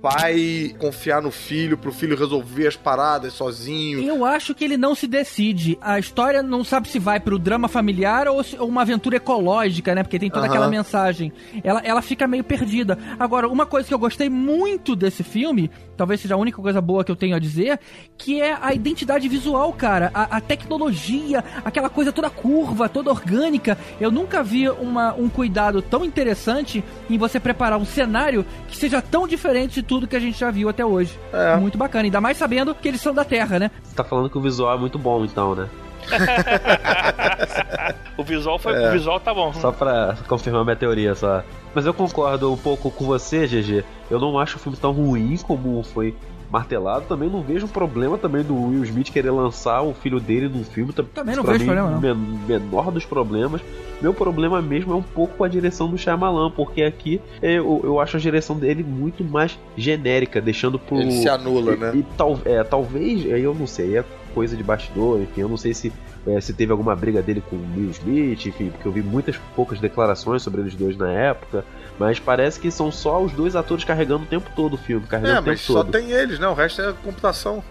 pai confiar no filho, pro filho resolver as paradas sozinho. Eu acho que ele não se decide. A história não sabe se vai pro drama familiar ou, se- ou uma aventura ecológica, né? Porque tem toda Aham. aquela mensagem. Ela, ela fica meio perdida. Agora, uma coisa que eu gostei muito desse filme, talvez seja a única coisa boa que eu tenho a dizer, que é a identidade visual, cara. A, a tecnologia, aquela coisa toda curva, toda orgânica. Eu nunca vi uma, um cuidado tão interessante em você preparar um cenário que seja tão diferente de tudo que a gente já viu até hoje. É. Muito bacana. Ainda mais sabendo que eles são da Terra, né? Você tá falando que o visual é muito bom, então, né? O visual foi, É. o visual tá bom. Só pra confirmar minha teoria, só. Mas eu concordo um pouco com você, GG. Eu não acho o filme tão ruim como foi martelado, também não vejo um problema também do Will Smith querer lançar o filho dele num filme. Também não Pra vejo mim, problema, não. men- menor dos problemas. Meu problema mesmo é um pouco com a direção do Shyamalan, porque aqui é, eu, eu acho a direção dele muito mais genérica, deixando pro. Ele se anula, e, né? E tal, é, talvez, aí eu não sei, é coisa de bastidor, enfim, eu não sei se, é, se teve alguma briga dele com o Will Smith, enfim, porque eu vi muitas poucas declarações sobre eles dois na época, mas parece que são só os dois atores carregando o tempo todo o filme, carregando É, o tempo mas só todo. tem eles, né? O resto é computação.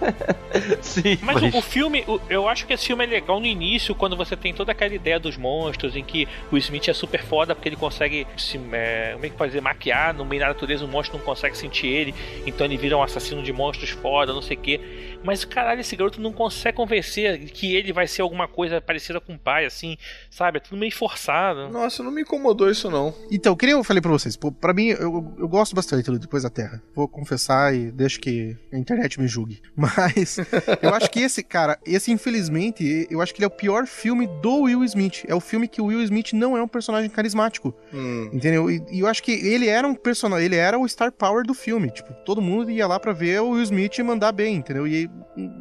Sim, Mas, O, o filme, o- eu acho que esse filme é legal no início, quando você tem toda aquela ideia dos monstros, em que o Smith é super foda porque ele consegue se. É, como é que pode dizer? Maquiar no meio da natureza, o monstro não consegue sentir ele, então ele vira um assassino de monstros foda, não sei o quê. Mas caralho, esse garoto não consegue convencer que ele vai ser alguma coisa parecida com o pai, assim, sabe? É tudo meio forçado. Nossa, não me incomodou isso, não. Então, que nem eu falei pra vocês, pô, pra mim, eu, eu gosto bastante do Depois da Terra. Vou confessar e deixo que a internet me julgue. Mas eu acho que esse, cara, esse, infelizmente, eu acho que ele é o pior filme do Will Smith. É o filme que o Will Smith não é um personagem carismático. Hum. Entendeu? E, e eu acho que ele era um personagem, ele era o star power do filme. Tipo, todo mundo ia lá pra ver o Will Smith mandar bem, entendeu? E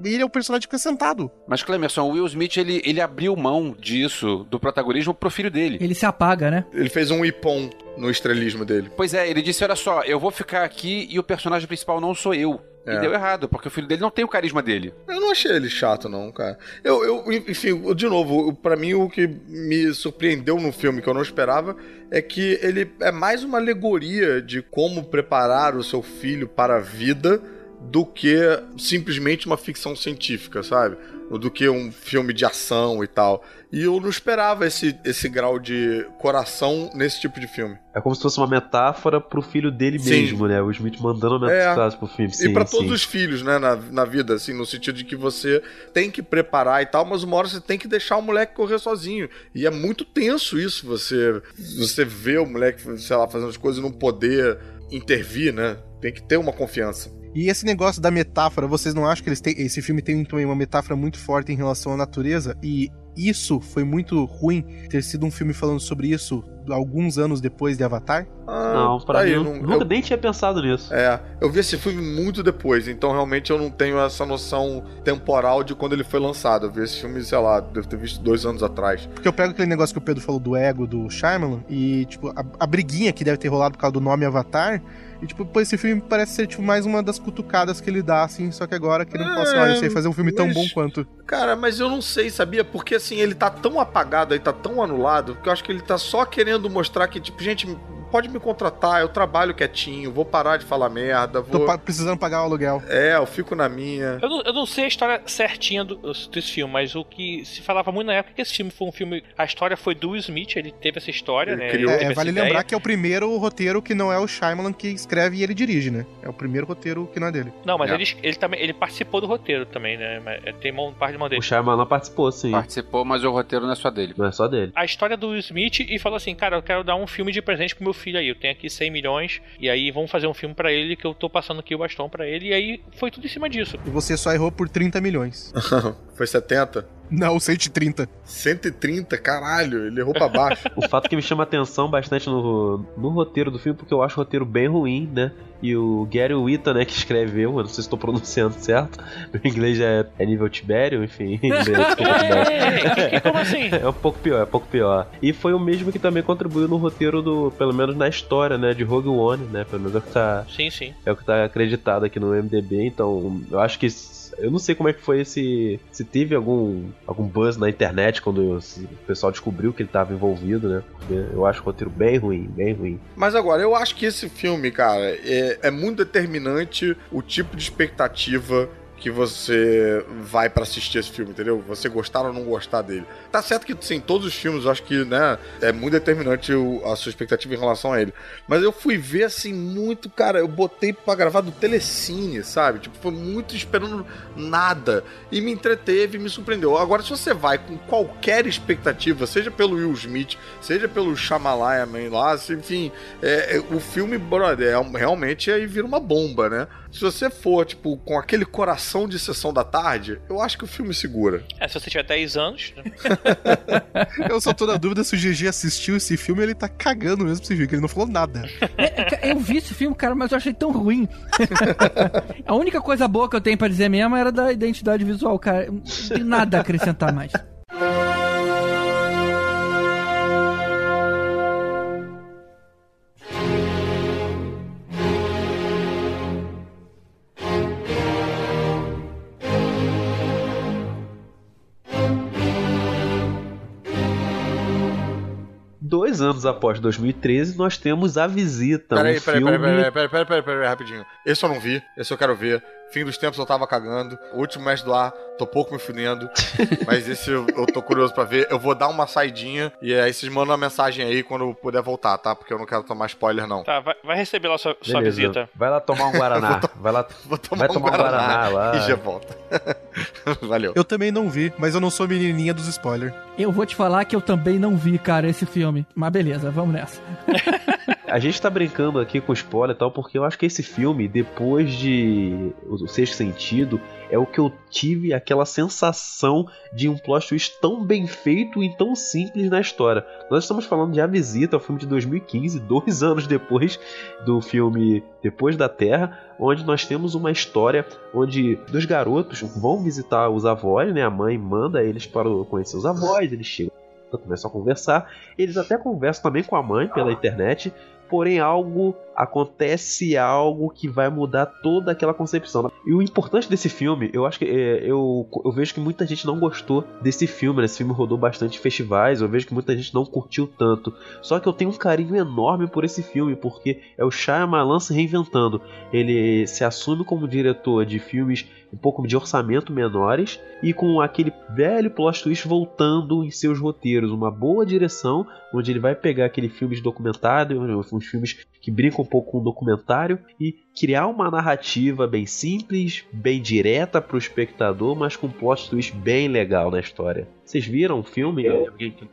ele é o personagem acrescentado. Mas, Clemerson, o Will Smith, ele, ele abriu mão disso, do protagonismo, pro filho dele. Ele se apaga, né? Ele fez um ipom no estrelismo dele. Pois é, ele disse, olha só, eu vou ficar aqui e o personagem principal não sou eu. É. E deu errado, porque o filho dele não tem o carisma dele. Eu não achei ele chato, não, cara. Eu, eu enfim, de novo, pra mim o que me surpreendeu no filme, que eu não esperava, é que ele é mais uma alegoria de como preparar o seu filho para a vida do que simplesmente uma ficção científica, sabe? Do que um filme de ação e tal. E eu não esperava esse, esse grau de coração nesse tipo de filme. É como se fosse uma metáfora pro filho dele Sim. mesmo, né? O Smith mandando uma É. metáfora pro filme. Sim, e pra sim. todos os filhos, né, na, na vida, assim, no sentido de que você tem que preparar e tal, mas uma hora você tem que deixar o moleque correr sozinho. E é muito tenso isso, você você vê o moleque, sei lá, fazendo as coisas e não poder intervir, né? Tem que ter uma confiança. E esse negócio da metáfora, vocês não acham que eles têm, esse filme tem também uma metáfora muito forte em relação à natureza? E isso foi muito ruim ter sido um filme falando sobre isso alguns anos depois de Avatar? Ah, Não, pra aí, mim, eu não- nunca eu- nem tinha pensado nisso. É, eu vi esse filme muito depois, então realmente eu não tenho essa noção temporal de quando ele foi lançado. Eu vi esse filme, sei lá, devo ter visto dois anos atrás. Porque eu pego aquele negócio que o Pedro falou do ego do Shyamalan e, tipo, a, a briguinha que deve ter rolado por causa do nome Avatar. E, tipo, pô, esse filme parece ser, tipo, mais uma das cutucadas que ele dá, assim, só que agora que ele fala assim, É, olha, eu sei fazer um filme tão mas- bom quanto. Cara, mas eu não sei, sabia? Porque assim, ele tá tão apagado aí, tá tão anulado, que eu acho que ele tá só querendo mostrar que, tipo, gente, pode me contratar, eu trabalho quietinho, vou parar de falar merda, Tô vou. pa- precisando pagar o aluguel. É, eu fico na minha. Eu não, eu não sei a história certinha do, desse filme, mas o que se falava muito na época é que esse filme foi um filme. A história foi do Smith, ele teve essa história, Ele né? criou. É, vale ideia. lembrar que é o primeiro roteiro que não é o Shyamalan que escreve e ele dirige, né? É o primeiro roteiro que não é dele. Não, mas É. ele, ele também ele participou do roteiro também, né? É, Tem mão, parte de mão dele. O Shyamalan participou, sim. Participou, mas o roteiro não é só dele. Não é só dele. A história do Smith e falou assim: Cara, eu quero dar um filme de presente pro meu filho aí. Eu tenho aqui 100 milhões e aí vamos fazer um filme pra ele que eu tô passando aqui o bastão pra ele. E aí foi tudo em cima disso. E você só errou por 30 milhões. Foi 70? Não, 130. 130, caralho, ele errou pra baixo. O fato que me chama atenção bastante no, no roteiro do filme, porque eu acho o roteiro bem ruim, né? E o Gary Whitta, né, que escreveu, eu não sei se estou pronunciando certo. Meu inglês é, é nível Tibério, enfim. É, como assim? É um pouco pior, é um pouco pior. E foi o mesmo que também contribuiu no roteiro do, pelo menos na história, né, de Rogue One, né? Pelo menos é o que tá, Sim, sim. é o que tá acreditado aqui no MDB, então eu acho que eu não sei como é que foi esse se teve algum algum buzz na internet quando o pessoal descobriu que ele tava envolvido, né? Eu acho o roteiro bem ruim, bem ruim. Mas agora, eu acho que esse filme, cara, é, é muito determinante o tipo de expectativa que você vai pra assistir esse filme, entendeu? Você gostar ou não gostar dele. Tá certo que, sim, todos os filmes, eu acho que, né, é muito determinante o- a sua expectativa em relação a ele. Mas eu fui ver, assim, muito, cara, eu botei pra gravar do Telecine, sabe? Tipo, foi muito esperando nada. E me entreteve, me surpreendeu. Agora, se você vai com qualquer expectativa, seja pelo Will Smith, seja pelo Shyamalan lá, enfim, é, é, o filme, brother, é, realmente aí vira uma bomba, né? Se você for, tipo, com aquele coração de sessão da tarde, eu acho que o filme segura. É, se você tiver 10 anos. né? Eu só tô na dúvida se o GG assistiu esse filme ele tá cagando mesmo pra você ver, que ele não falou nada. É, é, Eu vi esse filme, cara, mas eu achei tão ruim. A única coisa boa que eu tenho pra dizer mesmo era da identidade visual, cara. Não tem nada a acrescentar mais. Dois anos após 2013, nós temos A Visita, Peraí, um peraí, filme... peraí, peraí, peraí, peraí, peraí, peraí, rapidinho. Esse eu não vi, esse eu quero ver. Fim dos tempos eu tava cagando. O último mestre do ar, tô pouco me fudendo. mas esse eu, eu tô curioso pra ver. Eu vou dar uma saidinha e aí vocês mandam uma mensagem aí quando eu puder voltar, tá? Porque eu não quero tomar spoiler, não. Tá, vai, vai receber lá sua, sua visita. Vai lá tomar um Guaraná. Vai lá, Vou tomar, vai um, tomar um Guaraná, Guaraná lá. e já volta. Valeu. Eu também não vi, mas eu não sou menininha dos spoilers. Eu vou te falar que eu também não vi, cara, esse filme. Mas beleza, vamos nessa. A gente tá brincando aqui com spoiler e tal, porque eu acho que esse filme, depois de O Sexto Sentido, é o que eu tive aquela sensação de um plot twist tão bem feito e tão simples na história. Nós estamos falando de A Visita, o filme de 2015, dois anos depois do filme Depois da Terra, onde nós temos uma história onde dois garotos vão visitar os avós, né? A mãe manda eles para conhecer os avós, eles chegam começam a conversar. Eles até conversam também com a mãe pela internet, porém algo acontece algo que vai mudar toda aquela concepção. E o importante desse filme, eu acho que é, eu, eu vejo que muita gente não gostou desse filme, né? Esse filme rodou bastante festivais, eu vejo que muita gente não curtiu tanto. Só que eu tenho um carinho enorme por esse filme, porque é o Shyamalan se reinventando. Ele se assume como diretor de filmes um pouco de orçamento menores e com aquele velho plot twist voltando em seus roteiros, uma boa direção, onde ele vai pegar aquele filme de documentário, uns filmes que brincam um pouco com o documentário e criar uma narrativa bem simples, bem direta para o espectador, mas com um plot twist bem legal na história. Vocês viram o filme?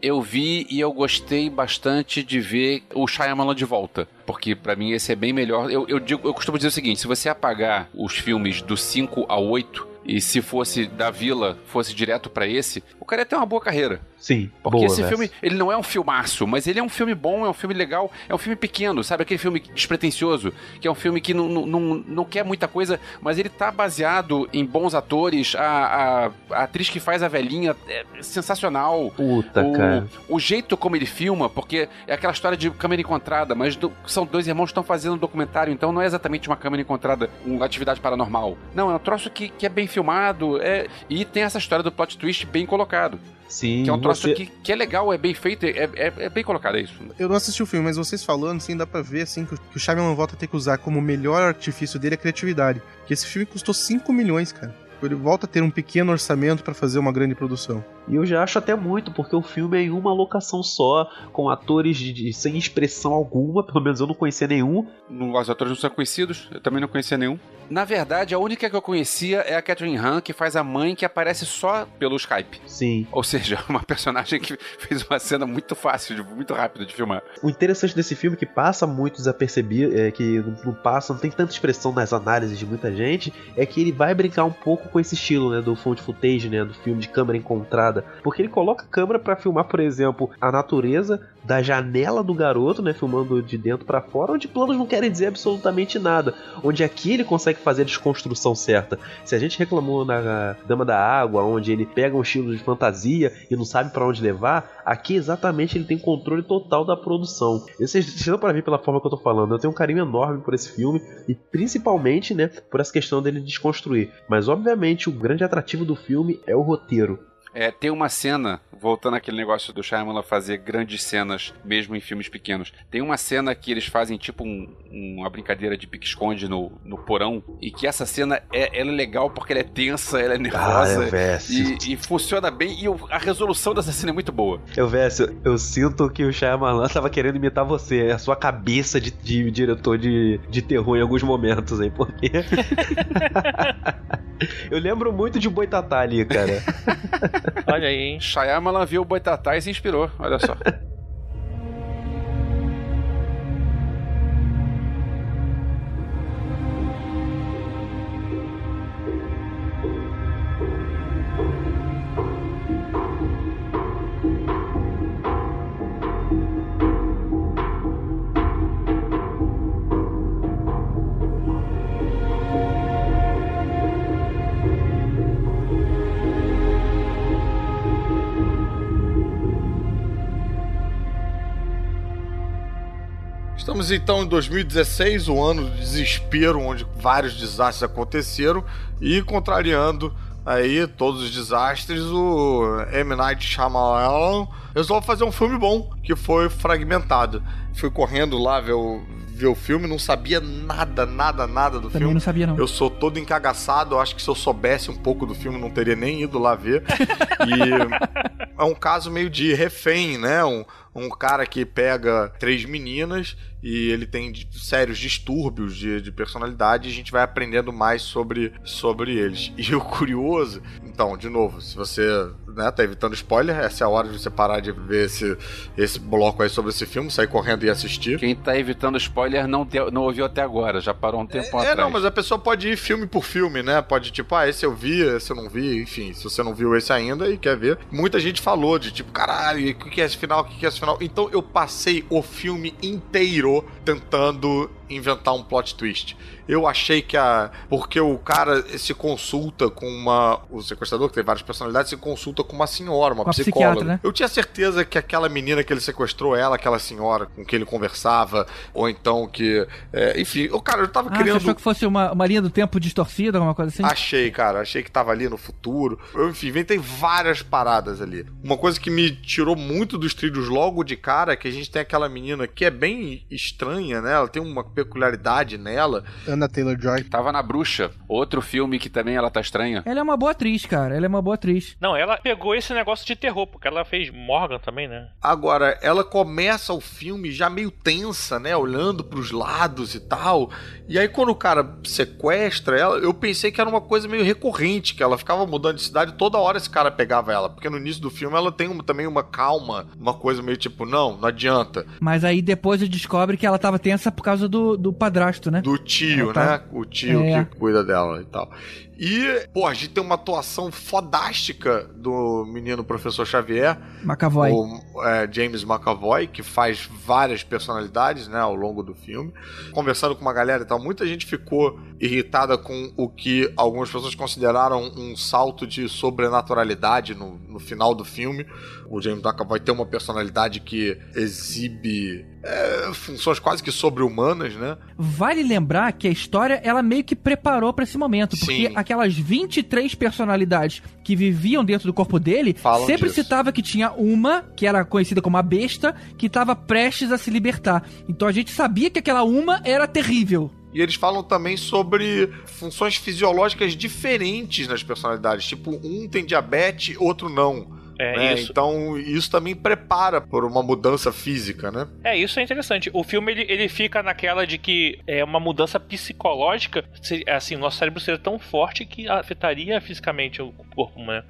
Eu vi e eu gostei bastante de ver o Shyamalan de volta. Porque pra mim esse é bem melhor. Eu, eu, digo, eu costumo dizer o seguinte: se você apagar os filmes do 5 ao 8, e se fosse da Vila, fosse direto pra esse, o cara ia ter uma boa carreira. Sim, Porque boa, esse filme, ele não é um filmaço, mas ele é um filme bom, é um filme legal, é um filme pequeno, sabe? Aquele filme despretensioso, que é um filme que não, não, não, não quer muita coisa, mas ele tá baseado em bons atores. A, a, a atriz que faz a velhinha é sensacional. Puta, o, cara. o jeito como ele filma, porque é aquela história de câmera encontrada, mas do- são dois irmãos que estão fazendo um documentário, então não é exatamente uma câmera encontrada, uma atividade paranormal. Não, é um troço que, que é bem filmado, é, e tem essa história do plot twist bem colocado. Sim, Que é um troço você- que, que é legal, é bem feito, é, é, é bem colocado, é isso. Eu não assisti o filme, mas vocês falando, assim, dá pra ver, assim, que o- que o Shyamalan volta a ter que usar como melhor artifício dele a criatividade. Que esse filme custou 5 milhões, cara. Ele volta a ter um pequeno orçamento pra fazer uma grande produção. E eu já acho até muito, porque o filme é em uma locação só, com atores de- de- sem expressão alguma, pelo menos eu não conhecia nenhum. Não- Os atores não são conhecidos, eu também não conhecia nenhum. Na verdade, a única que eu conhecia é a Catherine Han, que faz a mãe que aparece só pelo Skype. Sim. Ou seja, uma personagem que fez uma cena muito fácil, de- muito rápida de filmar. O interessante desse filme que passa muito desapercebido, é que não, não passa, não tem tanta expressão nas análises de muita gente, é que ele vai brincar um pouco com esse estilo, né, do found footage, né, do filme de câmera encontrada, porque ele coloca a câmera pra filmar, por exemplo, a natureza da janela do garoto, né, filmando de dentro pra fora, onde planos não querem dizer absolutamente nada, onde aqui ele consegue fazer a desconstrução certa. Se a gente reclamou na Dama da Água, onde ele pega um estilo de fantasia e não sabe pra onde levar, aqui exatamente ele tem controle total da produção. Vocês vocês dão pra ver pela forma que eu tô falando, eu tenho um carinho enorme por esse filme e principalmente, né, por essa questão dele desconstruir. Mas obviamente o grande atrativo do filme é o roteiro. É, tem uma cena, voltando àquele negócio do Shyamalan fazer grandes cenas, mesmo em filmes pequenos. Tem uma cena que eles fazem tipo um- uma brincadeira de pique-esconde no, no porão, e que essa cena é, ela é legal porque ela é tensa, ela é nervosa, Vécio. e, e funciona bem, e o- a resolução dessa cena é muito boa. Eu, Vécio, eu sinto que o Shyamalan tava querendo imitar você, a sua cabeça de, de diretor de, de terror em alguns momentos aí, porque... eu lembro muito de Boitatá ali, cara. Olha aí, hein? Shyamalan viu o Boitatá e se inspirou, olha só. Estamos então em 2016, o ano do desespero, onde vários desastres aconteceram e contrariando aí todos os desastres, o M. Night Shyamalan resolve fazer um filme bom, que foi Fragmentado. Fui correndo lá ver o, ver o filme, não sabia nada, nada, nada do Também filme. não sabia, não. Eu sou todo encagaçado, eu acho que se eu soubesse um pouco do filme, não teria nem ido lá ver. E é um caso meio de refém, né? Um, um cara que pega três meninas e ele tem sérios distúrbios de, de personalidade e a gente vai aprendendo mais sobre, sobre eles. E o curioso, então, de novo, se você né, tá evitando spoiler, essa é a hora de você parar de ver esse, esse bloco aí sobre esse filme, sair correndo e assistir. Quem tá evitando spoiler não, te- não ouviu até agora, já parou um tempo É, atrás. não, mas a pessoa pode ir filme por filme, né? Pode, tipo, ah, esse eu vi, esse eu não vi, enfim, se você não viu esse ainda e quer ver. Muita gente falou de, tipo, caralho, o que que é esse final, o que que é esse final? Então eu passei o filme inteiro tentando inventar um plot twist. Eu achei que a. Porque o cara se consulta com uma. O sequestrador, que tem várias personalidades, se consulta com uma senhora, uma Com a psicóloga. psiquiatra, né? Eu tinha certeza que aquela menina que ele sequestrou, ela, aquela senhora com quem ele conversava, ou então que. é, enfim, o cara, eu tava Ah, você querendo. achou que fosse uma, uma linha do tempo distorcida, alguma coisa assim? Achei, cara. Achei que tava ali no futuro. Eu, enfim, inventei várias paradas ali. Uma coisa que me tirou muito dos trilhos logo de cara é que a gente tem aquela menina que é bem estranha, né? Ela tem uma peculiaridade nela. Anna Taylor-Joy. Tava na Bruxa, outro filme que também ela tá estranha. Ela é uma boa atriz, cara. Ela é uma boa atriz. Não, ela pegou esse negócio de terror, porque ela fez Morgan também, né? Agora, ela começa o filme já meio tensa, né? Olhando pros lados e tal. E aí, quando o cara sequestra ela, eu pensei que era uma coisa meio recorrente, que ela ficava mudando de cidade toda hora esse cara pegava ela. Porque no início do filme ela tem uma- também uma calma, uma coisa meio tipo, não, não adianta. Mas aí depois ele descobre que ela tava tensa por causa do, do padrasto, né? Do tio, tá- né? O tio É. que cuida dela e tal. E, pô, a gente tem uma atuação fodástica do menino professor Xavier. McAvoy. O é, James McAvoy, que faz várias personalidades, né, ao longo do filme. Conversando com uma galera e tal, muita gente ficou irritada com o que algumas pessoas consideraram um salto de sobrenaturalidade no, no final do filme. O James McAvoy tem uma personalidade que exibe é, funções quase que sobre-humanas, né? Vale lembrar que a história, ela meio que preparou pra esse momento, porque Sim. Aquelas 23 personalidades que viviam dentro do corpo dele, Falam sempre disso. citava que tinha uma, que era conhecida como a besta, que estava prestes a se libertar. Então a gente sabia que aquela uma era terrível. E eles falam também sobre funções fisiológicas diferentes nas personalidades. Tipo, um tem diabetes, outro não. É né? isso. Então, isso também prepara por uma mudança física, né? É, isso é interessante. O filme ele, ele fica naquela de que é uma mudança psicológica, se- assim, o nosso cérebro seria tão forte que afetaria fisicamente o corpo humano.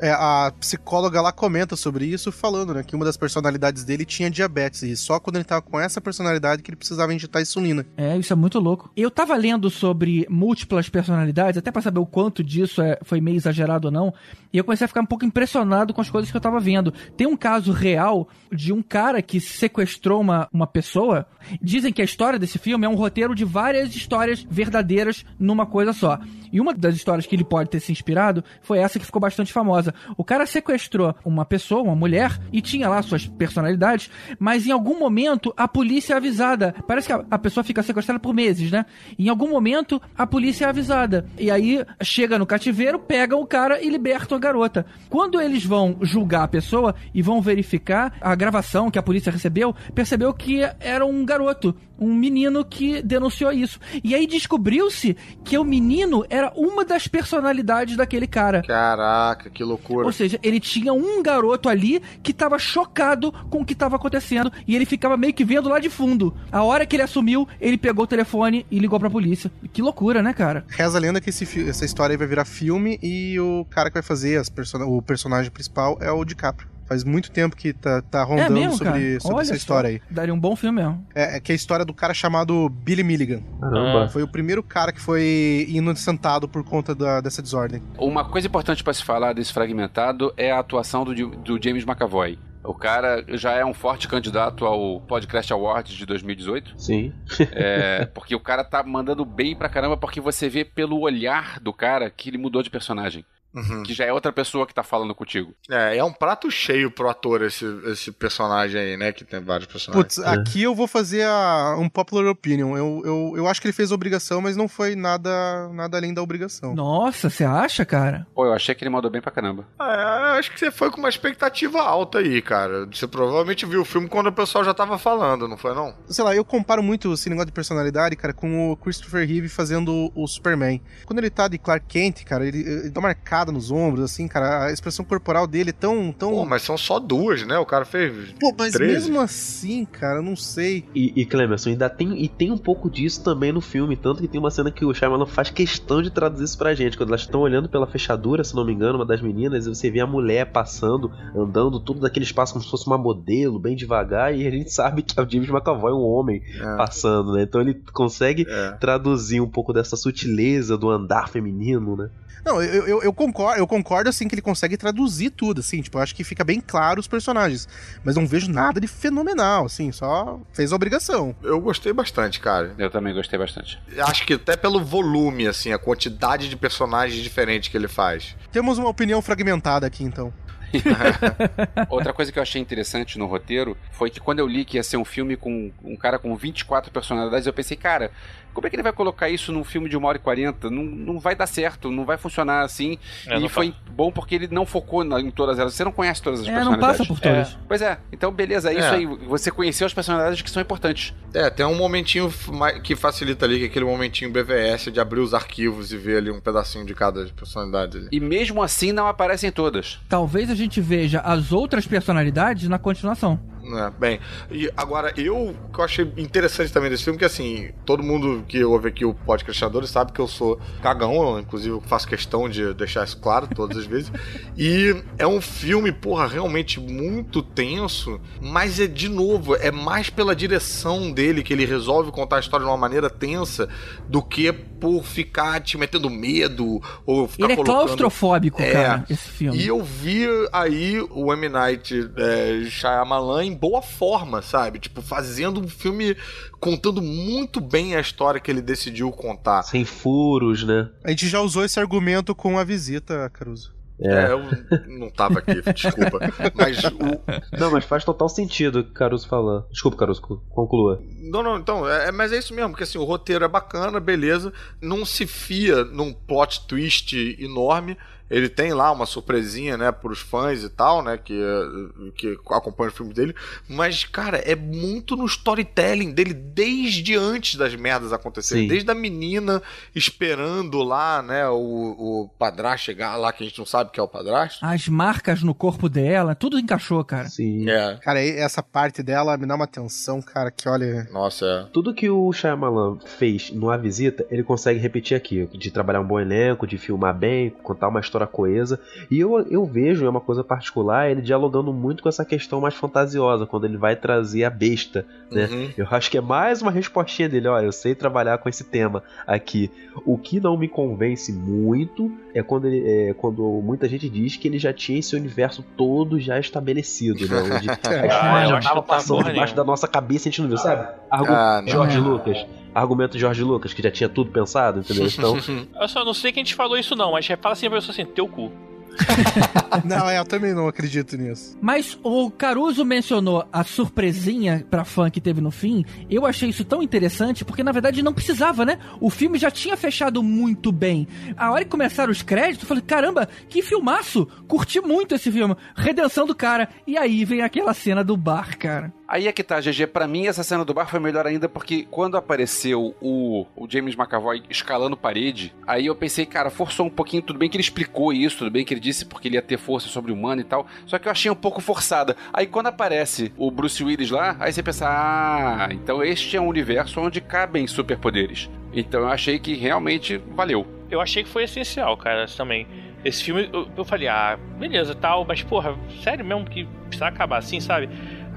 É. É, a psicóloga lá comenta sobre isso, falando, né, que uma das personalidades dele tinha diabetes, e só quando ele tava com essa personalidade que ele precisava injetar insulina. É, isso é muito louco. Eu tava lendo sobre múltiplas personalidades, até pra saber o quanto disso é- foi meio exagerado ou não, e eu comecei a ficar um pouco impressionado com as coisas que eu tava vendo. Tem um caso real de um cara que sequestrou uma, uma pessoa. Dizem que a história desse filme é um roteiro de várias histórias verdadeiras numa coisa só. E uma das histórias que ele pode ter se inspirado foi essa que ficou bastante famosa. O cara sequestrou uma pessoa, uma mulher, e tinha lá suas personalidades, mas em algum momento a polícia é avisada. Parece que a, a pessoa fica sequestrada por meses, né? Em algum momento a polícia é avisada. E aí chega no cativeiro, pega o cara e liberta a garota. Quando eles vão julgar a pessoa e vão verificar a gravação que a polícia recebeu, percebeu que era um garoto, um menino que denunciou isso. E aí descobriu-se que o menino era uma das personalidades daquele cara. Caraca, que loucura. Ou seja, ele tinha um garoto ali que tava chocado com o que tava acontecendo e ele ficava meio que vendo lá de fundo. A hora que ele assumiu, ele pegou o telefone e ligou pra polícia. Que loucura, né, cara? Reza a lenda que esse essa história aí vai virar filme e o cara que vai fazer o personagem principal é o DiCaprio. Faz muito tempo que tá, tá é rondando mesmo, sobre, sobre essa só. história aí. Daria um bom filme mesmo. É, é que é a história do cara chamado Billy Milligan. Caramba. Foi o primeiro cara que foi inocentado por conta da- dessa desordem. Uma coisa importante pra se falar desse fragmentado é a atuação do, do James McAvoy. O cara já é um forte candidato ao Podcast Awards de 2018. Sim. É, porque o cara tá mandando bem pra caramba, porque você vê pelo olhar do cara que ele mudou de personagem. Uhum. Que já é outra pessoa que tá falando contigo. É, é um prato cheio pro ator esse, esse personagem aí, né? Que tem vários personagens. Putz, aqui eu vou fazer a, um popular opinion. Eu, eu, eu acho que ele fez a obrigação, mas não foi nada, nada além da obrigação. Nossa, você acha, cara? Pô, eu achei que ele mandou bem pra caramba. É, acho que você foi com uma expectativa alta aí, cara. Você provavelmente viu o filme quando o pessoal já tava falando, não foi não? Sei lá, eu comparo muito esse negócio de personalidade, cara, com o Christopher Reeve fazendo o Superman. Quando ele tá de Clark Kent, cara, ele, ele dá nos ombros, assim, cara, a expressão corporal dele é tão... tão... Pô, mas são só duas, né? O cara fez Pô, mas 13. mesmo assim, cara, eu não sei. E, e Clemerson, ainda tem, e tem um pouco disso também no filme, tanto que tem uma cena que o Shyamalan faz questão de traduzir isso pra gente, quando elas estão olhando pela fechadura, se não me engano, uma das meninas, e você vê a mulher passando, andando tudo daquele espaço como se fosse uma modelo, bem devagar, e a gente sabe que é o James McAvoy, um homem É. passando, né? Então ele consegue É. traduzir um pouco dessa sutileza do andar feminino, né? Não, eu, eu, eu concordo, eu concordo assim que ele consegue traduzir tudo, assim, tipo, eu acho que fica bem claro os personagens, mas não vejo nada de fenomenal, assim, só fez a obrigação. Eu gostei bastante, cara. Eu também gostei bastante. Acho que até pelo volume, assim, a quantidade de personagens diferentes que ele faz. Temos uma opinião fragmentada aqui, então. Outra coisa que eu achei interessante no roteiro foi que quando eu li que ia ser um filme com um cara com 24 personalidades, eu pensei, cara, como é que ele vai colocar isso num filme de 1 hora e 40? Não, não vai dar certo, não vai funcionar assim. É, e não foi bom porque ele não focou na- em todas elas. Você não conhece todas as É, não personalidades. passa por todas. Pois é, então beleza, é isso É. aí. Você conheceu as personalidades que são importantes. É, tem um momentinho que facilita ali, que é aquele momentinho BVS de abrir os arquivos e ver ali um pedacinho de cada personalidade. ali. E mesmo assim não aparecem todas. Talvez a gente veja as outras personalidades na continuação. É, bem, e agora eu que eu achei interessante também desse filme que assim, todo mundo que ouve aqui o podcastadores sabe que eu sou cagão, eu, inclusive eu faço questão de deixar isso claro todas as vezes. E é um filme, porra, realmente muito tenso, mas é de novo, é mais pela direção dele que ele resolve contar a história de uma maneira tensa do que por ficar te metendo medo ou ficar Ele é colocando... claustrofóbico, É. cara, esse filme. E eu vi aí o M. Night é, Shyamalan boa forma, sabe? Tipo, fazendo um filme contando muito bem a história que ele decidiu contar. Sem furos, né? A gente já usou esse argumento com a visita, Caruso. É, eu não tava aqui, desculpa. Mas o. Não, mas faz total sentido o que o Caruso falou. Desculpa, Caruso, conclua. Não, não, então, é, mas é isso mesmo, porque assim, o roteiro é bacana, beleza. Não se fia num plot twist enorme. Ele tem lá uma surpresinha, né, pros fãs e tal, né, que, que acompanham o filme dele. Mas, cara, é muito no storytelling dele desde antes das merdas acontecerem. Sim. Desde a menina esperando lá, né, o, o padrasto chegar lá, que a gente não sabe que é o padrasto. As marcas no corpo dela, tudo encaixou, cara. Sim. É, Cara, essa parte dela me dá uma atenção, cara, que olha. nossa, é. Tudo que o Shyamalan fez numa visita, ele consegue repetir aqui. De trabalhar um bom elenco, de filmar bem, contar uma história coesa. E eu, eu vejo, é uma coisa particular, ele dialogando muito com essa questão mais fantasiosa, quando ele vai trazer a besta, né? Uhum. Eu acho que é mais uma respostinha dele, ó, eu sei trabalhar com esse tema aqui. O que não me convence muito é quando, ele, é quando muita gente diz que ele já tinha esse universo todo já estabelecido, né? Onde a Ah, já tava tá passando debaixo nenhuma. da nossa cabeça e a gente não viu, sabe? Argu Ah, não. Jorge É. Lucas. Argumento Jorge Lucas, que já tinha tudo pensado, entendeu? Então, Eu só não sei quem te falou isso não, mas fala assim pra pessoa assim, teu cu. Não, é, eu também não acredito nisso. Mas o Caruso mencionou a surpresinha pra fã que teve no fim. Eu achei isso tão interessante porque na verdade não precisava, né? O filme já tinha fechado muito bem. A hora que começaram os créditos, eu falei: caramba, que filmaço! Curti muito esse filme. Redenção do cara. E aí vem aquela cena do bar, cara. Aí é que tá, GG. Pra mim, essa cena do bar foi melhor ainda porque quando apareceu o, o James McAvoy escalando parede, aí eu pensei, cara, forçou um pouquinho. Tudo bem que ele explicou isso, tudo bem que ele disse porque ele ia ter força sobre-humana e tal. Só que eu achei um pouco forçada. Aí quando aparece o Bruce Willis lá, aí você pensa, ah, então este é um universo onde cabem superpoderes. Então eu achei que realmente valeu. Eu achei que foi essencial, cara, também. Esse filme, eu, eu falei, ah, beleza, tal, mas porra, sério mesmo que precisa acabar assim, sabe?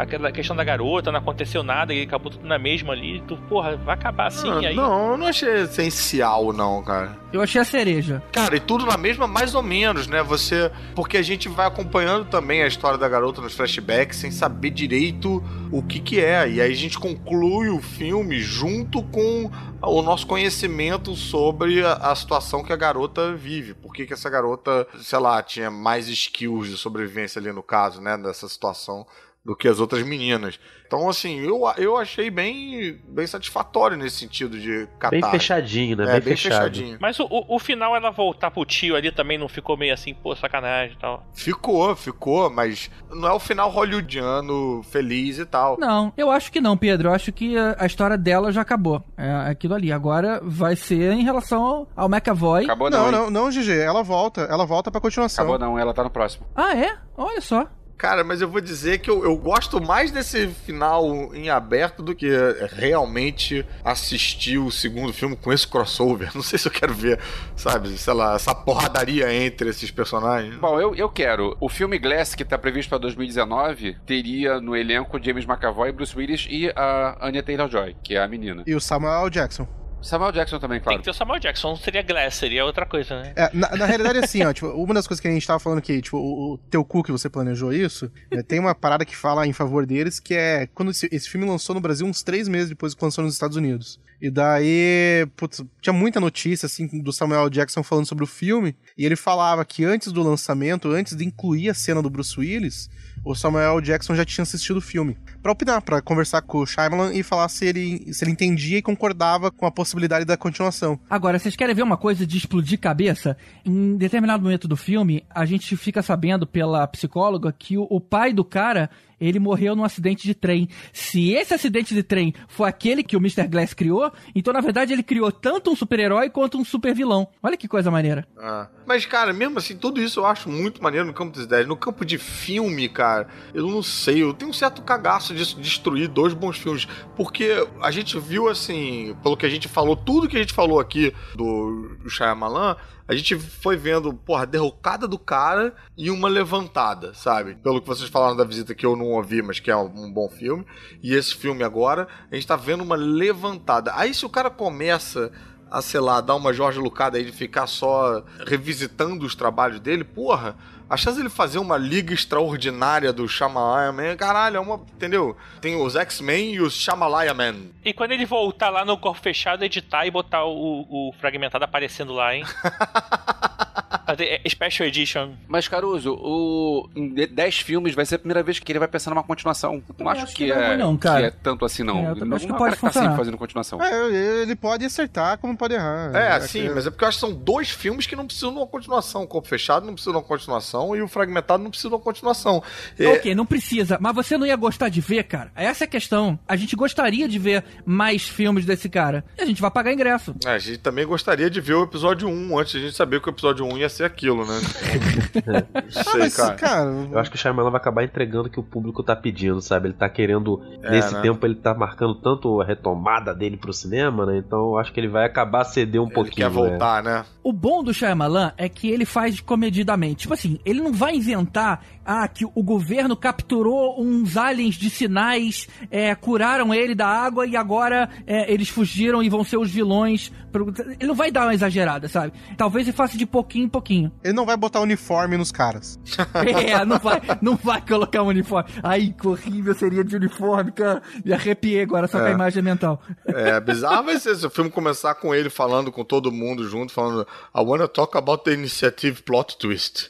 Aquela questão da garota, não aconteceu nada, e acabou tudo na mesma ali. Tu, porra, vai acabar assim Ah, aí. Não, eu não achei essencial, não, cara. Eu achei a cereja. Cara, e tudo na mesma, mais ou menos, né? Você. Porque a gente vai acompanhando também a história da garota nos flashbacks sem saber direito o que que é. E aí a gente conclui o filme junto com o nosso conhecimento sobre a, a situação que a garota vive. Por que que essa garota, sei lá, tinha mais skills de sobrevivência ali no caso, né? Dessa situação do que as outras meninas. Então, assim, eu, eu achei bem, bem satisfatório nesse sentido de catar. Bem fechadinho, né? É, bem, bem fechado. fechadinho. Mas o, o, final, ela voltar pro tio ali também não ficou meio assim, pô, sacanagem e tal. Ficou, ficou, mas não é o final hollywoodiano feliz e tal. Não, eu acho que não, Pedro. Eu acho que a, história dela já acabou. É aquilo ali. Agora vai ser em relação ao, McAvoy. Acabou não, Não, não, não, GG. Ela volta. Ela volta pra continuação. Acabou não, ela tá no próximo. Ah, é? Olha só. Cara, mas eu vou dizer que eu, eu gosto mais desse final em aberto do que realmente assistir o segundo filme com esse crossover. Não sei se eu quero ver, sabe, sei lá, essa porradaria entre esses personagens. Bom, eu, eu quero. O filme Glass, que tá previsto pra 2019, teria no elenco James McAvoy, Bruce Willis e a Anya Taylor-Joy, que é a menina. E o Samuel Jackson. Samuel Jackson também, Tem claro. que ter o Samuel Jackson, não seria Glass, seria outra coisa, né? É, na, na realidade é assim, ó, tipo, uma das coisas que a gente tava falando que, tipo, o, o teu cu que você planejou isso, é, tem uma parada que fala em favor deles, que é quando esse, esse filme lançou no Brasil uns três meses depois que lançou nos Estados Unidos. E daí, putz, tinha muita notícia, assim, do Samuel Jackson falando sobre o filme, e ele falava que antes do lançamento, antes de incluir a cena do Bruce Willis, o Samuel Jackson já tinha assistido o filme. Pra opinar, pra conversar com o Shyamalan e falar se ele, se ele entendia e concordava com a possibilidade da continuação. Agora, vocês querem ver uma coisa de explodir cabeça? Em determinado momento do filme, a gente fica sabendo pela psicóloga que o, o pai do cara, ele morreu num acidente de trem. Se esse acidente de trem foi aquele que o Mr. Glass criou, então na verdade ele criou tanto um super-herói quanto um super-vilão. Olha que coisa maneira. Ah. Mas, cara, mesmo assim, tudo isso eu acho muito maneiro no campo das ideias. No campo de filme, cara, eu não sei, eu tenho um certo cagaço de destruir dois bons filmes. Porque a gente viu, assim, pelo que a gente falou, tudo que a gente falou aqui do Shyamalan, a gente foi vendo, porra, derrocada do cara e uma levantada, sabe? Pelo que vocês falaram da visita que eu não ouvi, mas que é um, um bom filme. E esse filme agora, a gente tá vendo uma levantada. Aí se o cara começa a, sei lá, dar uma Jorge Lucada aí de ficar só revisitando os trabalhos dele, porra, a chance dele fazer uma liga extraordinária do Shyamalan Man, caralho, é uma, entendeu? Tem os X-Men e os Shyamalan Man. E quando ele voltar lá no corpo fechado, editar e botar o, o fragmentado aparecendo lá, hein? É, Special Edition. Mas, Caruso, o... em 10 filmes vai ser a primeira vez que ele vai pensar numa continuação. Não acho, acho que, que não é é, não, cara. que é tanto assim, não. É, eu também não acho que é pode cara que tá funcionar. sempre fazendo continuação. É, ele pode acertar como pode errar. É, que- sim, mas é porque eu acho que são dois filmes que não precisam de uma continuação. O Corpo Fechado não precisa de uma continuação e o Fragmentado não precisa de uma continuação. É, Ok, não precisa. Mas você não ia gostar de ver, cara? Essa é a questão. A gente gostaria de ver mais filmes desse cara. E a gente vai pagar ingresso. a gente também gostaria de ver o episódio 1 antes de a gente saber que o episódio 1 ia ser aquilo, né? Não Ah, sei, mas, cara. cara, Eu acho que o Shyamalan vai acabar entregando o que o público tá pedindo, sabe? Ele tá querendo. É, nesse né? tempo ele tá marcando tanto a retomada dele pro cinema, né? Então eu acho que ele vai acabar ceder um Ele pouquinho. quer né? voltar, né? O bom do Shyamalan é que ele faz comedidamente. Tipo assim, ele não vai inventar ah, que o governo capturou uns aliens de sinais, é, curaram ele da água e agora é, eles fugiram e vão ser os vilões. Ele não vai dar uma exagerada, sabe? Talvez ele faça de pouquinho em pouquinho. ele não vai botar uniforme nos caras. É, não vai, não vai colocar um uniforme. Ai, que horrível seria de uniforme, cara. Me arrepiei agora só com a É. imagem mental. É bizarro vai ser se o filme começar com ele falando com todo mundo junto, falando I wanna talk about the initiative plot twist.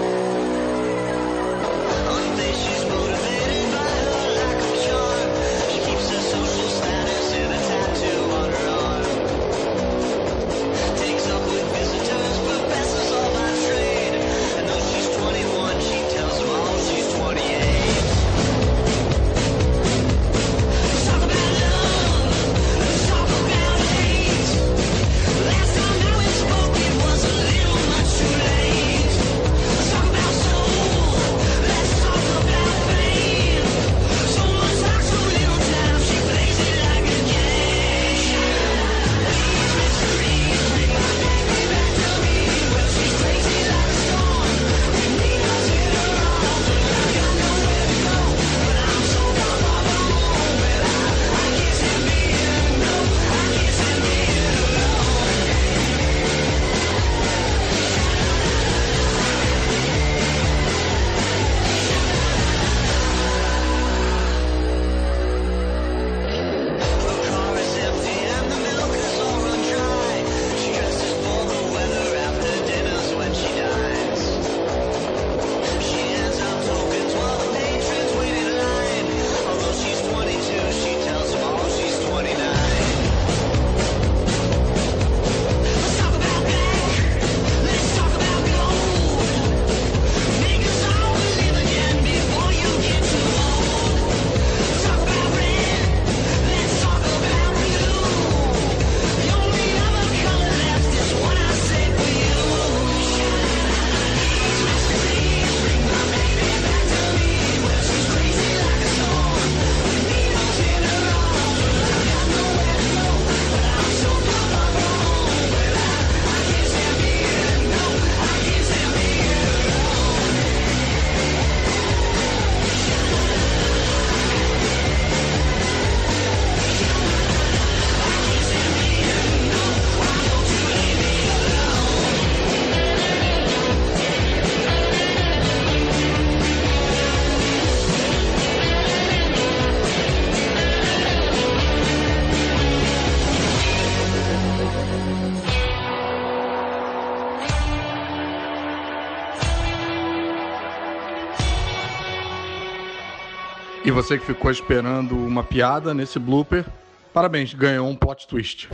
você que ficou esperando uma piada nesse blooper, parabéns, ganhou um plot twist.